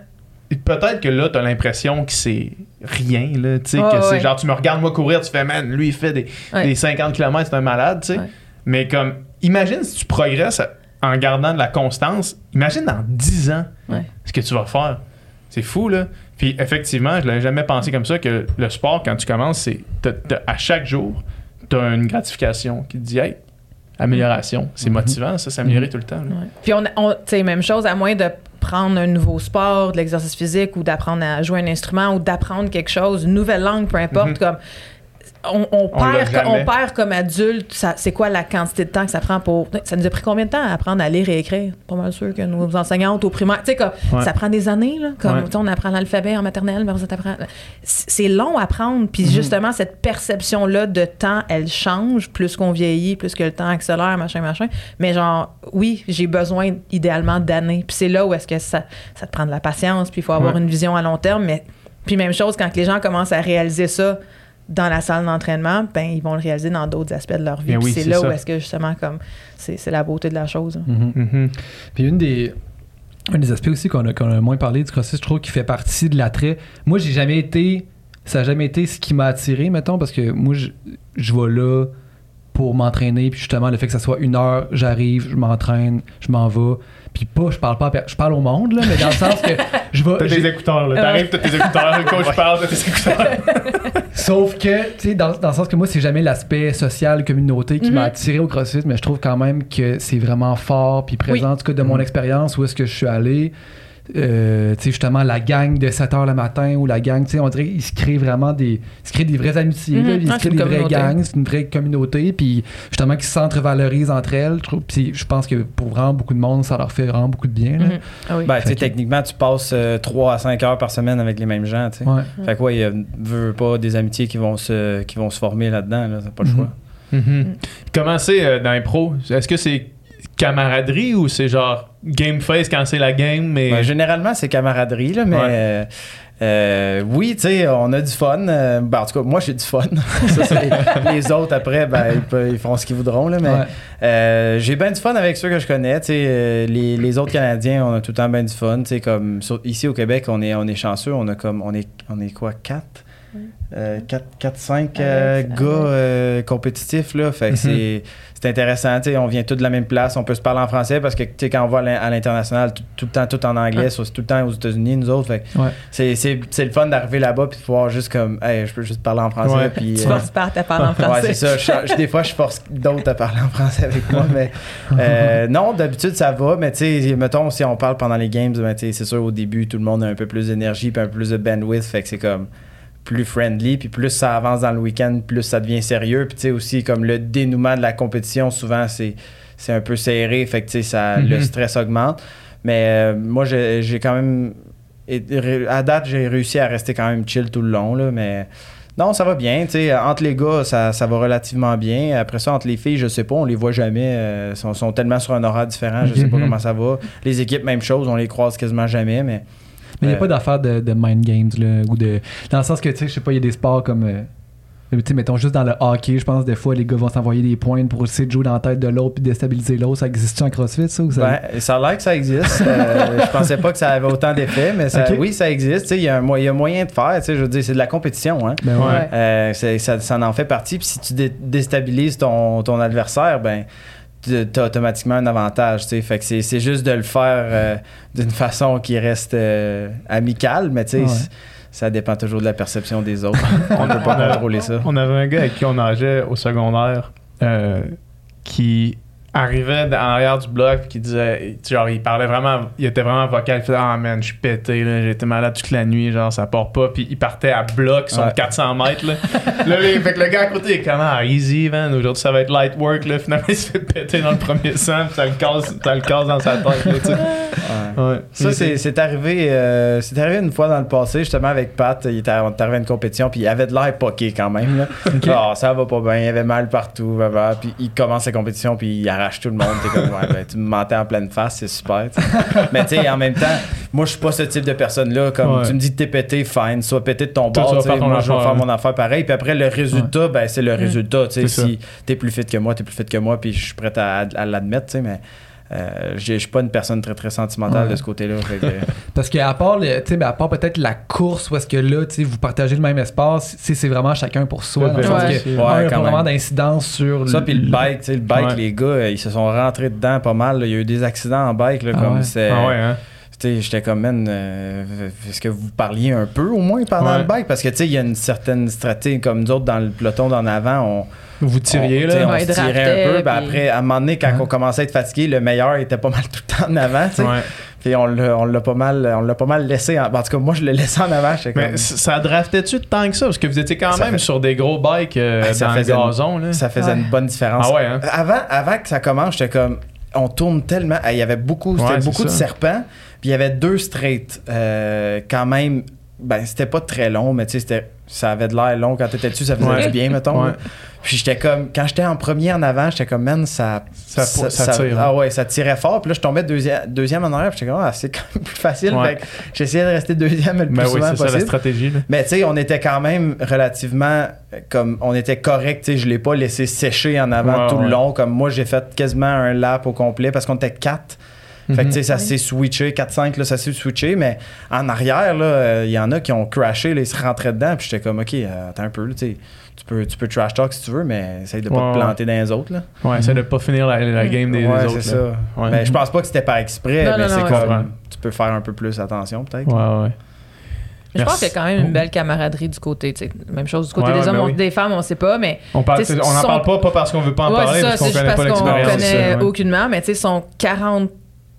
peut-être que là, t'as l'impression que c'est rien, là, tu sais, que c'est genre, tu me regardes moi courir, tu fais, man, lui, il fait des, des 50 km, c'est un malade, tu sais. Mais comme, imagine si tu progresses en gardant de la constance, imagine dans 10 ans Ouais. ce que tu vas faire. C'est fou, là. Puis effectivement, je l'avais jamais pensé comme ça, que le sport, quand tu commences, c'est t'as- t'as- à chaque jour, tu as une gratification qui te dit, hey, amélioration. C'est motivant, ça, s'améliorer tout le temps. Ouais. Puis on, on tu sais, même chose, à moins de prendre un nouveau sport, de l'exercice physique ou d'apprendre à jouer un instrument ou d'apprendre quelque chose, une nouvelle langue, peu importe, Mhm. comme on, on On l'a perd, jamais. on perd comme adulte, ça- c'est quoi la quantité de temps que ça prend pour. Ça nous a pris combien de temps à apprendre à lire et écrire? Pas mal sûr que nos enseignantes au primaire. Tu sais, comme, Ouais. ça prend des années, là. Comme, Ouais. on apprend l'alphabet en maternelle, mais. C'est c'est long à apprendre. Puis Mhm. justement, cette perception-là de temps, elle change plus qu'on vieillit, plus que le temps accélère, machin, machin. Mais genre, oui, j'ai besoin idéalement d'années. Puis c'est là où est-ce que ça, ça te prend de la patience, puis il faut avoir Ouais. une vision à long terme. Mais puis même chose, quand les gens commencent à réaliser ça dans la salle d'entraînement, ben ils vont le réaliser dans d'autres aspects de leur vie. Ben oui, c'est là ça. où est-ce que justement comme c'est c'est la beauté de la chose. Mhm. Mhm. Puis une des, un des aspects aussi qu'on a, qu'on a moins parlé du CrossFit, je trouve, qui fait partie de l'attrait. Moi, j'ai jamais été. Ça n'a jamais été ce qui m'a attiré, mettons, parce que moi, je, je vais là pour m'entraîner, puis justement, le fait que ça soit une heure, j'arrive, je m'entraîne, je m'en vais. Puis pas, je parle pas à je parle au monde, là, mais dans le sens que je vais. T'as tes écouteurs, là. T'arrives, t'as tes écouteurs, le coach parle, t'as tes écouteurs. Sauf que, tu sais, dans, dans le sens que moi, c'est jamais l'aspect social, communauté qui Mhm. m'a attiré au CrossFit, mais je trouve quand même que c'est vraiment fort, puis présent, Oui. en tout cas, de mon expérience, où est-ce que je suis allé. Euh, tu sais, justement, la gang de 7 h le matin ou la gang, tu sais, on dirait qu'ils se créent vraiment des. Ils se créent des vraies amitiés, Mhm. là, ils Ah, se c'est créent des vraies gangs, c'est une vraie communauté, puis justement, qui s'entre-valorisent entre elles. Je, trouve, puis je pense que pour vraiment beaucoup de monde, ça leur fait vraiment beaucoup de bien. là. Ah oui. Ben, que- techniquement, tu passes 3 à 5 heures par semaine avec les mêmes gens, tu sais. Ouais. Fait que, ouais, il y a, veux, veux pas des amitiés qui vont se, qui vont se former là-dedans, là, pas le Mhm. choix. Mhm. Comment c'est euh, dans les pros? Est-ce que c'est camaraderie ou c'est genre game face quand c'est la game, mais. Ben, généralement, c'est camaraderie, là, mais Ouais. euh, euh, oui, tu sais, on a du fun. Euh, ben, en tout cas, moi, j'ai du fun. Ça, les, les autres, après, ben, ils, peuvent- ils font ce qu'ils voudront, là, mais Ouais. euh, j'ai bien du fun avec ceux que je connais. tu sais, les, les autres Canadiens, on a tout le temps bien du fun. tu sais, Comme, sur- ici au Québec, on est, on est chanceux. On a comme, on est, on est quoi, 4? 4, 5 Avec- gars euh, compétitifs là fait que Mhm. c'est c'est intéressant tu sais, on vient tous de la même place on peut se parler en français parce que tu sais quand on va à l'in- à l'international tout, tout le temps tout en anglais Ouais. soit tout le temps aux États-Unis nous autres fait que Ouais. c'est c'est c'est le fun d'arriver là-bas puis de pouvoir juste comme hey, je peux juste parler en français Ouais. puis Tu euh, forces pas à parler en Ouais, français. c'est ça. Je- des fois, je force d'autres à parler en français avec moi. Mais euh, non, d'habitude, ça va. Mais tu sais, mettons, si on parle pendant les games, ben, tu sais, c'est sûr, au début, tout le monde a un peu plus d'énergie puis un peu plus de bandwidth. Fait que c'est comme plus friendly. Puis plus ça avance dans le week-end, plus ça devient sérieux. Puis tu sais, aussi, comme le dénouement de la compétition, souvent, c'est c'est un peu serré. Fait que tu sais, ça, le Mhm. stress augmente. Mais euh, moi, j'ai j'ai quand même. À date, j'ai réussi à rester quand même chill tout le long. Là, mais non, ça va bien. tu sais, entre les gars, ça, ça va relativement bien. Après ça, entre les filles, je sais pas, on les voit jamais. euh, sont, sont tellement sur un horaire différent, je sais pas Mhm. comment ça va. Les équipes, même chose, on les croise quasiment jamais. Mais Mais il n'y a pas d'affaire de, de mind games, là, ou de. Dans le sens que, tu sais, je sais pas, il y a des sports comme. euh, tu sais, mettons juste dans le hockey, je pense des fois les gars vont s'envoyer des points pour essayer de jouer dans la tête de l'autre puis déstabiliser l'autre. Ça existe-tu en CrossFit, ça? Ou ça... ben, ça a l'air que ça existe. Euh, je pensais pas que ça avait autant d'effet, mais ça- oui, ça existe. Tu sais, Il y, y a moyen de faire. tu sais, Je veux dire, c'est de la compétition. Hein. Ben ouais. Euh, ça, ça en fait partie. Puis si tu dé- déstabilises ton, ton adversaire, ben tu as automatiquement un avantage. tu sais. Fait que c'est c'est juste de le faire euh, d'une façon qui reste euh, amicale, mais tu sais, Ouais. c- ça dépend toujours de la perception des autres. on ne peut pas contrôler ça. On avait un gars avec qui on nageait au secondaire euh, qui arrivait en arrière du bloc puis qui disait genre il parlait vraiment il était vraiment vocal il faisait ah man je suis pété là j'ai été malade toute la nuit genre ça part pas puis il partait à bloc sur Ouais. 400 mètres là, là les- fait que le gars à côté est comme ah easy man aujourd'hui ça va être light work là finalement il se fait péter dans le premier sang puis ça le casse ça le casse dans sa tête là, tu sais. Ouais. ouais. Ça, c'est c'est arrivé, euh, c'est arrivé une fois dans le passé, justement, avec Pat. Il était, on était arrivé à une compétition, puis il avait de l'air poqué quand même. Là. Ah, ça va pas bien, il avait mal partout. Puis il commence la compétition, puis il arrache tout le monde. T'es comme, ouais, ben, tu me mentais en pleine face, c'est super. Mais tu sais, en même temps, moi, je suis pas ce type de personne-là. Comme Ouais. tu me dis que t'es pété, fine, sois pété de ton Toi, bord. ton Moi, je vais faire hein. mon affaire pareil. Puis après, le résultat, ben, c'est le résultat. tu sais. C'est ça. Si t'es plus fit que moi, t'es plus fit que moi, puis je suis prêt à, à l'admettre, tu sais, mais. Euh, je suis pas une personne très très sentimentale Ouais. de ce côté-là. que- Parce qu'à part, le- tu sais, ben, à part peut-être la course où est-ce que là, tu sais, vous partagez le même espace, c'est vraiment chacun pour soi. Ouais. Ouais, un, il y a pas vraiment d'incidence sur Ça, puis le bike, le bike, Ouais. les gars, ils se sont rentrés dedans pas mal. là. Il y a eu des accidents en bike, là, Ah comme ouais? c'est. ah ouais hein j'étais comme, man, euh, est-ce que vous parliez un peu au moins pendant Ouais. le bike? Parce que, tu sais, il y a une certaine stratégie, comme nous autres, dans le peloton d'en avant, on, vous tiriez on, là? on Ouais, se tirait draftait, un peu. puis puis- après, à un moment donné, quand Ouais. on commençait à être fatigué, le meilleur était pas mal tout le temps en avant, tu sais. Puis on l'a on l'a pas mal, on l'a pas mal laissé. En, en tout cas, moi, je l'ai laissé en avant. Mais ça draftait-tu tant que ça? Parce que vous étiez quand Ça même fait- sur des gros bikes euh, ça dans le faisait une- gazon. Là. ça faisait Ouais. une bonne différence. Ah ouais, hein? Avant, avant que ça commence, j'étais comme. On tourne tellement. Il y avait beaucoup, c'était beaucoup de serpents. Puis il y avait deux straights, euh, quand même ben, c'était pas très long, mais tu sais, ça avait de l'air long quand t'étais dessus, ça faisait Ouais. du bien, mettons. Ouais. Puis j'étais comme, quand j'étais en premier en avant, j'étais comme, man, ça, Ça- ça tire, hein. Ah ouais, ça tirait fort. Puis là, je tombais deuxième, deuxième en arrière, puis j'étais comme, ah, c'est quand même plus facile. Ouais. Fait que j'essayais de rester deuxième le plus Ben oui, souvent c'est ça la possible. stratégie. là. Mais tu sais, on était quand même relativement comme on était correct. Tu sais, je l'ai pas laissé sécher en avant tout le long. Comme moi, j'ai fait quasiment un lap au complet parce qu'on était quatre. Fait que tu sais, ça Mhm. s'est switché, 4-5, là, ça s'est switché, mais en arrière, là, euh, il y en a qui ont crashé, là, ils se rentraient dedans, puis j'étais comme, OK, euh, attends un peu, là, tu sais, tu peux, tu peux trash talk si tu veux, mais essaye de pas Ouais, te planter dans les autres, là. Ouais, essaie de pas finir la, la game des, des ouais, autres. c'est ça. Ouais. Mais je pense pas que c'était par exprès, Non, mais non, c'est comme, tu peux faire un peu plus attention, peut-être. Ouais, ouais. Je pense qu'il y a quand même une belle camaraderie du côté. tu sais. Même chose du côté Ouais, des hommes, ben on- oui. des femmes, on sait pas, mais. On parle, on n'en son- parle pas, pas parce qu'on veut pas en Ouais, parler, ça, parce qu'on connaît pas l'expérience. connaît ça, ouais. aucunement, mais tu sais, sont 40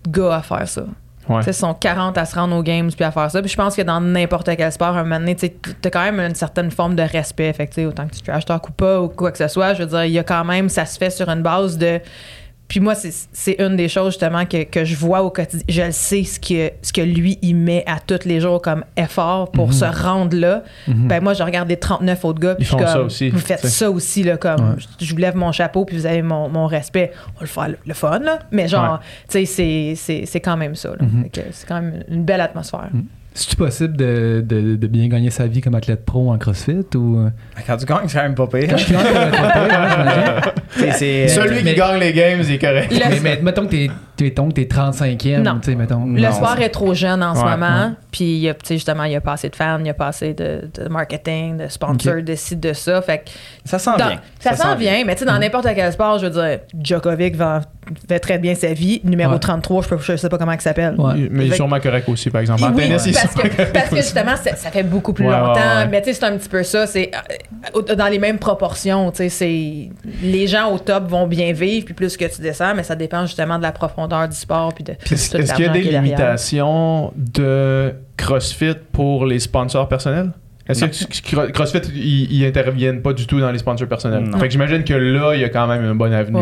gars à faire ça. Ouais. Tu sais, sont 40 à se rendre aux games puis à faire ça. Puis je pense que dans n'importe quel sport, à un moment donné, tu as quand même une certaine forme de respect. Fait que, autant que tu trash talk ou pas, ou quoi que ce soit, je veux dire, il y a quand même, ça se fait sur une base de. Puis moi, c'est- une des choses justement que, que je vois au quotidien. Je le sais ce que, ce que lui, il met à tous les jours comme effort pour se rendre là. Ben moi, je regarde des 39 autres gars. Ils font ça comme, aussi, Vous faites ça aussi, là, comme je- je vous lève mon chapeau puis vous avez mon, mon respect. On va le faire le, fun, là. Mais genre, Ouais. tu sais, c'est- quand même ça. que C'est quand même une belle atmosphère. C'est-tu possible de, de, de bien gagner sa vie comme athlète pro en CrossFit ou? euh? Quand tu gagnes, c'est quand même pas pire. Tu gagnes hein? C'est- c'est- Celui qui Mais- gagne les games, il est correct. Le- mais, mais mettons que t'es, mettons que t'es 35e, Non. tu sais, mettons. Le Non. sport est trop jeune en ce Ouais, moment. Puis, il y a, tu sais, justement, il y a pas assez de fans, il y a pas assez de, de marketing, de sponsors, Ok. de ci, de ça. Fait que Ça sent dans- bien. Ça, s'en vient, mais tu sais, dans n'importe quel sport, je veux dire, Djokovic va- fait très bien sa vie. Numéro Ouais. 33, je, peux, je sais pas comment il s'appelle. Ouais. Mais il est sûrement correct aussi, par exemple. En Oui, tennis, parce, que, correct parce que justement, ça, ça fait beaucoup plus longtemps. ouais. Mais tu sais, c'est un petit peu ça. C'est euh, dans les mêmes proportions. Tu sais, c'est les gens au top vont bien vivre, puis plus que tu descends, mais ça dépend justement de la profondeur du sport puis de Est-ce qu'il y a des limitations de CrossFit pour les sponsors personnels? Est-ce que CrossFit, ils, interviennent pas du tout dans les sponsors personnels? Non. Fait que j'imagine que là, il y a quand même une bonne avenue.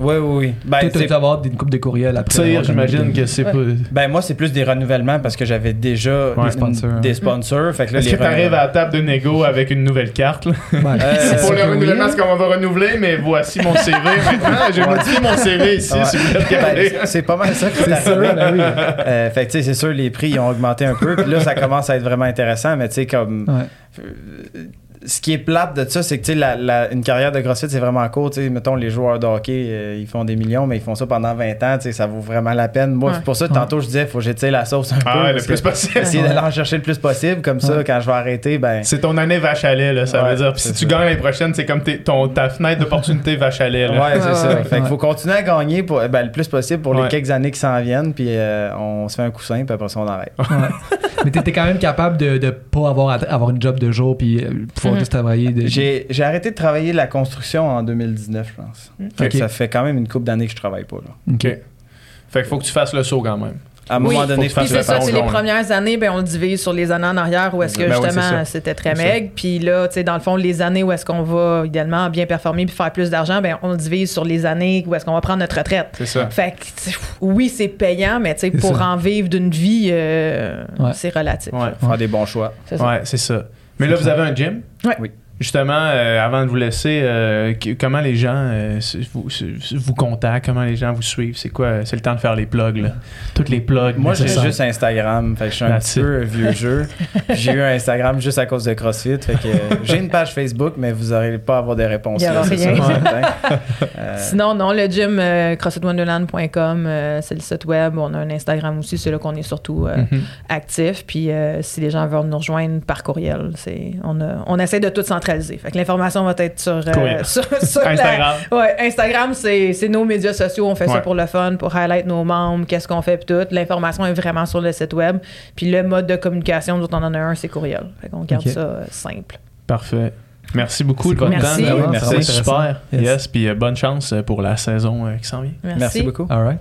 Oui, oui, oui. Ben, tu avoir une coupe de courriel après. J'imagine que c'est Ouais. pas... ben, moi, c'est plus des renouvellements parce que j'avais déjà Ouais. une- Sponsors. des sponsors. Fait que là, Est-ce les que tu arrives renouvellements- à la table de négo avec une nouvelle carte? là? Ouais. Euh, C'est Pour le que renouvellement, c'est qu'on va renouveler, mais voici mon CV maintenant. J'ai modifié mon CV ici, si vous Ben, c'est- pas mal ça qui C'est arrivé. ben oui. Euh, fait que tu sais, c'est sûr, les prix ils ont augmenté un peu. Puis là, ça commence à être vraiment intéressant. Mais tu sais, comme. Ouais. Euh, ce qui est plate de ça, c'est que tu sais, la- la- une carrière de CrossFit, c'est vraiment court. Tu sais, mettons, les joueurs de hockey, euh, ils font des millions, mais ils font ça pendant 20 ans. Tu sais, ça vaut vraiment la peine. Moi, Ouais. c'est pour ça, tantôt, je disais, faut que j'étire la sauce un peu. Ah ouais, le plus possible. Essayer d'aller en chercher le plus possible. Comme ça, Ouais. quand je vais arrêter, ben. C'est ton année vache à lait, là, ça Ouais, veut dire. Puis si tu gagnes l'année prochaine, c'est comme tes- ton, ta fenêtre d'opportunité vache à lait. là. Ouais, c'est Ouais, ça. ouais, Fait qu'il faut continuer à gagner pour, ben, le plus possible pour Ouais. les quelques années qui s'en viennent, puis euh, on se fait un coussin, puis après ça, on arrête. Mais t'étais quand même capable de, de pas avoir, avoir une job de jour puis Mhm. juste travailler. De... J'ai j'ai arrêté de travailler la construction en 2019, je pense. Fait que Ok. ça fait quand même une couple d'années que je travaille pas. Là. Ok. Fait qu'il faut que tu fasses le saut quand même. À un Oui, moment donné, faut je que Puis c'est fasses ça, c'est les premières années, ben, on le divise sur les années en arrière où est-ce que Ben justement c'était très C'est maigre. Puis là, tu sais, dans le fond, les années où est-ce qu'on va idéalement bien performer puis faire plus d'argent, ben, on le divise sur les années où est-ce qu'on va prendre notre retraite. C'est ça. Fait que, oui, c'est payant, mais tu sais, pour ça. en vivre d'une vie, euh, Ouais. c'est relatif. Ouais. faire des bons choix. C'est ça. Ouais, c'est ça. Mais là, vous avez un gym? Ouais. Oui. Justement, euh, avant de vous laisser, euh, comment les gens euh, vous, vous contactent, comment les gens vous suivent? C'est quoi? C'est le temps de faire les plugs, là? Toutes les plugs. Moi, j'ai juste Instagram. Fait que je suis un That's petit it. peu vieux jeu. J'ai eu un Instagram juste à cause de CrossFit. Fait que euh, j'ai une page Facebook, mais vous n'aurez pas à avoir des réponses. Il y là, rien. ça. Euh, Sinon, non, le gym euh, crossfitwonderland.com, euh, c'est le site web. On a un Instagram aussi, c'est là qu'on est surtout euh, Mhm. actif. Puis euh, si les gens veulent nous rejoindre par courriel, c'est on, a- on essaie de tout Fait que l'information va être sur, euh, sur, la- Instagram. ouais, Instagram, c'est nos médias sociaux. On fait ça pour le fun, pour highlight nos membres, qu'est-ce qu'on fait, puis tout. L'information est vraiment sur le site web. Puis le mode de communication, nous autres, on en a un, c'est courriel. Fait qu'on garde ça euh, simple. Parfait. Merci beaucoup de votre Merci. temps. Oui, merci. Super. Yes. Yes, puis euh, bonne chance pour la saison euh, qui s'en vient. Merci. Merci beaucoup. All right.